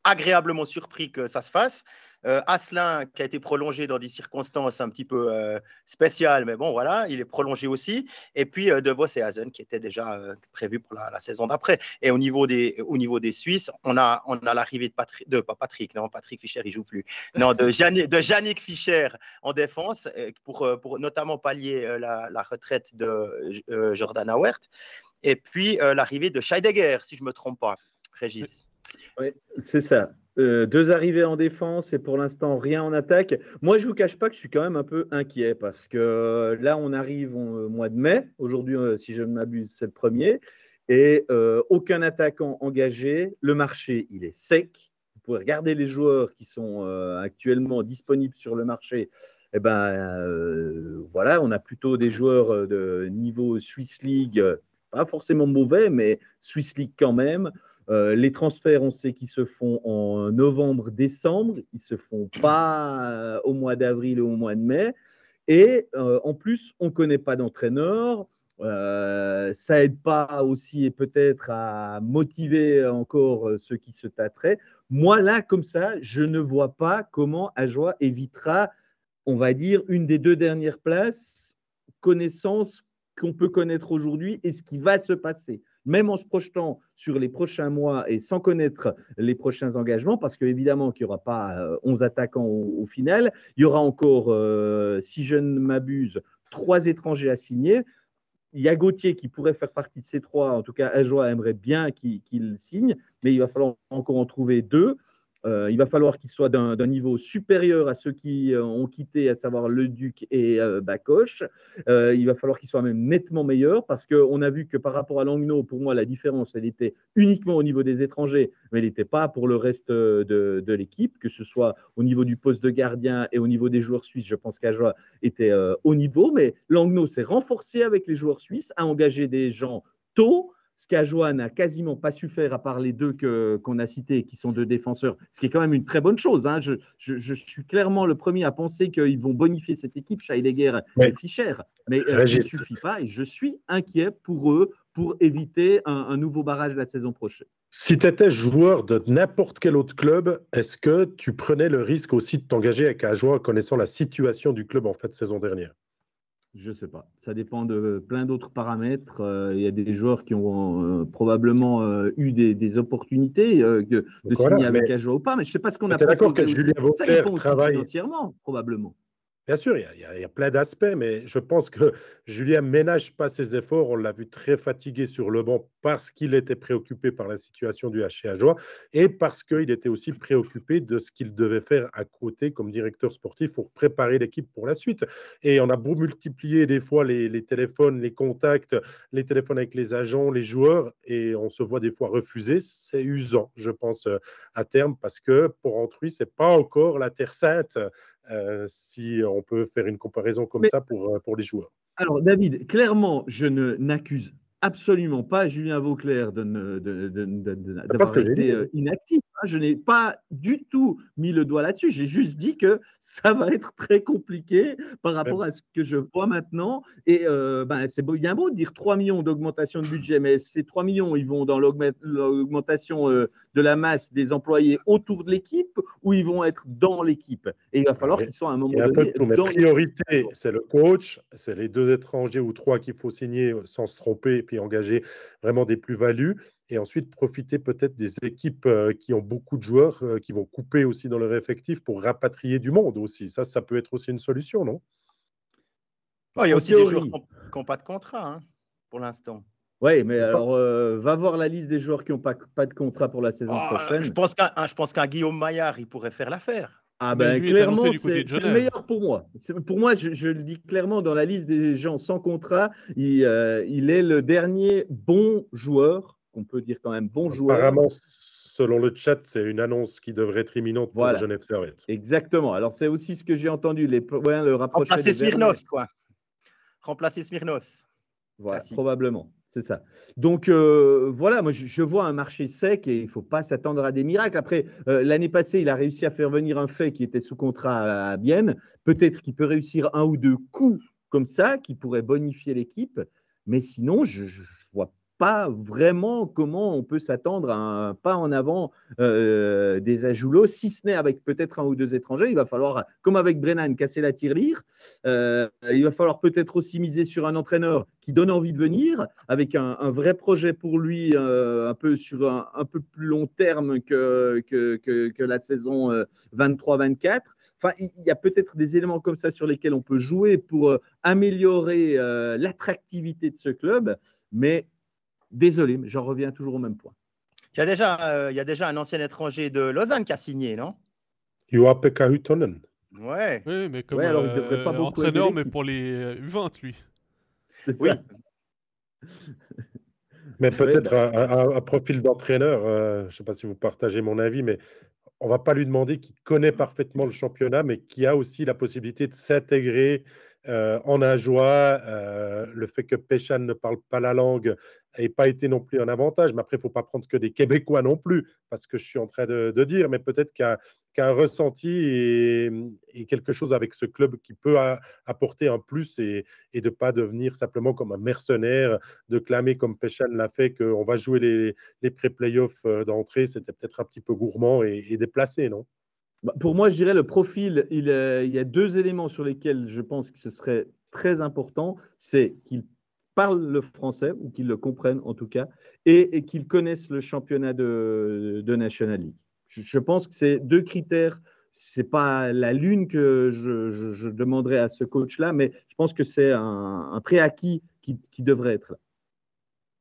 agréablement surpris que ça se fasse. Euh, Asselin, qui a été prolongé dans des circonstances un petit peu euh, spéciales, mais bon, voilà, il est prolongé aussi. Et puis euh, De Vos et Hazen, qui étaient déjà prévus pour la, saison d'après. Et au niveau, des, au niveau des Suisses, on a, on a l'arrivée de Patrick, pas Patrick, non, Patrick Fischer, il joue plus. Non, de, Yannick, Fischer en défense, pour, pour notamment pallier la, retraite de Jordan Hauert. Et puis l'arrivée de Scheidegger, si je ne me trompe pas, Régis. Oui, c'est ça. Euh, deux arrivées en défense et pour l'instant rien en attaque. Moi, je vous cache pas que je suis quand même un peu inquiet parce que euh, là, on arrive au mois de mai. Aujourd'hui, euh, si je ne m'abuse, c'est le premier. Et aucun attaquant engagé. Le marché, il est sec. Vous pouvez regarder les joueurs qui sont actuellement disponibles sur le marché. Eh ben, voilà, on a plutôt des joueurs de niveau Swiss League pas forcément mauvais, mais Swiss League quand même. Euh, les transferts, on sait qu'ils se font en novembre, décembre. Ils se font pas euh, au mois d'avril ou au mois de mai. Et en plus, on ne connaît pas d'entraîneur. ça aide pas aussi et peut-être à motiver encore ceux qui se tâteraient. Moi, là, comme ça, je ne vois pas comment Ajoie évitera, on va dire, une des deux dernières places, connaissance qu'on peut connaître aujourd'hui et ce qui va se passer, même en se projetant sur les prochains mois et sans connaître les prochains engagements, parce qu'évidemment qu'il n'y aura pas 11 euh, attaquants au, final, il y aura encore, euh, si je ne m'abuse, trois étrangers à signer. Il y a Gauthier qui pourrait faire partie de ces trois, en tout cas Ajoie aimerait bien qu'il signe, mais il va falloir encore en trouver deux. Euh, il va falloir qu'il soit d'un niveau supérieur à ceux qui euh, ont quitté, à savoir le Duc et euh, Bacoche. il va falloir qu'il soit même nettement meilleur parce qu'on a vu que par rapport à Langnau, pour moi, la différence, elle était uniquement au niveau des étrangers, mais elle n'était pas pour le reste de, l'équipe, que ce soit au niveau du poste de gardien et au niveau des joueurs suisses. Je pense qu'Ajoa était au niveau, mais Langnau s'est renforcé avec les joueurs suisses, a engagé des gens tôt ce qu'Ajoa n'a quasiment pas su faire, à part les deux qu'on a cités, qui sont deux défenseurs, ce qui est quand même une très bonne chose. Hein. Je, suis clairement le premier à penser qu'ils vont bonifier cette équipe, Scheidegger et Fischer. Mais euh, il ne suffit pas et je suis inquiet pour eux pour éviter un, nouveau barrage la saison prochaine. Si tu étais joueur de n'importe quel autre club, est-ce que tu prenais le risque aussi de t'engager avec Ajoa connaissant la situation du club en fait saison dernière? Je ne sais pas. Ça dépend de plein d'autres paramètres. Euh, il y a des joueurs qui ont euh, probablement euh, eu des, opportunités de signer avec Ajoa ou pas, mais je ne sais pas ce qu'on a d'accord que Julien Vauclair travaille financièrement, probablement. Bien sûr, il y a, plein d'aspects, mais je pense que <laughs> Julien ménage pas ses efforts. On l'a vu très fatigué sur le banc parce qu'il était préoccupé par la situation du HC Joie et parce qu'il était aussi préoccupé de ce qu'il devait faire à côté comme directeur sportif pour préparer l'équipe pour la suite. Et on a beau multiplier des fois les, téléphones, les contacts, les téléphones avec les agents, les joueurs, et on se voit des fois refuser. C'est usant, je pense, à terme, parce que pour Antruy, c'est pas encore la terre sainte euh, si on peut faire une comparaison comme ça pour, euh, pour les joueurs. Alors, David, clairement, je ne n'accuse absolument pas Julien Vauclair d'avoir été euh, inactif. Hein. Je n'ai pas du tout mis le doigt là-dessus. J'ai juste dit que ça va être très compliqué par rapport à ce que je vois maintenant. Et euh, ben, c'est bien beau de dire 3 millions d'augmentation de budget, mais ces 3 millions, ils vont dans l'augmentation euh, de la masse des employés autour de l'équipe ou ils vont être dans l'équipe? Et il va falloir qu'ils soient à un moment donné. La priorité, c'est le coach, c'est les deux étrangers ou trois qu'il faut signer sans se tromper puis engager vraiment des plus-values et ensuite profiter peut-être des équipes euh, qui ont beaucoup de joueurs euh, qui vont couper aussi dans leur effectif pour rapatrier du monde aussi. Ça, ça peut être aussi une solution, non? Oh, Il y a aussi des joueurs qui n'ont pas de contrat hein, pour l'instant. Oui, mais alors, euh, va voir la liste des joueurs qui n'ont pas, pas de contrat pour la saison ah, prochaine. Je pense qu'un Guillaume Maillard, il pourrait faire l'affaire. Ah ben clairement, c'est le meilleur pour moi. Pour moi, je, le dis clairement, dans la liste des gens sans contrat, il, il est le dernier bon joueur qu'on peut dire quand même bon joueur. Apparemment, selon le chat, c'est une annonce qui devrait être imminente pour Genève Servette. Exactement. Alors, c'est aussi ce que j'ai entendu. Les, ouais, le Remplacer Smirnos, quoi. Remplacer Smirnos. Voilà, probablement. C'est ça. Donc euh, voilà, moi je, vois un marché sec et il ne faut pas s'attendre à des miracles. Après, euh, l'année passée, il a réussi à faire venir un fait qui était sous contrat à, Bienne. Peut-être qu'il peut réussir un ou deux coups comme ça qui pourraient bonifier l'équipe. Mais sinon, je, pas vraiment comment on peut s'attendre à un pas en avant euh, des Ajoulots, si ce n'est avec peut-être un ou deux étrangers. Il va falloir, comme avec Brennan, casser la tirelire. Euh, il va falloir peut-être aussi miser sur un entraîneur qui donne envie de venir, avec un, vrai projet pour lui, euh, un peu sur un, peu plus long terme que, que, que, la saison 23-24. Enfin, il y a peut-être des éléments comme ça sur lesquels on peut jouer pour améliorer l'attractivité de ce club, mais Désolé, mais j'en reviens toujours au même point. Il y, a déjà, euh, il y a déjà un ancien étranger de Lausanne qui a signé, non? Hutonen. Ouais. Oui, mais comme alors, il devrait pas euh, entraîneur, mais pour les U20, lui. Oui. mais <laughs> peut-être un, profil d'entraîneur, euh, je ne sais pas si vous partagez mon avis, mais on ne va pas lui demander qu'il connaît parfaitement le championnat, mais qui a aussi la possibilité de s'intégrer en Ajoie, le fait que Péchan ne parle pas la langue n'ait pas été non plus un avantage. Mais après, il ne faut pas prendre que des Québécois non plus, parce que je suis en train de, dire, mais peut-être qu'un qu ressenti et, quelque chose avec ce club qui peut apporter un plus et, de ne pas devenir simplement comme un mercenaire, de clamer comme Péchan l'a fait qu'on va jouer les, pré-playoffs euh, d'entrée, c'était peut-être un petit peu gourmand et, déplacé, non? Pour moi, je dirais le profil, il, il y a deux éléments sur lesquels je pense que ce serait très important, c'est qu'il parlent le français, ou qu'ils le comprennent en tout cas, et, qu'ils connaissent le championnat de, National League. Je, pense que ces deux critères, ce n'est pas la lune que je, demanderais à ce coach-là, mais je pense que c'est un, préacquis qui, devrait être là.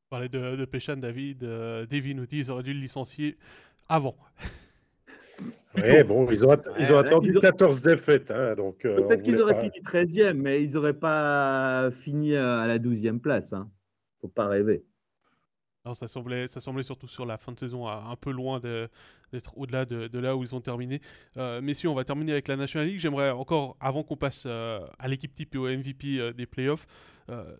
Parlez de, de Péchan, David, euh, Devin ils auraient dû le licencier avant. <laughs> Oui, bon, ils ont, ils ont attendu 14 défaites. Hein, donc, euh, Peut-être qu'ils auraient fini 13e, mais ils n'auraient pas fini à la 12e place. Hein. faut pas rêver. Non, ça semblait, ça semblait surtout sur la fin de saison un peu loin d'être au-delà de, là où ils ont terminé. Euh, messieurs, on va terminer avec la National League. J'aimerais encore, avant qu'on passe euh, à l'équipe type et au MVP des playoffs,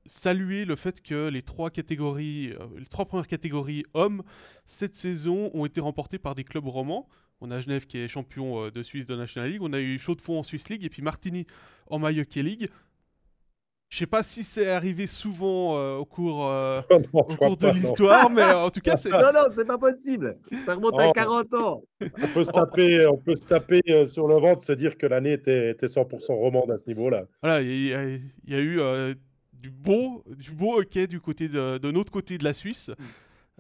saluer le fait que les trois catégories, les trois premières catégories hommes cette saison ont été remportées par des clubs romans. On a Genève qui est champion euh, de Suisse de National League. On a eu Chaud-de-Fonds en Swiss League et puis Martini en Mayotte League. Je sais pas si c'est arrivé souvent euh, au cours, euh, <laughs> de l'histoire, mais en tout cas, <laughs> c'est. Non, non, c'est pas possible. Ça remonte à 40 ans. On peut se taper, on peut se taper sur le ventre, se dire que l'année était, 100% romande à ce niveau-là. Voilà, il y, a eu du beau, du beau hockey du côté de, de notre côté de la Suisse. Mm.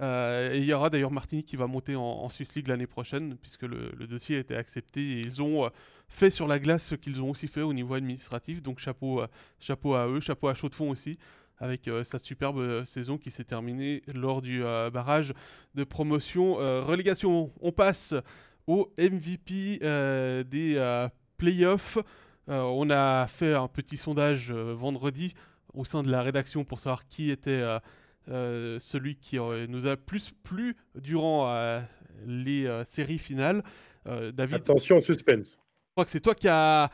Euh, et il y aura d'ailleurs Martinique qui va monter en, Swiss League l'année prochaine, puisque le, dossier a été accepté ils ont euh, fait sur la glace ce qu'ils ont aussi fait au niveau administratif. Donc chapeau, chapeau à eux, chapeau à Chaud de Fond aussi, avec euh, cette superbe saison qui s'est terminée lors du barrage de promotion relégation. On passe au MVP des playoffs. on a fait un petit sondage vendredi au sein de la rédaction pour savoir qui était euh, celui qui nous a plus plu durant euh, les euh, séries finales. David? Attention, suspense. Je crois que c'est toi qui a,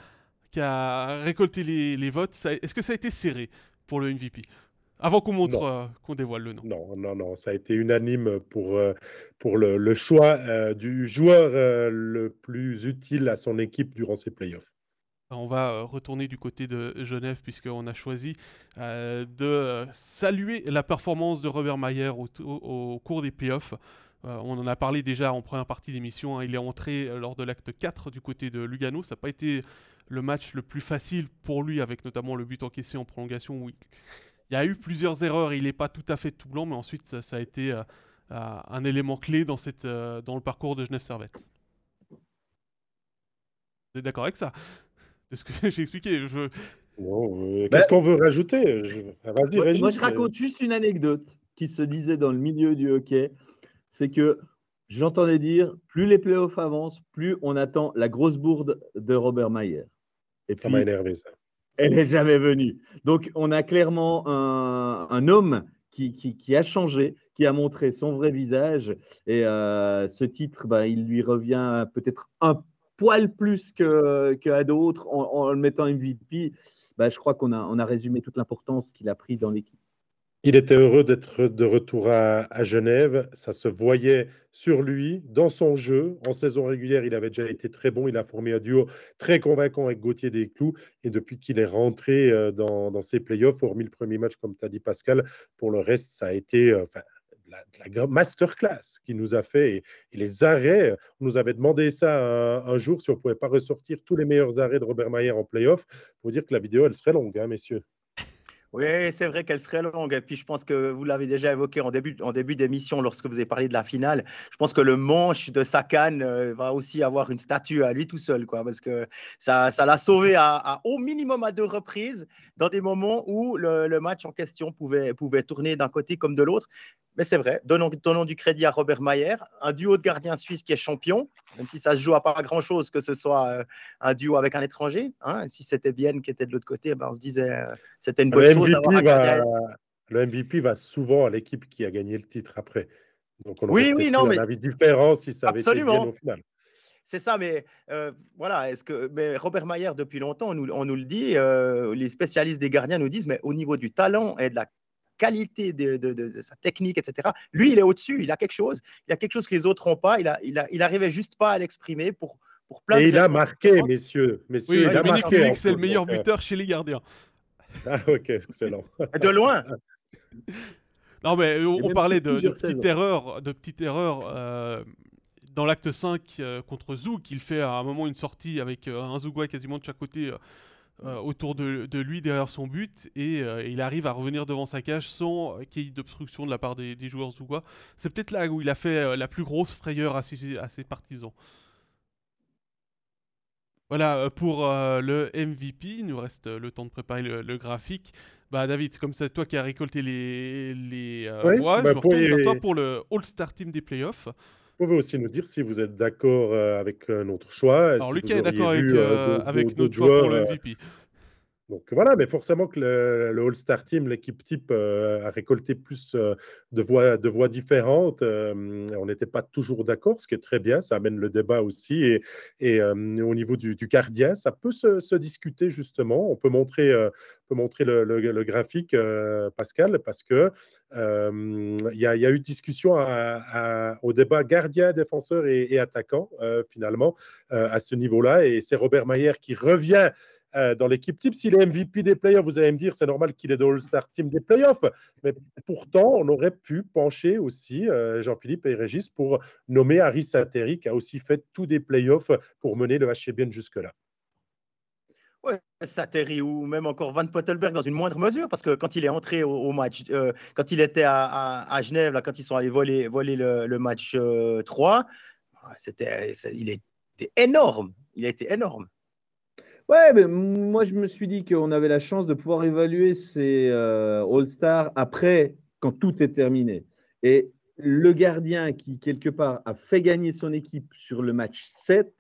qui a récolté les, les votes. Est-ce que ça a été serré pour le MVP avant qu'on montre, qu'on dévoile le nom. Non, non, non, ça a été unanime pour, pour le, le choix du joueur le plus utile à son équipe durant ces playoffs. On va euh, retourner du côté de Genève puisqu'on a choisi euh, de saluer la performance de Robert Mayer au, cours des playoffs. Euh, on en a parlé déjà en première partie d'émission. Hein. Il est entré lors de l'acte 4 du côté de Lugano. Ça n'a pas été le match le plus facile pour lui avec notamment le but encaissé en prolongation où il, y a eu plusieurs erreurs. Il n'est pas tout à fait tout blanc, mais ensuite ça, a été un élément clé dans, dans le parcours de Genève Servette. Vous êtes d'accord avec ça? De ce que <laughs> j'ai expliqué. Je... Euh, qu'est-ce qu'on veut rajouter? Ah, Vas-y, Moi, je raconte juste une anecdote qui se disait dans le milieu du hockey. C'est que j'entendais dire plus les playoffs avancent, plus on attend la grosse bourde de Robert Mayer. Et ça m'a énervé, ça. Elle n'est jamais venue. Donc, on a clairement un, homme qui, qui, a changé, qui a montré son vrai visage. Et euh, ce titre, bah, il lui revient peut-être un poil plus qu'à que d'autres en, le mettant MVP, bah, je crois qu'on a, on a résumé toute l'importance qu'il a pris dans l'équipe. Il était heureux d'être de retour à, Genève. Ça se voyait sur lui, dans son jeu. En saison régulière, il avait déjà été très bon. Il a formé un duo très convaincant avec Gauthier Desclous. Et depuis qu'il est rentré euh, dans, dans ses playoffs, hormis le premier match, comme tu as dit, Pascal, pour le reste, ça a été. Euh, la, la masterclass qui nous a fait. Et, les arrêts, on nous avait demandé ça un, jour si on ne pouvait pas ressortir tous les meilleurs arrêts de Robert Mayer en playoff. Faut dire que la vidéo, elle serait longue, hein, messieurs. Oui, c'est vrai qu'elle serait longue. Et puis, je pense que vous l'avez déjà évoqué en début, en début d'émission lorsque vous avez parlé de la finale. Je pense que le manche de Sakan euh, va aussi avoir une statue à lui tout seul, quoi, parce que ça, ça l'a sauvé à, au minimum à deux reprises dans des moments où le, le match en question pouvait, pouvait tourner d'un côté comme de l'autre. Mais c'est vrai, donnons, du crédit à Robert Mayer, un duo de gardiens suisses qui est champion, même si ça se joue à pas grand-chose que ce soit euh, un duo avec un étranger. Hein. Si c'était Bienne qui était de l'autre côté, ben on se disait euh, c'était une bonne chose d'avoir un gardien. Le MVP va souvent à l'équipe qui a gagné le titre après. Donc on oui, oui, non, mais avis différent si ça avait Absolument. été Bienne au final. c'est ça, mais euh, voilà, est-ce que mais Robert Mayer, depuis longtemps, on nous, on nous le dit, euh, les spécialistes des gardiens nous disent, mais au niveau du talent et de la qualité de, de, de, sa technique, etc., lui, il est au-dessus, il a quelque chose, il a quelque chose que les autres n'ont pas, il, a, il, a, il arrivait juste pas à l'exprimer pour, pour plein et il a marqué, messieurs. messieurs oui, Dominique Félix, c'est le meilleur buteur chez les gardiens. Ah, ok, excellent. de loin <laughs> Non, mais on, parlait de, de petites erreurs, de petites erreurs euh, dans l'acte 5 euh, contre Zouk, il fait à un moment une sortie avec euh, un Zougwa quasiment de chaque côté euh, autour de, lui derrière son but et il arrive à revenir devant sa cage sans qu'il y ait d'obstruction de la part des, joueurs Zougwa. C'est peut-être là où il a fait la plus grosse frayeur à ses, à ses partisans. Voilà, pour le MVP, il nous reste le temps de préparer le, graphique. Bah David, comme c'est toi qui as récolté les, les voix, bah, je me retourne vers toi pour le All-Star Team des playoffs. Vous pouvez aussi nous dire si vous êtes d'accord euh, avec euh, notre choix. Alors, Lucas est d'accord avec, euh, avec notre choix pour le MVP. Donc voilà, mais forcément que le, All-Star Team, l'équipe type, a récolté plus de, voix, de voix différentes. on n'était pas toujours d'accord, ce qui est très bien, ça amène le débat aussi. Et, au niveau du, gardien, ça peut se, discuter justement. On peut montrer, peut montrer le, graphique, Pascal, parce que il y, y, a eu discussion au débat gardien, défenseur et, et attaquant, finalement, à ce niveau-là. Et c'est Robert Mayer qui revient euh, dans l'équipe type. S'il est MVP des playoffs, vous allez me dire, c'est normal qu'il est dans l'All-Star Team des playoffs. Mais pourtant, on aurait pu pencher aussi, euh, Jean-Philippe et Régis, pour nommer Harry Sateri, qui a aussi fait tous des playoffs pour mener le HCBN jusque-là. Ouais, Sateri ou même encore Van Pottelberg dans une moindre mesure, parce que quand il est entré au, match, euh, quand il était à, Genève, quand ils sont allés voler, le, match 3, c'était, il était énorme. Il a énorme. Ouais, mais moi je me suis dit qu'on avait la chance de pouvoir évaluer ces euh, All-Stars après, quand tout est terminé. Et le gardien qui, quelque part, a fait gagner son équipe sur le match 7,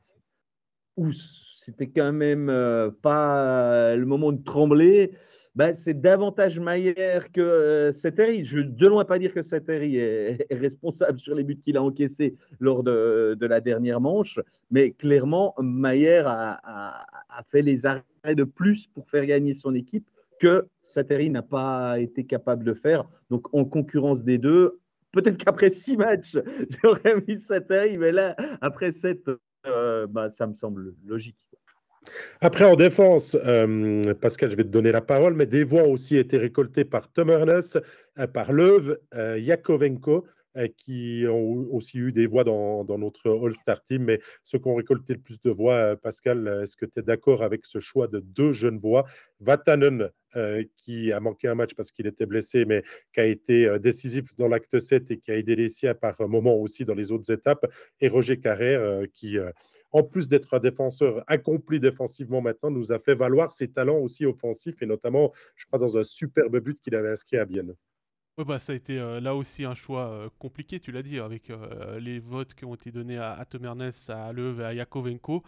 où c'était quand même euh, pas le moment de trembler, bah, c'est davantage Maillère que euh, Je ne de loin pas dire que Sateri est, responsable sur les buts qu'il a encaissés lors de, la dernière manche, mais clairement, Maillère a, fait les arrêts de plus pour faire gagner son équipe que Sateri n'a pas été capable de faire. Donc, en concurrence des deux, peut-être qu'après six matchs, <laughs> j'aurais mis Sateri, mais là, après sept, euh, bah, ça me semble logique. Après, en défense, euh, Pascal, je vais te donner la parole, mais des voix ont aussi été récoltées par Tom Ernest, euh, par Löw, euh, Yakovenko, qui ont aussi eu des voix dans, notre All-Star Team. Mais ceux qui ont récolté le plus de voix, Pascal, est-ce que tu es d'accord avec ce choix de deux jeunes voix? Vatanen, qui a manqué un match parce qu'il était blessé, mais qui a été décisif dans l'acte 7 et qui a aidé les siens par moment aussi dans les autres étapes, et Roger Carrère, qui en plus d'être un défenseur accompli défensivement maintenant, nous a fait valoir ses talents aussi offensifs et notamment, je crois, dans un superbe but qu'il avait inscrit à Bienne. Oui, bah, ça a été euh, là aussi un choix euh, compliqué, tu l'as dit, avec euh, les votes qui ont été donnés à, à à Lev et à Yakovenko.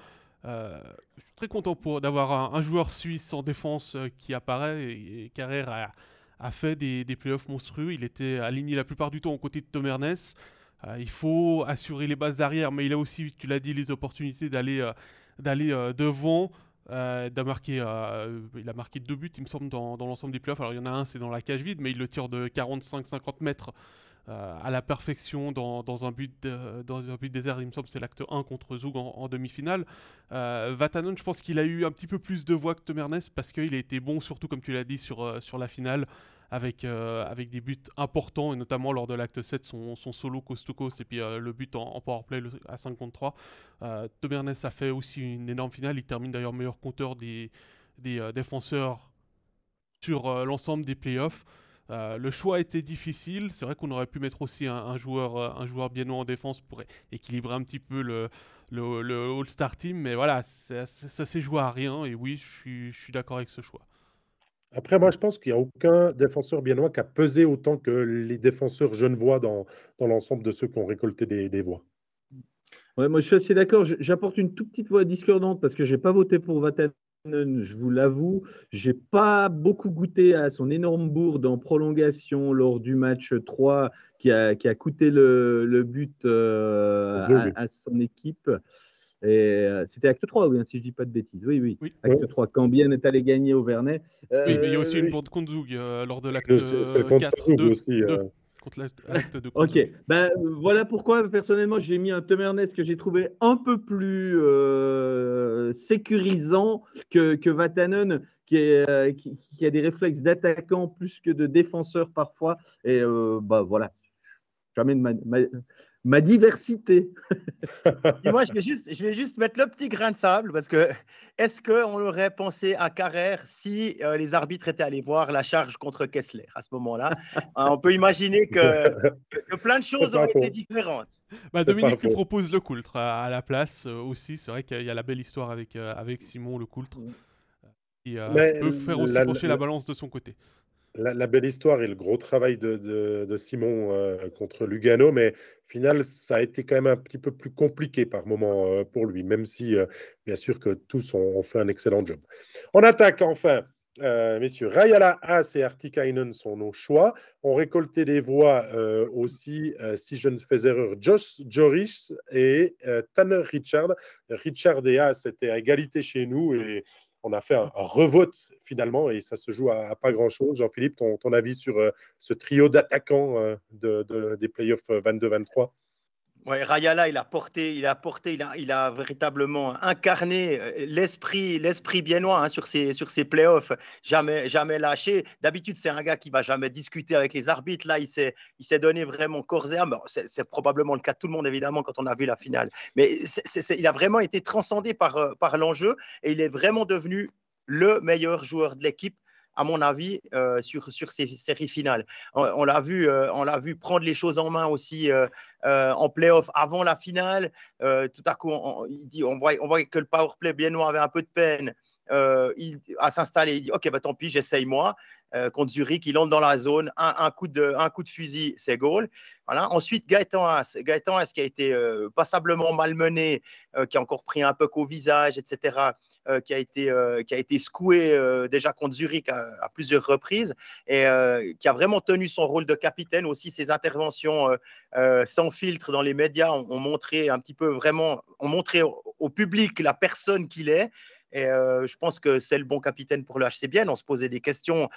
Je suis très content d'avoir un, joueur suisse en défense qui apparaît et, Carrère a, fait des, playoffs monstrueux. Il était aligné la plupart du temps aux côtés de Tom Ernest. Euh, il faut assurer les bases d'arrière, mais il a aussi, tu l'as dit, les opportunités d'aller euh, d'aller euh, devant. Euh, il a marqué deux buts, il me semble, dans l'ensemble des playoffs. Alors il y en a un, c'est dans la cage vide, mais il le tire de 45-50 mètres à la perfection dans, dans, un but dans un but désert. Il me semble c'est l'acte 1 contre Zug en, demi-finale. Vatanen, je pense qu'il a eu un petit peu plus de voix que Tom parce qu'il a été bon, surtout comme tu l'as dit, sur, sur la finale avec, euh, avec des buts importants, et notamment lors de l'acte 7, son, son solo coast et puis euh, le but en, powerplay à 5 contre 3. Euh, a fait aussi une énorme finale, il termine d'ailleurs meilleur compteur des, des euh, défenseurs sur l'ensemble des playoffs. Le choix était difficile. C'est vrai qu'on aurait pu mettre aussi un, joueur, un joueur bien en défense pour équilibrer un petit peu le, le, All-Star Team. Mais voilà, ça, ça s'est joué à rien. Et oui, je suis, je suis d'accord avec ce choix. Après, moi, je pense qu'il n'y a aucun défenseur biennois qui a pesé autant que les défenseurs genevois dans, dans l'ensemble de ceux qui ont récolté des, voix. Ouais, moi, je suis assez d'accord. J'apporte une toute petite voix discordante parce que je n'ai pas voté pour Vatanen, je vous l'avoue. Je n'ai pas beaucoup goûté à son énorme bourde en prolongation lors du match 3 qui a, qui a coûté le, le but euh, à, son équipe. Et c'était acte 3, oui, hein, si je dis pas de bêtises. Oui, oui. Acte 3, quand Bien est allé gagner au Vernet. oui, mais il y a aussi une bande contre Zoug lors de l'acte 4. 2, aussi. <laughs> Ok, ben, voilà pourquoi personnellement j'ai mis un Tom Ernest que j'ai trouvé un peu plus euh, sécurisant que, que Vatanen, qui, est, euh, qui, a des réflexes d'attaquant plus que de défenseur parfois. Et euh, bah, voilà, jamais de ma, ma diversité. <laughs> moi, je vais, juste, je vais juste mettre le petit grain de sable parce que est-ce qu'on aurait pensé à Carrère si euh, les arbitres étaient allés voir la charge contre Kessler à ce moment-là? Euh, On peut imaginer que, plein de choses auraient été différentes. Bah, Dominique lui propose le coultre à, la place euh, aussi. C'est vrai qu'il y a la belle histoire avec, avec Simon le coultre. qui peut faire aussi pencher la balance de son côté la, belle histoire et le gros travail de, Simon euh, contre Lugano, mais final, ça a été quand même un petit peu plus compliqué par moment euh, pour lui, même si, euh, bien sûr, que tous ont, fait un excellent job. On attaque enfin. messieurs, Rayala Haas et Artikainen sont nos choix. On récoltait des voix aussi, si je ne fais erreur, Josh Joris et Tanner Richard. Richard et Haas étaient à égalité chez nous et on a fait un, revote finalement et ça se joue à, pas grand-chose. Jean-Philippe, ton, avis sur euh, ce trio d'attaquants euh, de, des playoffs 22-23 euh, Ouais, Rayala, il a porté, il a porté, il a, il a véritablement incarné euh, l'esprit, l'esprit biennois hein, sur ses, sur ses playoffs. Jamais, jamais lâché. D'habitude, c'est un gars qui va jamais discuter avec les arbitres. Là, il s'est, il s'est donné vraiment corps et âme. C'est, probablement le cas de tout le monde, évidemment, quand on a vu la finale. Mais il a vraiment été transcendé par, euh, par l'enjeu et il est vraiment devenu le meilleur joueur de l'équipe à mon avis, euh, sur, sur ces séries finales. On, l'a vu, euh, vu prendre les choses en main aussi euh, en playoff avant la finale. tout à coup, on, dit, on, voit, on voit que le powerplay biennois avait un peu de peine il, à s'installer. Il dit, OK, bah, tant pis, j'essaye moi. Euh, contre Zurich. Il entre dans la zone, un, coup, de, un coup de fusil, c'est goal. Voilà. Ensuite, Gaëtan Haas. Gaëtan qui a été euh, passablement malmené, euh, qui a encore pris un peu qu'au visage, etc., qui, a été, qui a été secoué déjà contre Zurich à, plusieurs reprises et qui a vraiment tenu son rôle de capitaine. Aussi, ses interventions sans filtre dans les médias ont, montré un petit peu vraiment, ont montré au public la personne qu'il est. Et je pense que c'est le bon capitaine pour le HCBN. On se posait des questions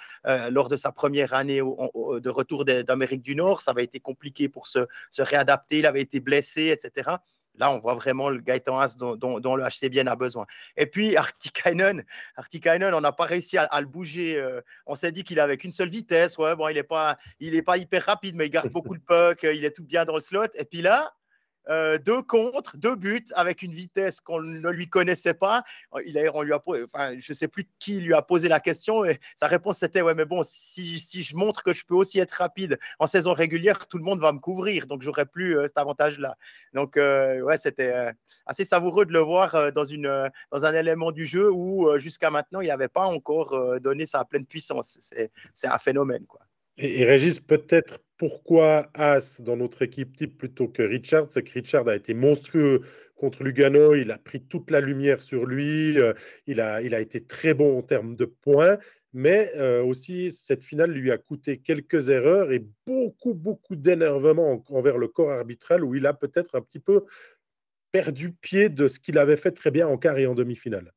lors de sa première année de retour d'Amérique du Nord. Ça avait été compliqué pour se, réadapter. Il avait été blessé, etc. Là, on voit vraiment le Gaëtan Haas dont, dont, le HCBN a besoin. Et puis, <laughs> Artikainen, Artikainen on n'a pas réussi à, le bouger. on s'est dit qu'il avait qu'une seule vitesse. Ouais, bon, il n'est pas, hyper rapide, mais il garde beaucoup de puck. Il est tout bien dans le slot. Et puis là, euh, deux contre, deux buts avec une vitesse qu'on ne lui connaissait pas. Il a, on lui a, enfin, je ne sais plus qui lui a posé la question et sa réponse c'était ouais mais bon si, si, je montre que je peux aussi être rapide en saison régulière, tout le monde va me couvrir donc j'aurais plus euh, cet avantage-là. Donc euh, ouais c'était assez savoureux de le voir dans, une, dans un élément du jeu où jusqu'à maintenant il n'avait pas encore donné sa pleine puissance. C'est un phénomène quoi. Et, Régis, peut-être pourquoi As dans notre équipe type plutôt que Richard, c'est que Richard a été monstrueux contre Lugano, il a pris toute la lumière sur lui, euh, il, a, il a été très bon en termes de points, mais euh, aussi cette finale lui a coûté quelques erreurs et beaucoup, beaucoup d'énervement envers le corps arbitral où il a peut-être un petit peu perdu pied de ce qu'il avait fait très bien en quart et en demi-finale.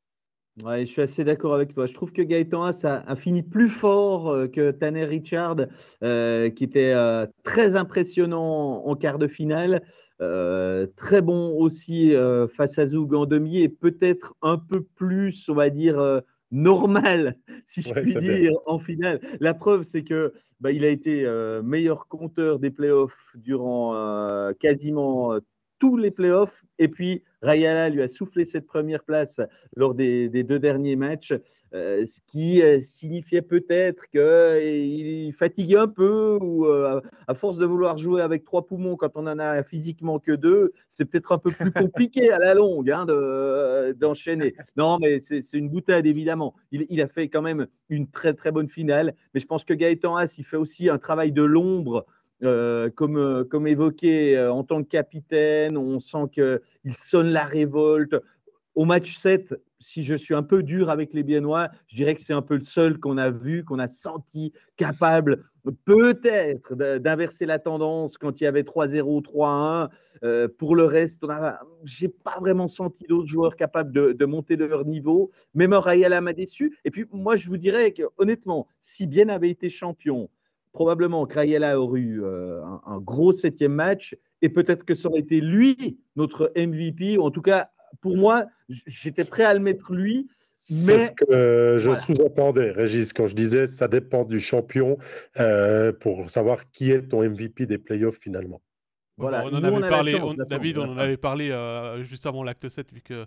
Ouais, je suis assez d'accord avec toi. Je trouve que Gaëtan Haas a, fini plus fort euh, que Tanner Richard, euh, qui était euh, très impressionnant en quart de finale. très bon aussi face à Zoug en demi et peut-être un peu plus, on va dire, normal, <laughs> si je puis dire, en finale. La preuve, c'est que bah, il a été meilleur compteur des playoffs durant quasiment tous les playoffs. Et puis, Rayala lui a soufflé cette première place lors des, deux derniers matchs, euh, ce qui euh, signifiait peut-être qu'il fatiguait un peu ou euh, à force de vouloir jouer avec trois poumons quand on en a physiquement que deux, c'est peut-être un peu plus <laughs> compliqué à la longue hein, d'enchaîner. non, mais c'est une boutade évidemment. Il, il, a fait quand même une très très bonne finale, mais je pense que Gaëtan Haas, il fait aussi un travail de l'ombre euh, comme, euh, comme évoqué euh, en tant que capitaine, on sent qu'il sonne la révolte. Au match 7, si je suis un peu dur avec les Biennois, je dirais que c'est un peu le seul qu'on a vu, qu'on a senti capable peut-être d'inverser la tendance quand il y avait 3-0, 3-1. Euh, pour le reste, je n'ai pas vraiment senti d'autres joueurs capables de, monter de leur niveau. Même Rayala m'a déçu. Et puis, moi, je vous dirais que, honnêtement, si Bien avait été champion, probablement que Rayala aurait eu euh, un, un, gros septième match. Et peut-être que ça aurait été lui, notre MVP. En tout cas, pour moi, j'étais prêt à le mettre lui. C'est ce que je sous-entendais, Régis, quand je disais ça dépend du champion euh, pour savoir qui est ton MVP des playoffs finalement. Voilà. on en avait parlé, David, on en avait parlé euh, juste avant l'acte 7, vu que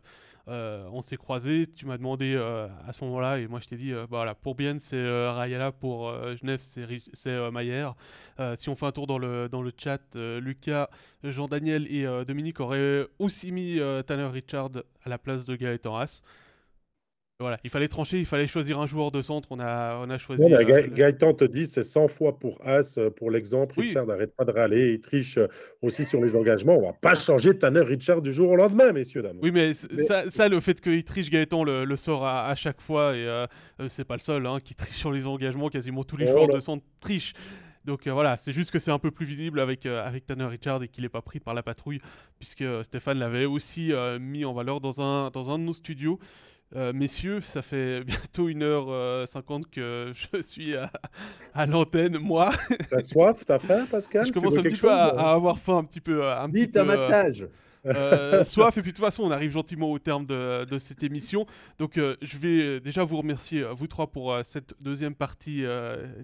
euh, on s'est croisés. Tu m'as demandé à ce moment-là, et moi je t'ai dit, bah, voilà, pour Bien, c'est Rayala, pour Genève, c'est Maillère. si on fait un tour dans le, dans le chat, Lucas, Jean-Daniel et Dominique auraient aussi mis Tanner Richard à la place de Gaëtan Haas. Voilà, il fallait trancher, il fallait choisir un joueur de centre. On a, on a choisi. Euh, Gaëtan te dit c'est 100 fois pour As, euh, pour l'exemple. Richard n'arrête pas de râler, il triche euh, aussi sur les engagements. On va pas changer Tanner Richard du jour au lendemain, messieurs, dames. Oui, mais, Ça, le fait qu'il triche, Gaëtan le, sort à, chaque fois. Et c'est pas le seul hein, qui triche sur les engagements. Quasiment tous les oh joueurs de centre trichent. Donc voilà, c'est juste que c'est un peu plus visible avec, avec Tanner Richard et qu'il n'est pas pris par la patrouille, puisque Stéphane l'avait aussi mis en valeur dans un, dans un de nos studios. Euh, messieurs, ça fait <laughs> bientôt 1h50 que je suis à, l'antenne, moi. T'as soif, t'as faim, Pascal? Je commence un petit peu à, avoir faim, un petit peu. Un Vite, un euh, massage euh, soif et puis de toute façon on arrive gentiment au terme de, cette émission. Donc je vais déjà vous remercier vous trois pour cette deuxième partie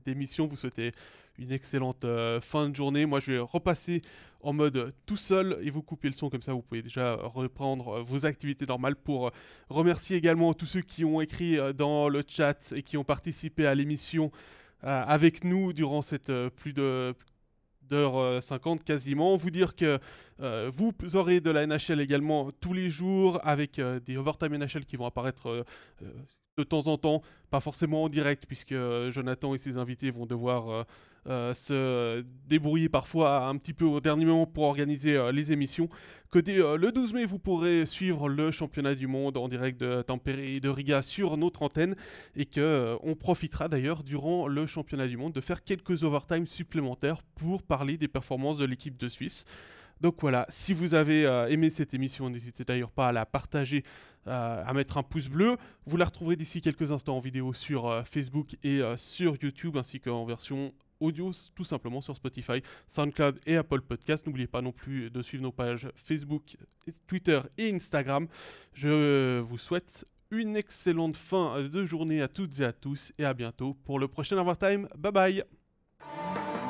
d'émission. Vous souhaitez une excellente fin de journée. Moi je vais repasser en mode tout seul et vous coupez le son. Comme ça vous pouvez déjà reprendre vos activités normales pour remercier également tous ceux qui ont écrit euh, dans le chat et qui ont participé à l'émission euh, avec nous durant cette euh, plus de 50 quasiment. Vous dire que vous aurez de la NHL également tous les jours avec des overtime NHL qui vont apparaître de temps en temps, pas forcément en direct puisque Jonathan et ses invités vont devoir euh, se débrouiller parfois un petit peu au dernier moment pour organiser euh, les émissions. Côté euh, le 12 mai, vous pourrez suivre le championnat du monde en direct de Tampere et de Riga sur notre antenne et que on profitera d'ailleurs durant le championnat du monde de faire quelques overtime supplémentaires pour parler des performances de l'équipe de Suisse. Donc voilà, si vous avez aimé cette émission, n'hésitez d'ailleurs pas à la partager, à mettre un pouce bleu. Vous la retrouverez d'ici quelques instants en vidéo sur Facebook et sur YouTube, ainsi qu'en version audio tout simplement sur Spotify, SoundCloud et Apple Podcast. N'oubliez pas non plus de suivre nos pages Facebook, Twitter et Instagram. Je vous souhaite une excellente fin de journée à toutes et à tous et à bientôt pour le prochain Overtime. Bye bye